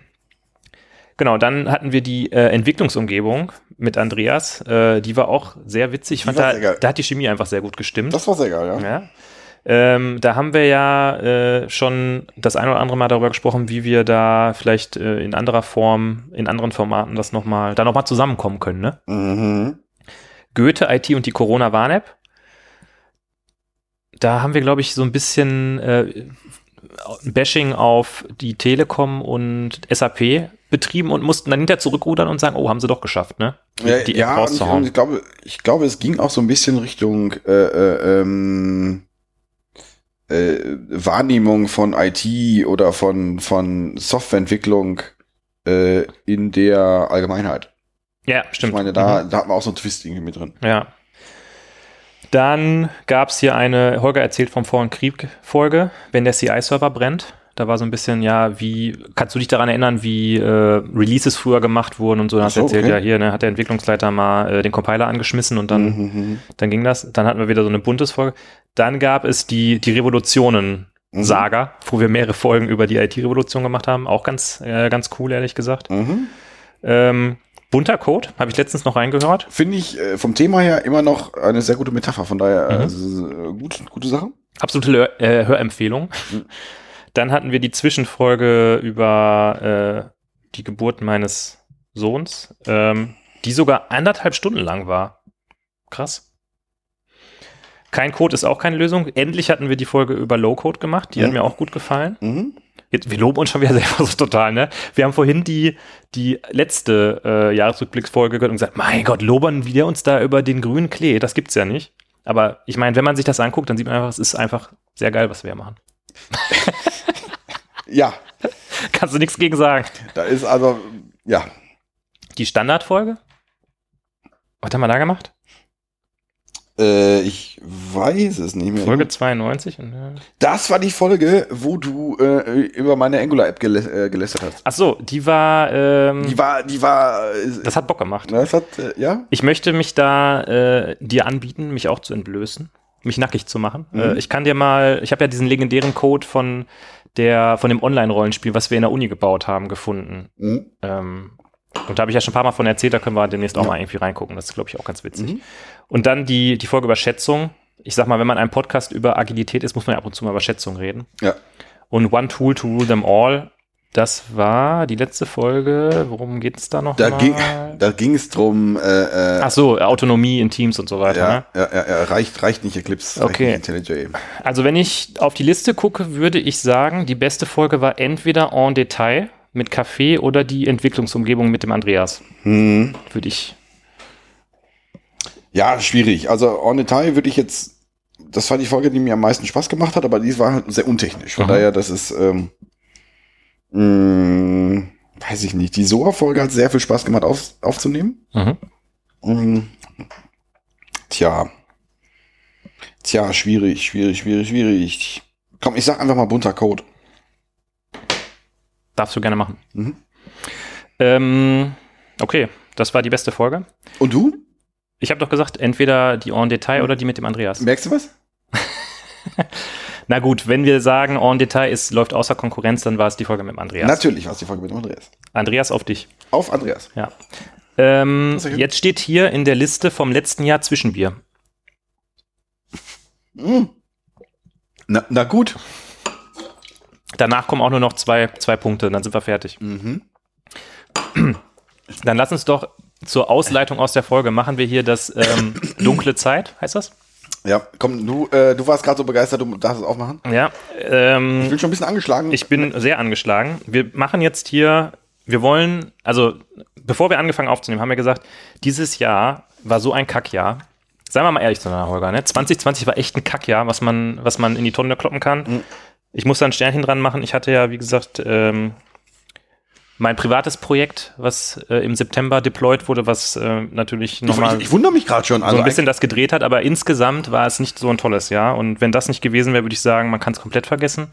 Genau, dann hatten wir die äh, Entwicklungsumgebung mit Andreas. Äh, die war auch sehr witzig. Ich Die fand, da, da hat die Chemie einfach sehr gut gestimmt. Das war sehr geil, ja. Ja. Ähm, da haben wir ja äh, schon das ein oder andere Mal darüber gesprochen, wie wir da vielleicht äh, in anderer Form, in anderen Formaten das nochmal, da nochmal zusammenkommen können, ne? Mhm. Goethe, IT und die Corona-Warn-App. Da haben wir, glaube ich, so ein bisschen äh, Bashing auf die Telekom und SAP betrieben und mussten dann hinterher zurückrudern und sagen, oh, haben sie doch geschafft, ne? Die, Ja, die ja und und ich glaube, ich glaube, es ging auch so ein bisschen Richtung äh, äh, ähm, äh, Wahrnehmung von IT oder von von Softwareentwicklung äh, in der Allgemeinheit. ja, stimmt. Ich meine, da, Mhm. da hatten wir auch so ein Twist irgendwie mit drin. Ja. Dann gab es hier eine, Holger erzählt vom Vor- und Krieg-Folge, wenn der CI-Server brennt. Da war so ein bisschen, ja, wie, kannst du dich daran erinnern, wie äh, Releases früher gemacht wurden und so? Dann hast du so, erzählt, okay. ja, hier, ne, hat der Entwicklungsleiter mal äh, den Compiler angeschmissen und dann, Mhm, dann ging das. Dann hatten wir wieder so eine buntes Folge. Dann gab es die, die Revolutionen-Saga, Mhm. wo wir mehrere Folgen über die IT-Revolution gemacht haben. Auch ganz, äh, ganz cool, ehrlich gesagt. Mhm. Ähm, bunter Code, habe ich letztens noch reingehört. Finde ich äh, vom Thema her immer noch eine sehr gute Metapher. Von daher Mhm. äh, äh, gut, gute Sache. Absolute äh, Hörempfehlung. Dann hatten wir die Zwischenfolge über äh, die Geburt meines Sohns, ähm, die sogar anderthalb Stunden lang war. Krass. Kein Code ist auch keine Lösung. Endlich hatten wir die Folge über Low-Code gemacht. Die hat Mhm. mir auch gut gefallen. Mhm. Jetzt, wir loben uns schon wieder selber so total, ne? Wir haben vorhin die, die letzte äh, Jahresrückblicksfolge gehört und gesagt, mein Gott, lobern wir uns da über den grünen Klee. Das gibt's ja nicht. Aber ich meine, wenn man sich das anguckt, dann sieht man einfach, es ist einfach sehr geil, was wir hier machen. Ja, Kannst du nichts gegen sagen. da ist also, ja, Die Standardfolge? Was haben wir da gemacht? äh, ich weiß es nicht mehr. Folge 92? Und, äh, Das war die Folge, wo du äh, über meine Angular-App gelä äh, gelästert hast. Ach so, die war, ähm, Die war, die war, äh, das hat Bock gemacht. das hat, äh, ja? Ich möchte mich da dir anbieten, mich auch zu entblößen, mich nackig zu machen. Mhm. Ich kann dir mal, ich habe ja diesen legendären Code von der von dem Online-Rollenspiel, was wir in der Uni gebaut haben, gefunden. Mhm. Ähm, und da habe ich ja schon ein paar Mal von erzählt, da können wir demnächst auch Ja. mal irgendwie reingucken. Das ist, glaube ich, auch ganz witzig. Mhm. Und dann die, die Folge über Schätzung. Ich sag mal, wenn man ein Podcast über Agilität ist, muss man ja ab und zu mal über Schätzung reden. Ja. Und One Tool to Rule Them All, das war die letzte Folge. Worum geht es da noch? Da mal? ging, da ging es drum, äh, äh, Ach so, Autonomie in Teams und so weiter. Ne? ja, ja, ja, ja, reicht, reicht nicht Eclipse, Okay. reicht nicht IntelliJ. Also wenn ich auf die Liste gucke, würde ich sagen, die beste Folge war entweder En Detail mit Café oder die Entwicklungsumgebung mit dem Andreas. Hm. Würde ich. Ja, schwierig. Also en Detail würde ich jetzt, das war die Folge, die mir am meisten Spaß gemacht hat, aber die war halt sehr untechnisch. Von Mhm. daher, das ist, ähm, mh, weiß ich nicht. Die SOA-Folge hat sehr viel Spaß gemacht auf, aufzunehmen. Mhm. Mm, Tja. Tja, schwierig, schwierig, schwierig, schwierig. Komm, ich sag einfach mal bunter Code. Darfst du gerne machen. Mhm. Ähm, okay, das war die beste Folge. Und du? Ich habe doch gesagt, entweder die En Detail oder die mit dem Andreas. Merkst du was? Na gut, wenn wir sagen, En Detail ist, läuft außer Konkurrenz, dann war es die Folge mit Andreas. Natürlich war es die Folge mit dem Andreas. Andreas auf dich. Auf Andreas. Ja. Ähm, jetzt steht hier in der Liste vom letzten Jahr Zwischenbier. Mm. Na, na gut. Danach kommen auch nur noch zwei, zwei Punkte, dann sind wir fertig. Mhm. Dann lass uns doch zur Ausleitung aus der Folge machen wir hier das ähm, dunkle Zeit, heißt das? Ja, komm, du, äh, du warst gerade so begeistert, du darfst es aufmachen. Ja. Ich Ähm, bin schon ein bisschen angeschlagen. ich bin sehr angeschlagen. Wir machen jetzt hier, wir wollen, also bevor wir angefangen aufzunehmen, haben wir gesagt, dieses Jahr war so ein Kackjahr. Seien wir mal ehrlich zueinander, Holger, ne? 2020 war echt ein Kackjahr, was man, was man in die Tonne kloppen kann. Mhm. Ich muss da ein Sternchen dran machen. Ich hatte ja, wie gesagt, ähm, mein privates Projekt, was äh, im September deployed wurde, was äh, natürlich ich, nochmal ich, ich wundere mich gerade schon. so Also ein bisschen das gedreht hat, aber insgesamt war es nicht so ein tolles Jahr. Und wenn das nicht gewesen wäre, würde ich sagen, man kann es komplett vergessen.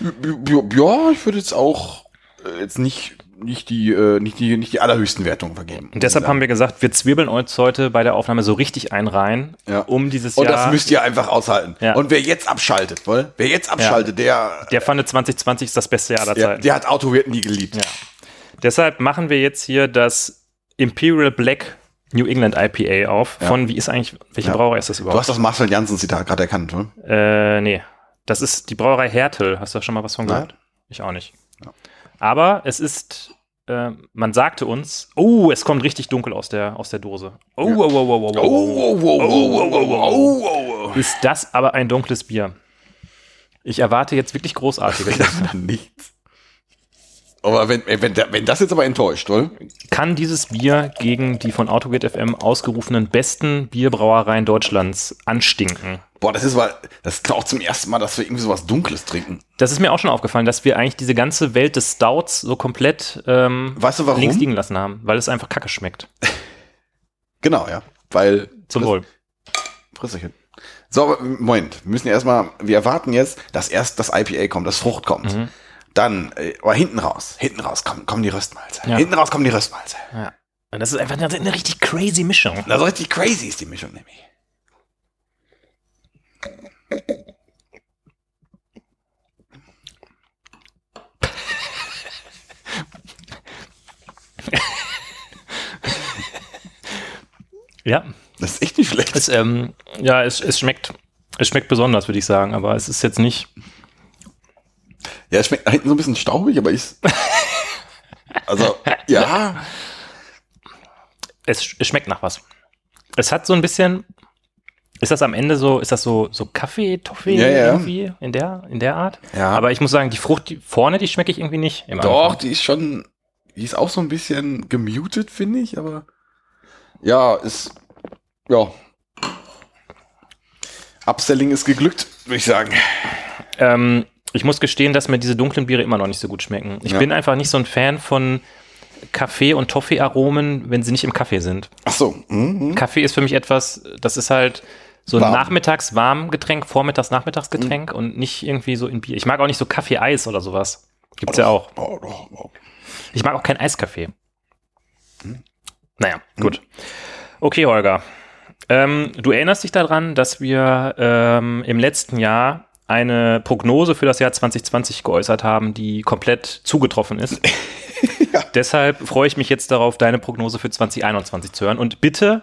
ja, ich würde jetzt auch äh, jetzt nicht nicht die, äh, nicht die, nicht die allerhöchsten Wertungen vergeben. Und deshalb haben wir gesagt, wir zwirbeln uns heute bei der Aufnahme so richtig ein rein, Ja. um dieses Und Jahr. das müsst ihr einfach aushalten. Ja. Und wer jetzt abschaltet, wohl? Wer jetzt abschaltet, der, der fand 2020 ist das beste Jahr aller der, Zeiten. der hat Autowert nie geliebt. Ja. Deshalb machen wir jetzt hier das Imperial Black New England IPA auf. Ja. Von, wie ist eigentlich, welche Ja. Brauerei ist das Du überhaupt? hast das Marcel Janssen-Zitat gerade erkannt, oder? Äh, nee. Das ist die Brauerei Hertel. Hast du da schon mal was von Nein. gehört? Ich auch nicht. Aber es ist, äh, man sagte uns, oh, es kommt richtig dunkel aus der, aus der Dose. Oh, oh, oh, oh, oh, oh, Oh, oh, oh, oh, oh, oh, oh, oh. Ist das aber ein dunkles Bier? Ich erwarte jetzt wirklich großartiges. Nichts. Aber wenn, wenn, der- wenn das jetzt aber enttäuscht, oder? Kann dieses Bier gegen die von Autogate FM ausgerufenen besten Bierbrauereien Deutschlands anstinken? Boah, das ist mal, das ist auch zum ersten Mal, dass wir irgendwie sowas Dunkles trinken. Das ist mir auch schon aufgefallen, dass wir eigentlich diese ganze Welt des Stouts so komplett ähm, Weißt du warum? links liegen lassen haben, weil es einfach kacke schmeckt. Genau, ja. Weil. Zum Wohl. Frisserchen. So, aber Moment. Wir müssen erstmal, wir erwarten jetzt, dass erst das IPA kommt, das Frucht kommt. Mhm. Dann, äh, aber hinten raus, hinten raus kommen, kommen die Röstmalze. Ja. Hinten raus kommen die Röstmalze. Ja. Und das ist einfach eine, eine richtig crazy Mischung. Na, so richtig crazy ist die Mischung nämlich. Ja, Das ist echt nicht schlecht. es, ähm, ja, es, es schmeckt, es schmeckt besonders, würde ich sagen, aber es ist jetzt nicht, Ja, es schmeckt hinten so ein bisschen staubig, aber ich. Also, ja. es, es schmeckt nach was. Es hat so ein bisschen, ist das am Ende so, ist das so, so Kaffee, Toffee Ja, ja. irgendwie in der, in der Art? Ja. Aber ich muss sagen, die Frucht die vorne, die schmecke ich irgendwie nicht. Doch, Anfang. die ist schon, die ist auch so ein bisschen gemutet, finde ich, aber ja, ist, ja. Upselling ist geglückt, würde ich sagen. Ähm, ich muss gestehen, dass mir diese dunklen Biere immer noch nicht so gut schmecken. Ich Ja. bin einfach nicht so ein Fan von Kaffee- und Toffee-Aromen, wenn sie nicht im Kaffee sind. Ach so. Mhm. Kaffee ist für mich etwas, das ist halt so ein Warm. nachmittags warm Getränk, vormittags Nachmittagsgetränk und nicht irgendwie so in Bier. Ich mag auch nicht so Kaffee-Eis oder sowas. Gibt's ja auch. Oh, oh, oh. Ich mag auch kein Eiskaffee. Hm. Naja, gut. Okay, Holger. Ähm, du erinnerst dich daran, dass wir ähm, im letzten Jahr eine Prognose für das Jahr 2020 geäußert haben, die komplett zugetroffen ist. Deshalb freue ich mich jetzt darauf, deine Prognose für 2021 zu hören. Und bitte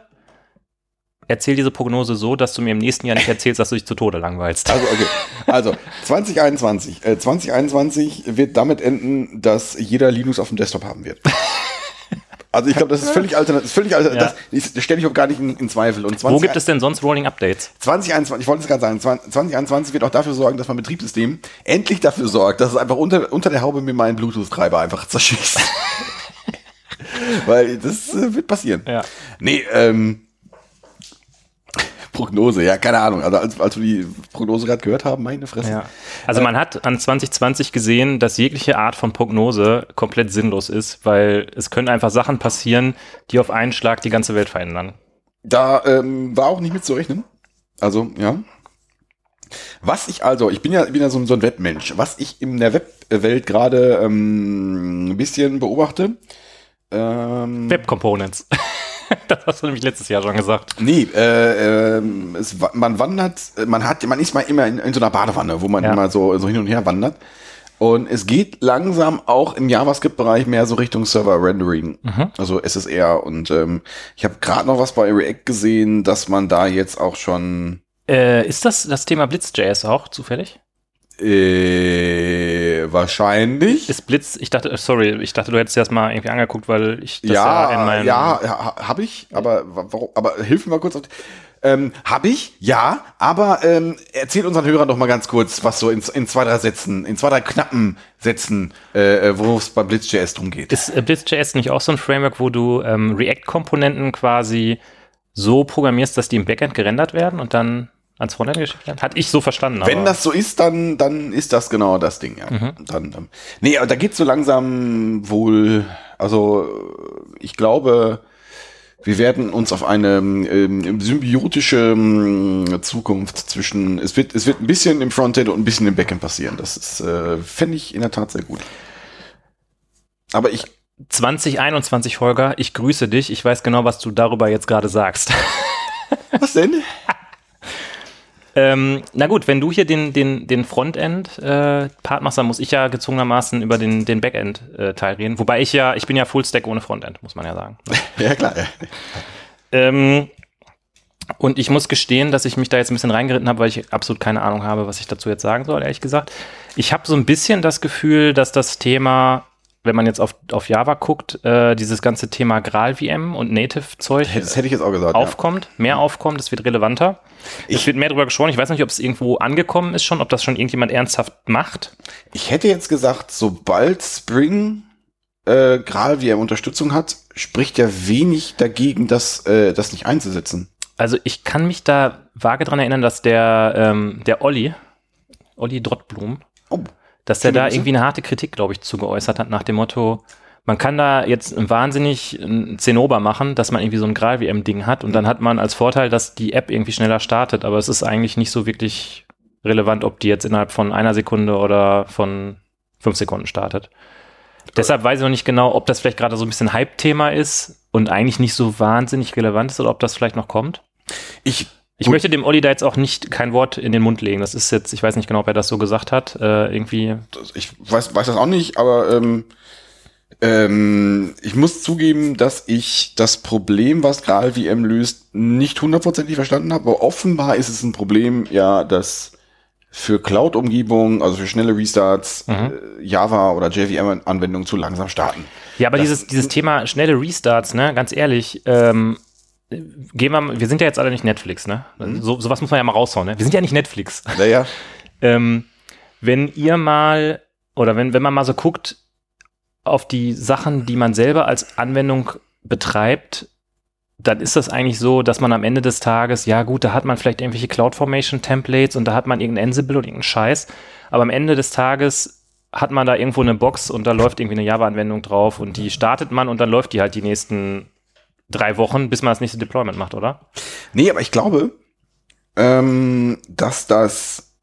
erzähl diese Prognose so, dass du mir im nächsten Jahr nicht erzählst, dass du dich zu Tode langweilst. Also, okay. Also, 2021. Äh, 2021 wird damit enden, dass jeder Linux auf dem Desktop haben wird. Also, ich glaube, das ist völlig alternativ. Völlig alternativ. Ja. Das, das stelle ich auch gar nicht in, in Zweifel. Und 20, Wo gibt es denn sonst Rolling Updates? 2021, ich wollte es gerade sagen, 20 2021 wird auch dafür sorgen, dass mein Betriebssystem endlich dafür sorgt, dass es einfach unter, unter der Haube mir meinen Bluetooth-Treiber einfach zerschießt. Weil das äh, wird passieren. Ja. Nee, ähm, Prognose, ja, keine Ahnung. Also als, als wir die Prognose gerade gehört haben, meine Fresse. Ja. Also man hat an 2020 gesehen, dass jegliche Art von Prognose komplett sinnlos ist, weil es können einfach Sachen passieren, die auf einen Schlag die ganze Welt verändern. Da ähm, war auch nicht mit zu rechnen. Also, ja. Was ich also, ich bin ja, bin ja so, ein- so ein Webmensch. Was ich in der Webwelt gerade ähm, ein bisschen beobachte. Ähm, Web Components. das hast du nämlich letztes Jahr schon gesagt. Nee, äh, ähm, es, man wandert, äh, man hat, man ist mal immer in, in so einer Badewanne, wo man Ja. immer so, so hin und her wandert. Und es geht langsam auch im JavaScript-Bereich mehr so Richtung Server-Rendering, also SSR. Und ähm, ich habe gerade noch was bei React gesehen, dass man da jetzt auch schon Äh, ist das das Thema Blitz.js auch zufällig? Äh, wahrscheinlich. Ist Blitz, ich dachte, sorry, ich dachte, du hättest dir das mal irgendwie angeguckt, weil ich das ja, in meinem. ja, ja habe ich, aber wa- warum, aber hilf mir mal kurz auf. Ähm, habe ich, ja, aber ähm, erzähl unseren Hörern doch mal ganz kurz, was so in, in zwei, drei Sätzen, in zwei, drei knappen Sätzen, äh, äh, worum es bei Blitz.js drum geht. Ist äh, Blitz.js nicht auch so ein Framework, wo du ähm, React-Komponenten quasi so programmierst, dass die im Backend gerendert werden und dann ans Frontend geschickt werden? Hat ich so verstanden. Wenn das so ist, dann, dann ist das genau das Ding, ja. Mhm. Dann, ähm, nee, aber da geht's so langsam wohl, also ich glaube, wir werden uns auf eine ähm, symbiotische ähm, Zukunft zwischen, es wird, es wird ein bisschen im Frontend und ein bisschen im Backend passieren. Das ist, äh, fände ich in der Tat sehr gut. Aber ich 2021, Holger, ich grüße dich. Ich weiß genau, was du darüber jetzt gerade sagst. Was denn? Ähm, na gut, wenn du hier den, den, den Frontend-Part machst, dann muss ich ja gezwungenermaßen über den, den Backend-Teil reden. Wobei ich ja, ich bin ja Fullstack ohne Frontend, muss man ja sagen. Ja, klar. Ähm, und ich muss gestehen, dass ich mich da jetzt ein bisschen reingeritten habe, weil ich absolut keine Ahnung habe, was ich dazu jetzt sagen soll, ehrlich gesagt. Ich habe so ein bisschen das Gefühl, dass das Thema, wenn man jetzt auf, auf Java guckt, äh, dieses ganze Thema Gral-VM und Native-Zeug Das hätte ich jetzt auch gesagt. aufkommt, mehr aufkommt, es wird relevanter. es wird mehr darüber gesprochen. Ich weiß nicht, ob es irgendwo angekommen ist schon, ob das schon irgendjemand ernsthaft macht. Ja. Ich hätte jetzt gesagt, sobald Spring äh, Gral VM Unterstützung hat, spricht ja wenig dagegen, das, äh, das nicht einzusetzen. Also ich kann mich da vage dran erinnern, dass der, ähm, der Olli, Olli Drottblum, Oh, dass der Schöne da irgendwie eine harte Kritik, glaube ich, zugeäußert hat nach dem Motto, man kann da jetzt wahnsinnig ein Zinnober machen, dass man irgendwie so ein Gral-WM-Ding hat und dann hat man als Vorteil, dass die App irgendwie schneller startet, aber es ist eigentlich nicht so wirklich relevant, ob die jetzt innerhalb von einer Sekunde oder von fünf Sekunden startet. Deshalb weiß ich noch nicht genau, ob das vielleicht gerade so ein bisschen Hype-Thema ist und eigentlich nicht so wahnsinnig relevant ist oder ob das vielleicht noch kommt. ich, Ich Gut. möchte dem Olli da jetzt auch nicht kein Wort in den Mund legen. Das ist jetzt, ich weiß nicht genau, ob er das so gesagt hat. Äh, irgendwie ich weiß, weiß das auch nicht, aber ähm, ähm, ich muss zugeben, dass ich das Problem, was Gral VM löst, nicht hundertprozentig verstanden habe. Aber offenbar ist es ein Problem, ja, dass für Cloud-Umgebungen, also für schnelle Restarts, Mhm. äh, Java oder JVM-Anwendungen zu langsam starten. Ja, aber Das dieses, dieses Thema schnelle Restarts, ne, ganz ehrlich, ähm, gehen wir, mal- wir sind ja jetzt alle nicht Netflix, ne? Mhm. So, sowas muss man ja mal raushauen, ne? Wir sind ja nicht Netflix. Naja, ähm, wenn ihr mal, oder wenn, wenn man mal so guckt auf die Sachen, die man selber als Anwendung betreibt, dann ist das eigentlich so, dass man am Ende des Tages, ja gut, da hat man vielleicht irgendwelche CloudFormation-Templates und da hat man irgendeinen Ansible und irgendeinen Scheiß, aber am Ende des Tages hat man da irgendwo eine Box und da läuft irgendwie eine Java-Anwendung drauf und die startet man und dann läuft die halt die nächsten drei Wochen, bis man das nächste Deployment macht, oder? Nee, aber ich glaube, ähm, dass das,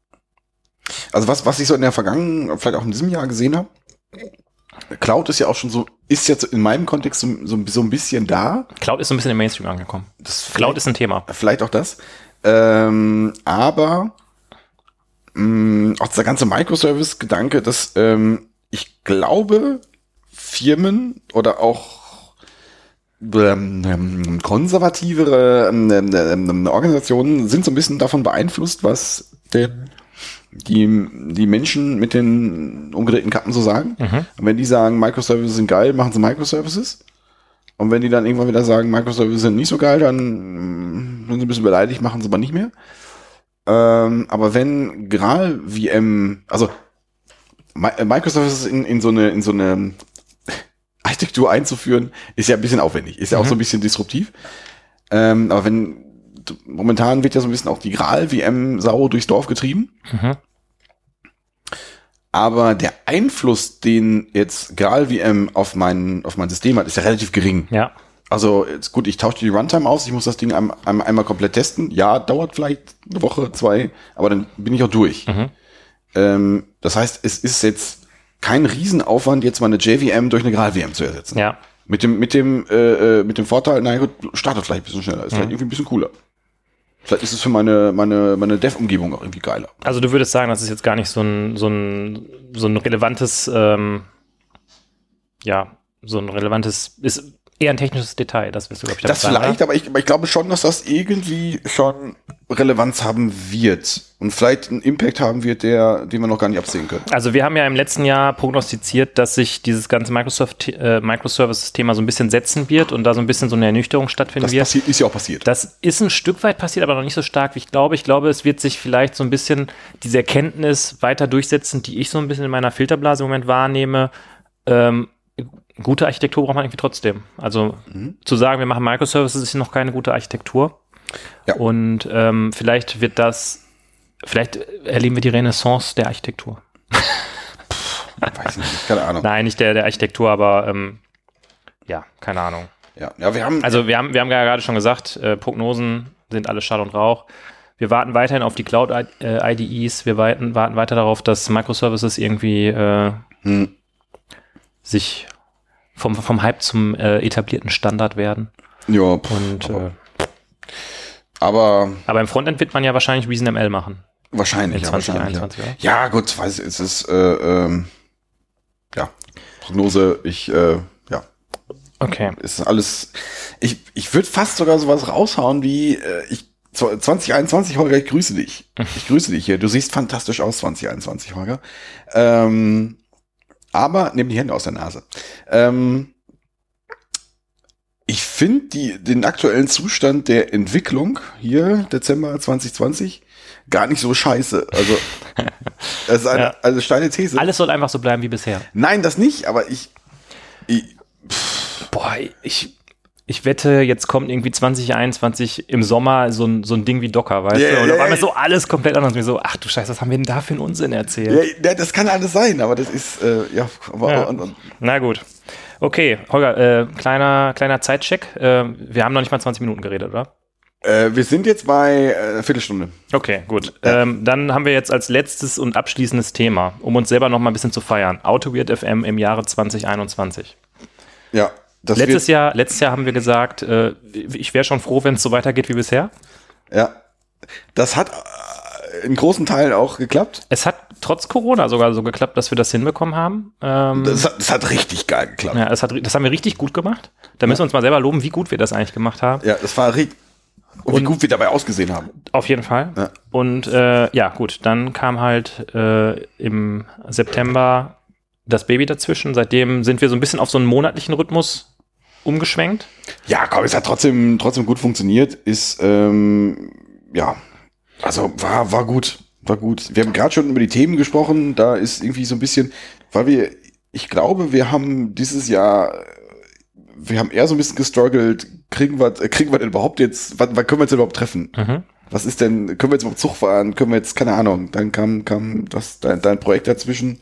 also was, was ich so in der vergangenen, vielleicht auch in diesem Jahr gesehen habe, Cloud ist ja auch schon so, ist jetzt in meinem Kontext so, so, so ein bisschen da. Cloud ist so ein bisschen im Mainstream angekommen. Das Cloud ist ein Thema. vielleicht auch das. Ähm, aber mh, auch dieser ganze Microservice-Gedanke, dass ähm, ich glaube, Firmen oder auch ähm, ähm, konservativere ähm, ähm, ähm, Organisationen sind so ein bisschen davon beeinflusst, was denn die, die Menschen mit den umgedrehten Kappen so sagen. Mhm. Und wenn die sagen, Microservices sind geil, machen sie Microservices. Und wenn die dann irgendwann wieder sagen, Microservices sind nicht so geil, dann mm, sind sie ein bisschen beleidigt, machen sie aber nicht mehr. Ähm, aber wenn Gral VM, also Mi- Microservices in, in so eine, in so eine Architektur einzuführen, ist ja ein bisschen aufwendig, ist ja auch Mhm. so ein bisschen disruptiv. Ähm, aber wenn, momentan wird ja so ein bisschen auch die Gral VM Sau durchs Dorf getrieben. Mhm. Aber der Einfluss, den jetzt Gral VM auf mein, auf mein System hat, ist ja relativ gering. Ja. Also jetzt gut, ich tausche die Runtime aus, ich muss das Ding ein, ein, einmal komplett testen. Ja, dauert vielleicht eine Woche, zwei, aber dann bin ich auch durch. Mhm. Ähm, das heißt, es ist jetzt kein Riesenaufwand, jetzt mal eine JVM durch eine Gral-VM zu ersetzen. Ja. Mit dem, mit dem, äh, äh, mit dem Vorteil, naja gut, startet vielleicht ein bisschen schneller, ist vielleicht irgendwie ein bisschen cooler. Vielleicht ist es für meine, meine, meine Dev-Umgebung auch irgendwie geiler. Also du würdest sagen, das ist jetzt gar nicht so ein, so ein, so ein relevantes, ähm, ja, so ein relevantes, ist eher ein technisches Detail, das wirst du, glaube ich, Das sagen, vielleicht, aber ich, aber ich glaube schon, dass das irgendwie schon Relevanz haben wird und vielleicht einen Impact haben wird, der, den wir noch gar nicht absehen können. Also wir haben ja im letzten Jahr prognostiziert, dass sich dieses ganze Microsoft, äh, Microservices-Thema so ein bisschen setzen wird und da so ein bisschen so eine Ernüchterung stattfinden Das wird. passiert, ist ja auch passiert. Das ist ein Stück weit passiert, aber noch nicht so stark, wie ich glaube. Ich glaube, es wird sich vielleicht so ein bisschen diese Erkenntnis weiter durchsetzen, die ich so ein bisschen in meiner Filterblase im Moment wahrnehme. Ähm, gute Architektur braucht man irgendwie trotzdem. Also Mhm. zu sagen, wir machen Microservices, ist noch keine gute Architektur. Ja. Und ähm, vielleicht wird das, vielleicht erleben wir die Renaissance der Architektur. Weiß nicht, keine Ahnung. Nein, nicht der, der Architektur, aber ähm, ja, keine Ahnung. Ja, ja, wir haben, Also wir haben, wir haben ja gerade schon gesagt, äh, Prognosen sind alle Schall und Rauch. Wir warten weiterhin auf die Cloud-IDEs. Wir warten, warten weiter darauf, dass Microservices irgendwie äh, Hm. sich vom, vom Hype zum äh, etablierten Standard werden. Ja, pff, Und aber, äh, aber aber im Frontend wird man ja wahrscheinlich ReasonML machen. wahrscheinlich. In ja, wahrscheinlich 2021, oder? ja. ja, gut, weiß es ist äh, ähm, ja Prognose. Ich äh, ja, Okay. ist alles. Ich ich würde fast sogar sowas raushauen wie äh, ich 2021 Holger, ich grüße dich. Ich grüße dich hier. Du siehst fantastisch aus 2021 Holger. Ähm, aber nimm die Hände aus der Nase. Ähm, ich finde den aktuellen Zustand der Entwicklung hier Dezember 2020 gar nicht so scheiße. Also das ist eine, Ja. also steile These. Alles soll einfach so bleiben wie bisher. Nein, das nicht. Aber ich, ich Boah, ich, ich wette, jetzt kommt irgendwie 2021 im Sommer so ein, so ein Ding wie Docker, weißt Ja, du? Und ja, auf einmal so alles komplett anders. Mir so, ach du Scheiße, was haben wir denn da für einen Unsinn erzählt? ja, ja, das kann alles sein. Aber das ist äh, ja. Aber, Ja. Und, und, Na gut. Okay, Holger, äh, kleiner, kleiner Zeitcheck. Äh, wir haben noch nicht mal 20 Minuten geredet, oder? äh, wir sind jetzt bei äh, Viertelstunde. Okay, gut. Ähm, dann haben wir jetzt als letztes und abschließendes Thema, um uns selber noch mal ein bisschen zu feiern. AutoWeird FM im Jahre 2021. Ja. Das Letztes Jahr, letztes Jahr haben wir gesagt, äh, ich wäre schon froh, wenn es so weitergeht wie bisher. Ja. Das hat äh, in großen Teilen auch geklappt. Es hat trotz Corona sogar so geklappt, dass wir das hinbekommen haben. Ähm, Das hat, das hat richtig geil geklappt. Ja, ja, das, hat, das haben wir richtig gut gemacht. Da müssen wir uns mal selber loben, wie gut wir das eigentlich gemacht haben. das war richtig. Und, wie gut wir dabei ausgesehen haben. Auf jeden Fall. Ja. Und äh, ja, gut, dann kam halt äh, im September das Baby dazwischen. Seitdem sind wir so ein bisschen auf so einen monatlichen Rhythmus umgeschwenkt. Ja, komm, es hat trotzdem, trotzdem gut funktioniert. Ist, ähm, ja, also war, war gut. War gut. Wir haben gerade schon über die Themen gesprochen. Da ist irgendwie so ein bisschen, weil wir, ich glaube, wir haben dieses Jahr, äh, wir haben eher so ein bisschen gestruggelt. Kriegen wir, äh, kriegen wir denn überhaupt jetzt, wann, wann können wir uns denn überhaupt treffen? Mhm. Was ist denn, können wir jetzt überhaupt Zug fahren? Können wir jetzt, keine Ahnung. Dann kam, kam das, dein, dein Projekt dazwischen.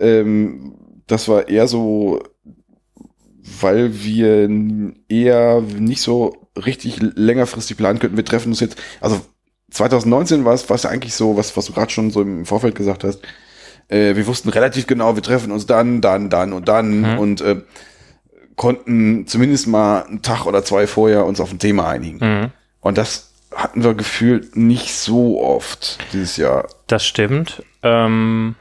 Ähm, das war eher so, weil wir eher nicht so richtig längerfristig planen könnten. Wir treffen uns jetzt, also 2019 war es, war es eigentlich so, was, was du gerade schon so im Vorfeld gesagt hast. Äh, wir wussten relativ genau, wir treffen uns dann, dann, dann und dann Mhm. und äh, konnten zumindest mal einen Tag oder zwei vorher uns auf ein Thema einigen. Mhm. Und das hatten wir gefühlt nicht so oft dieses Jahr. Das stimmt. Ähm,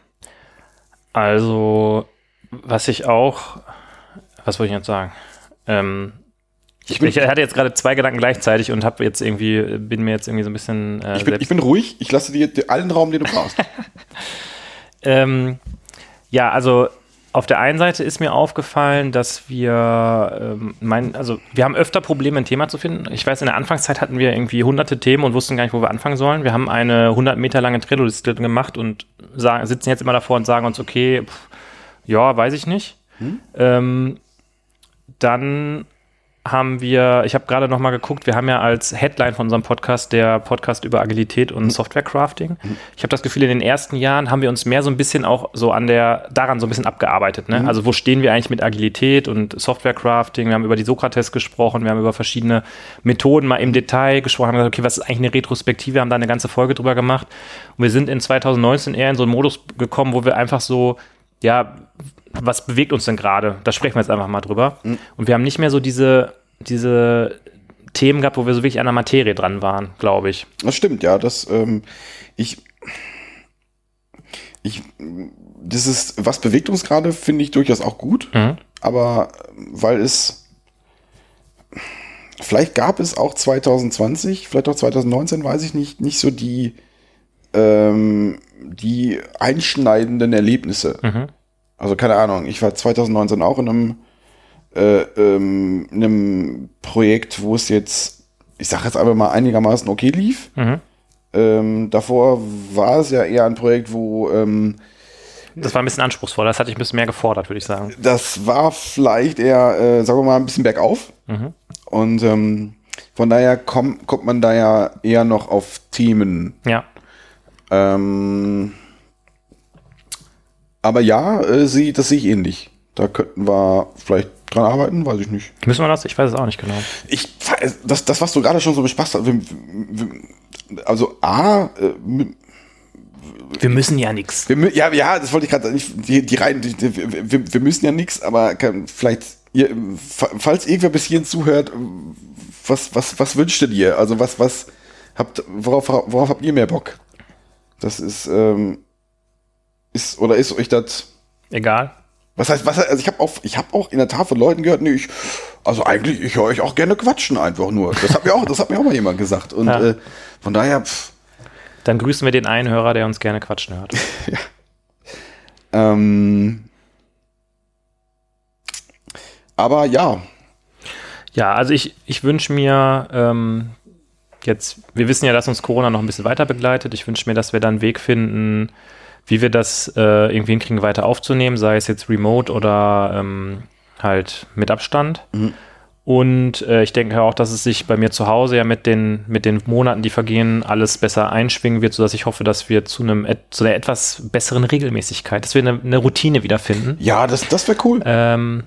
also, was ich auch, was wollte ich jetzt sagen? Ähm, ich, bin- ich hatte jetzt gerade zwei Gedanken gleichzeitig und habe jetzt irgendwie, bin mir jetzt irgendwie so ein bisschen äh, Ich bin, ich bin ruhig, ich lasse dir dir allen Raum, den du brauchst. Ähm, ja, also auf der einen Seite ist mir aufgefallen, dass wir, ähm, mein, also wir haben öfter Probleme, ein Thema zu finden. Ich weiß, in der Anfangszeit hatten wir irgendwie hunderte Themen und wussten gar nicht, wo wir anfangen sollen. Wir haben eine 100 Meter lange Trello-Liste gemacht und sagen, sitzen jetzt immer davor und sagen uns, okay, pff, ja, weiß ich nicht. Ähm, dann haben wir, ich habe gerade noch mal geguckt, wir haben ja als Headline von unserem Podcast der Podcast über Agilität und Softwarecrafting. Ich habe das Gefühl, in den ersten Jahren haben wir uns mehr so ein bisschen auch so an der, daran so ein bisschen abgearbeitet. Ne? Also wo stehen wir eigentlich mit Agilität und Softwarecrafting? Wir haben über die Sokrates gesprochen, wir haben über verschiedene Methoden mal im Detail gesprochen, haben gesagt, okay, was ist eigentlich eine Retrospektive? Haben da eine ganze Folge drüber gemacht. Und wir sind in 2019 eher in so einen Modus gekommen, wo wir einfach so, ja, was bewegt uns denn gerade? Da sprechen wir jetzt einfach mal drüber. Und wir haben nicht mehr so diese, diese Themen gehabt, wo wir so wirklich an der Materie dran waren, glaube ich. Das stimmt, ja. Das, ähm, ich, ich, das ist, was bewegt uns gerade, finde ich durchaus auch gut. Mhm. Aber ähm, weil es, vielleicht gab es auch 2020, vielleicht auch 2019, weiß ich nicht, nicht so die, ähm, die einschneidenden Erlebnisse. Mhm. Also keine Ahnung, ich war 2019 auch in einem, äh, ähm, in einem Projekt, wo es jetzt, ich sage jetzt einfach mal einigermaßen okay lief. Mhm. Ähm, davor war es ja eher ein Projekt, wo ähm, Das war ein bisschen anspruchsvoller, das hatte ich ein bisschen mehr gefordert, würde ich sagen. das war vielleicht eher, äh, sagen wir mal, ein bisschen bergauf. Mhm. Und ähm, von daher komm, kommt man da ja eher noch auf Themen. Ja. Ähm, aber ja, äh, sie, das sehe ich ähnlich. Da könnten wir vielleicht dran arbeiten, weiß ich nicht. Müssen wir das? Ich weiß es auch nicht genau. Ich, das, das was du gerade schon so bespaßt hast, also A, äh, Wir müssen ja nichts. Ja, ja, das wollte ich gerade nicht. Die, die rein, die, die, wir, wir müssen ja nichts, aber kann, vielleicht, ihr, fa- falls irgendwer bis hierhin zuhört, was, was, was wünscht ihr dir? Also was, was habt, worauf, worauf habt ihr mehr Bock? Das ist, ähm, ist oder ist euch das? Egal. Was heißt, was? heißt- Also ich habe auch, ich habe auch in der Tat von Leuten gehört, nee, ich, also eigentlich, ich höre euch auch gerne quatschen einfach nur. Das hat mir auch, das hat mir auch mal jemand gesagt. Und Ja. äh, von daher. Pff, Dann grüßen wir den einen Hörer, der uns gerne quatschen hört. ähm, aber ja, Ja, also ich, ich wünsche mir ähm, jetzt, wir wissen ja, dass uns Corona noch ein bisschen weiter begleitet. Ich wünsche mir, dass wir dann einen Weg finden, wie wir das äh, irgendwie hinkriegen, weiter aufzunehmen, sei es jetzt remote oder ähm, halt mit Abstand. Und äh, ich denke auch, dass es sich bei mir zu Hause ja mit den, mit den Monaten, die vergehen, alles besser einschwingen wird, sodass ich hoffe, dass wir zu einem zu einer etwas besseren Regelmäßigkeit, dass wir eine, eine Routine wiederfinden. ja, das, das wäre cool. Ähm,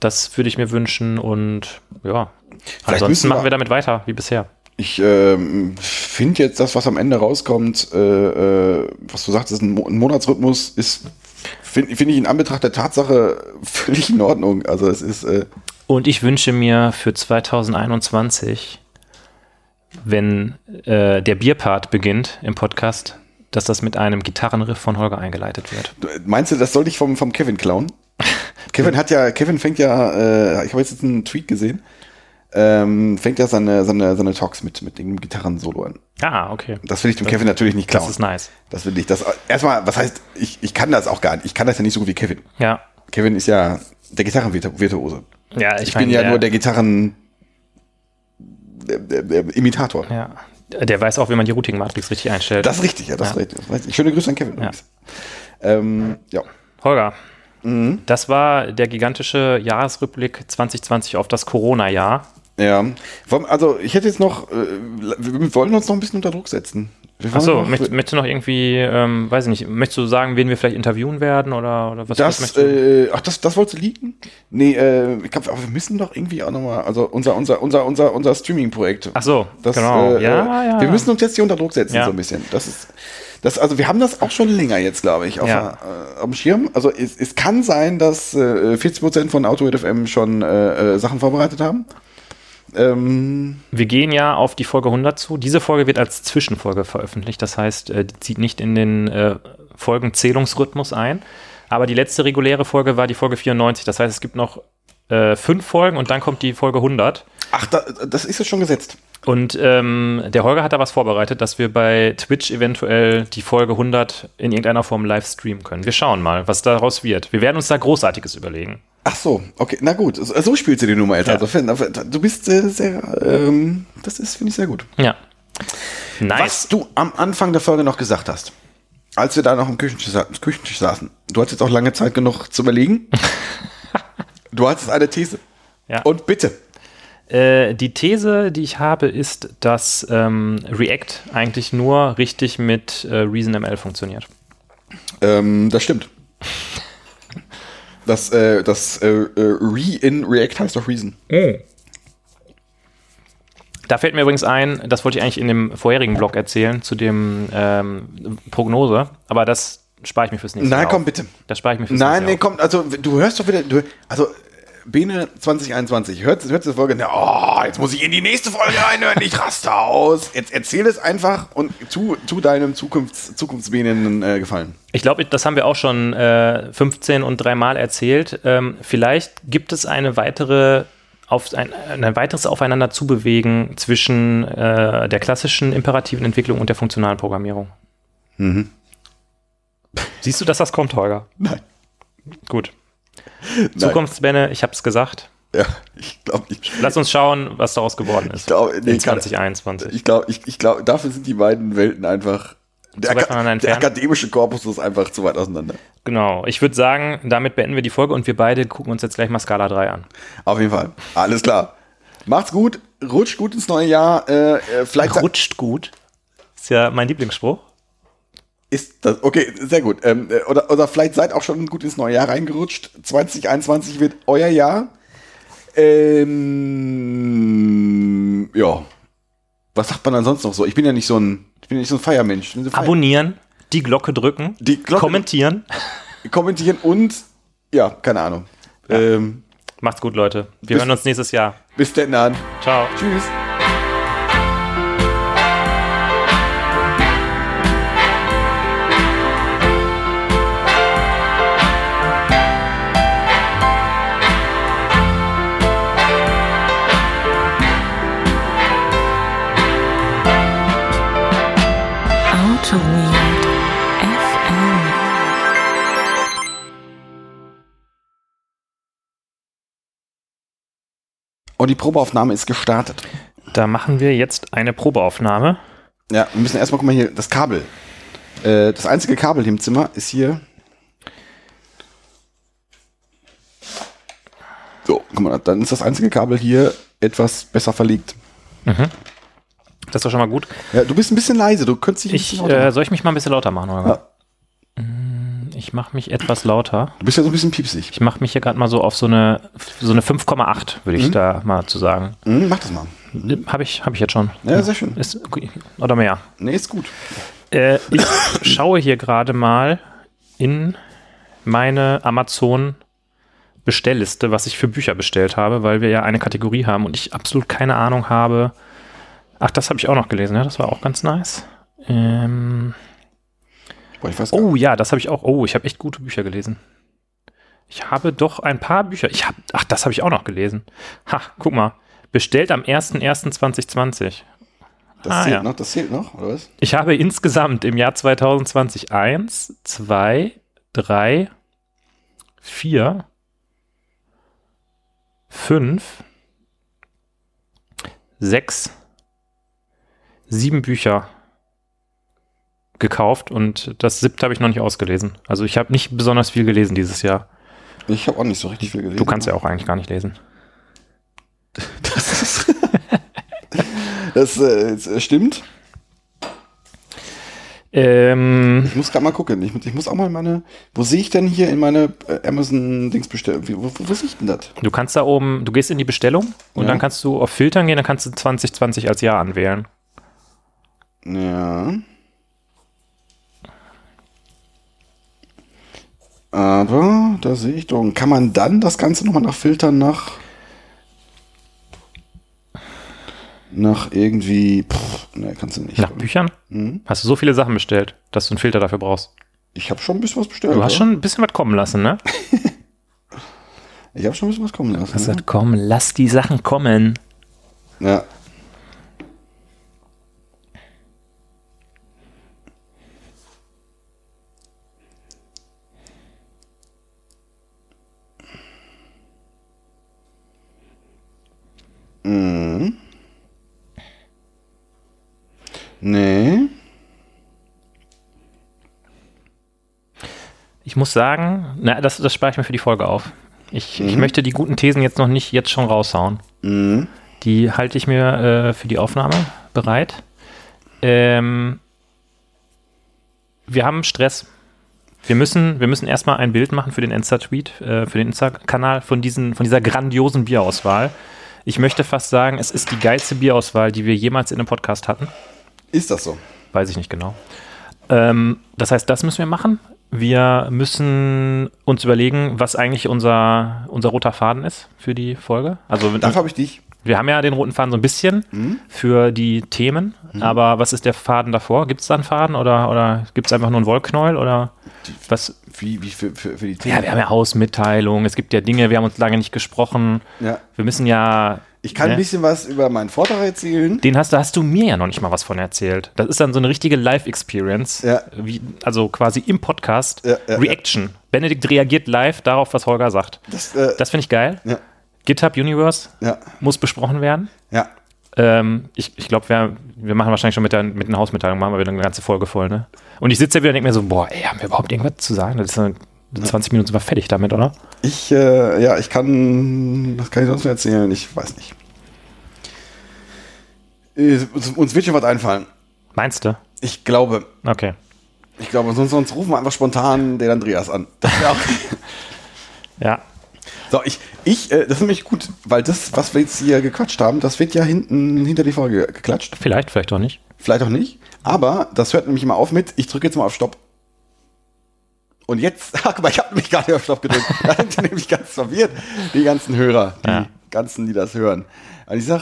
das würde ich mir wünschen und ja. Vielleicht Ansonsten wir- machen wir damit weiter, wie bisher. Ich ähm, finde jetzt das, was am Ende rauskommt, äh, äh, was du sagst, ist ein, Mo ein Monatsrhythmus, ist, finde find ich in Anbetracht der Tatsache völlig in Ordnung. Also es ist, äh, Und ich wünsche mir für 2021, wenn äh, der Bierpart beginnt im Podcast, dass das mit einem Gitarrenriff von Holger eingeleitet wird. meinst du, das soll ich vom, vom Kevin klauen? Kevin hat ja, Kevin fängt ja, äh, ich habe jetzt einen Tweet gesehen, ähm, fängt ja seine, seine, seine Talks mit, mit dem Gitarren-Solo an. Ah, okay. Das will ich dem Kevin natürlich nicht Das klauen. ist nice. Das will ich. Das, erstmal, was heißt, ich, ich kann das auch gar nicht. Ich kann das ja nicht so gut wie Kevin. Ja. Kevin ist ja der Gitarrenvirtuose. Ja, ich, Ich, bin meine, ja nur der Gitarren der, der, der Imitator. Ja. Der weiß auch, wie man die Routing-Matrix richtig einstellt. Das ist richtig, ja, das Ja. ist richtig. Das. Schöne Grüße an Kevin. Ja. Ähm, ja. Holger, Mhm. das war der gigantische Jahresrückblick 2020 auf das Corona-Jahr. Ja. Also ich hätte jetzt noch, äh, wir wollen uns noch ein bisschen unter Druck setzen. Achso, noch- möchtest, du noch irgendwie, ähm, weiß ich nicht, möchtest du sagen, wen wir vielleicht interviewen werden oder, oder was, das, möchtest du? äh, ach, das, das wolltest du liegen? Nee, äh, ich glaube, aber wir müssen doch irgendwie auch nochmal, also unser, unser, unser, unser, unser Streaming-Projekt. Ach so, Das, genau. äh, ja, ja. Wir müssen uns jetzt hier unter Druck setzen, Ja. so ein bisschen. Das ist, das, also wir haben das auch schon länger jetzt, glaube ich, auf, Ja. äh, am Schirm. Also es, es kann sein, dass äh, 40% von AutoHit FM schon äh, äh, Sachen vorbereitet haben. Ähm, Wir gehen ja auf die Folge 100 zu. Diese Folge wird als Zwischenfolge veröffentlicht. Das heißt, äh, die zieht nicht in den äh, Folgenzählungsrhythmus ein. Aber die letzte reguläre Folge war die Folge 94. Das heißt, es gibt noch äh, fünf Folgen und dann kommt die Folge 100. ach, da, das ist jetzt schon gesetzt. Und ähm, der Holger hat da was vorbereitet, dass wir bei Twitch eventuell die Folge 100 in irgendeiner Form live streamen können. Wir schauen mal, was daraus wird. Wir werden uns da Großartiges überlegen. Ach so, okay, na gut, so, so spielst du die Nummer jetzt. Ja. Also, Finn, du bist äh, sehr, ähm, das ist, finde ich, sehr gut. Ja. Nice. Was du am Anfang der Folge noch gesagt hast, als wir da noch am Küchentisch, Küchentisch saßen, du hattest jetzt auch lange Zeit genug zu überlegen. du hattest eine These. Ja. Und bitte. Äh, die These, die ich habe, ist, dass ähm, React eigentlich nur richtig mit äh, ReasonML funktioniert. Ähm, das stimmt. Das, äh, das äh, äh, Re in React heißt doch Reason. Da fällt mir übrigens ein, das wollte ich eigentlich in dem vorherigen Blog erzählen, zu dem ähm, Prognose, aber das spare ich mir fürs nächste Nein, Jahr. komm auf. bitte. Das spare ich mir fürs Nein, nee, nächste komm, also du hörst doch wieder, du, also Bene 2021, hört, hört diese Folge, na, oh, jetzt muss ich in die nächste Folge reinhören, ich raste aus. Jetzt erzähl es einfach und tu, tu deinem Zukunfts, Zukunftsbenen äh, gefallen. Ich glaube, das haben wir auch schon äh, 15 und dreimal erzählt. Ähm, vielleicht gibt es eine weitere auf ein, ein weiteres Aufeinander zubewegen zwischen äh, der klassischen imperativen Entwicklung und der funktionalen Programmierung. Mhm. Siehst du, dass das kommt, Holger? Nein. Gut. Zukunftsbänne, ich habe es gesagt. Ja, ich glaube, ich, Lass uns schauen, was daraus geworden ist. ich glaube, nee, in kann- 2021. ich glaube, ich, ich glaube, dafür sind die beiden Welten einfach, der, der akademische Korpus ist einfach zu weit auseinander. Genau. Ich würde sagen, damit beenden wir die Folge und wir beide gucken uns jetzt gleich mal Skala 3 an. Auf jeden Fall. Alles klar. Macht's gut, rutscht gut ins neue Jahr. Äh, äh, vielleicht Rutscht gut. Ist ja mein Lieblingsspruch. Ist das okay, sehr gut. Ähm, äh, oder, oder vielleicht seid auch schon gut ins neue Jahr reingerutscht. 2021 wird euer Jahr. Ähm, ja. Was sagt man dann sonst noch so? Ich bin ja nicht so ein, ich bin ja nicht so ein Feiermensch. So Feier- Abonnieren, Die Glocke drücken, Die Glocke- kommentieren. Kommentieren und, ja, keine Ahnung. Ähm, Macht's gut, Leute. Wir Bis- hören uns nächstes Jahr. bis dann. Ciao. Tschüss. Und die Probeaufnahme ist gestartet. Da machen wir jetzt eine Probeaufnahme. Ja, wir müssen erstmal, guck mal hier, das Kabel. Äh, das einzige Kabel hier im Zimmer ist hier. So, guck mal, dann ist das einzige Kabel hier etwas besser verlegt. Das ist doch schon mal gut. Ja, du bist ein bisschen leise, du könntest dich ein Ich, bisschen lauter äh, soll ich mich mal ein bisschen lauter machen, Holger? Ja. Ich mache mich etwas lauter. Du bist ja so ein bisschen piepsig. Ich mache mich hier gerade mal so auf so eine, so eine 5,8, würde ich da mal zu sagen. Hm, mach das mal. Habe ich, hab ich jetzt schon. Ja, sehr schön. Ist, oder mehr. Nee, ist gut. Äh, ich schaue hier gerade mal in meine Amazon Bestellliste, was ich für Bücher bestellt habe, weil wir ja eine Kategorie haben und ich absolut keine Ahnung habe. Ach, das habe ich auch noch gelesen, ja, das war auch ganz nice. Ähm, Boah, oh ja, das habe ich auch. Oh, ich habe echt gute Bücher gelesen. Ich habe doch ein paar Bücher. Ich habe, ach, das habe ich auch noch gelesen. Ha, guck mal. Bestellt am 01.01.2020. Das Ah, zählt ja. noch, das zählt noch, oder was? Ich habe insgesamt im Jahr 2020 eins, zwei, drei, vier, fünf, sechs, sieben Bücher gekauft und das siebte habe ich noch nicht ausgelesen. Also ich habe nicht besonders viel gelesen dieses Jahr. Ich habe auch nicht so richtig viel gelesen. Du kannst ja auch eigentlich gar nicht lesen. Das, ist das äh, es, äh, stimmt. Ähm, Ich muss gerade mal gucken. Ich, muss- ich muss auch mal in meine. Wo sehe ich denn hier in meine äh, Amazon-Dings bestellen? Wie- Wo, wo, wo sehe ich denn das? du kannst da oben, du gehst in die Bestellung und Ja. dann kannst du auf Filtern gehen, dann kannst du 2020 als Jahr anwählen. Ja. Aber da sehe ich doch. Und Kann man dann das Ganze nochmal nach Filtern nach. Nach irgendwie. Pff, ne, kannst du nicht. Nach Büchern? Hast du so viele Sachen bestellt, dass du einen Filter dafür brauchst? Ich habe schon ein bisschen was bestellt. Du hast oder? schon ein bisschen was kommen lassen, ne? Ich habe schon ein bisschen was kommen lassen. Hast ne? gesagt, komm, lass die Sachen kommen. Ja. Nee. Ich muss sagen, na, das, das spare ich mir für die Folge auf. Ich, ich möchte die guten Thesen jetzt noch nicht jetzt schon raushauen. Mhm. Die halte ich mir äh, für die Aufnahme bereit. Ähm, wir haben Stress. Wir müssen, wir müssen erstmal ein Bild machen für den Insta-Tweet, äh, für den Insta-Kanal von, diesen, von dieser grandiosen Bierauswahl. Ich möchte fast sagen, es ist die geilste Bierauswahl, die wir jemals in einem Podcast hatten. Ist das so? Weiß ich nicht genau. Ähm, das heißt, das müssen wir machen. Wir müssen uns überlegen, was eigentlich unser, unser roter Faden ist für die Folge. Also Dafür habe ich dich. wir haben ja den roten Faden so ein bisschen für die Themen, aber was ist der Faden davor? Gibt es da einen Faden oder, oder gibt es einfach nur einen Wollknäuel oder was? Wie, wie für, für, für die Ja, wir haben ja Hausmitteilungen, es gibt ja Dinge, wir haben uns lange nicht gesprochen. Ja. Wir müssen ja. Ich kann ne? ein bisschen was über meinen Vortrag erzählen. Den hast, da hast du mir ja noch nicht mal was von erzählt. Das ist dann so eine richtige Live-Experience. Ja. Also quasi im Podcast. Ja, ja, Reaction. Benedikt reagiert live darauf, was Holger sagt. Das, äh, Das finde ich geil. ja, GitHub Universe ja, muss besprochen werden. ja. Ähm, ich ich glaube, wir, wir machen wahrscheinlich schon mit, der, mit einer Hausmitteilung, machen wir wieder eine ganze Folge voll, ne? Und ich sitze ja wieder und denke mir so, boah, ey, haben wir überhaupt irgendwas zu sagen? Das ist eine, 20 Minuten sind wir fertig damit, oder? Ich, äh, ja, ich kann, was kann ich sonst noch erzählen? Ich weiß nicht. Äh, Uns, wird schon was einfallen. Meinst du? Ich glaube, Okay. ich glaube, sonst, sonst rufen wir einfach spontan den Andreas an. Das wäre auch. Ja. so, ich, ich, äh, das ist nämlich gut, weil das, was wir jetzt hier gequatscht haben, das wird ja hinten hinter die Folge geklatscht. Vielleicht, vielleicht auch nicht. vielleicht auch nicht. Aber das hört nämlich immer auf mit, ich drücke jetzt mal auf Stopp. Und jetzt, ach, guck mal, ich habe gar nicht auf Stopp gedrückt. Da sind die nämlich ganz verwirrt, die ganzen Hörer, die Ja. ganzen, die das hören. Und ich sag,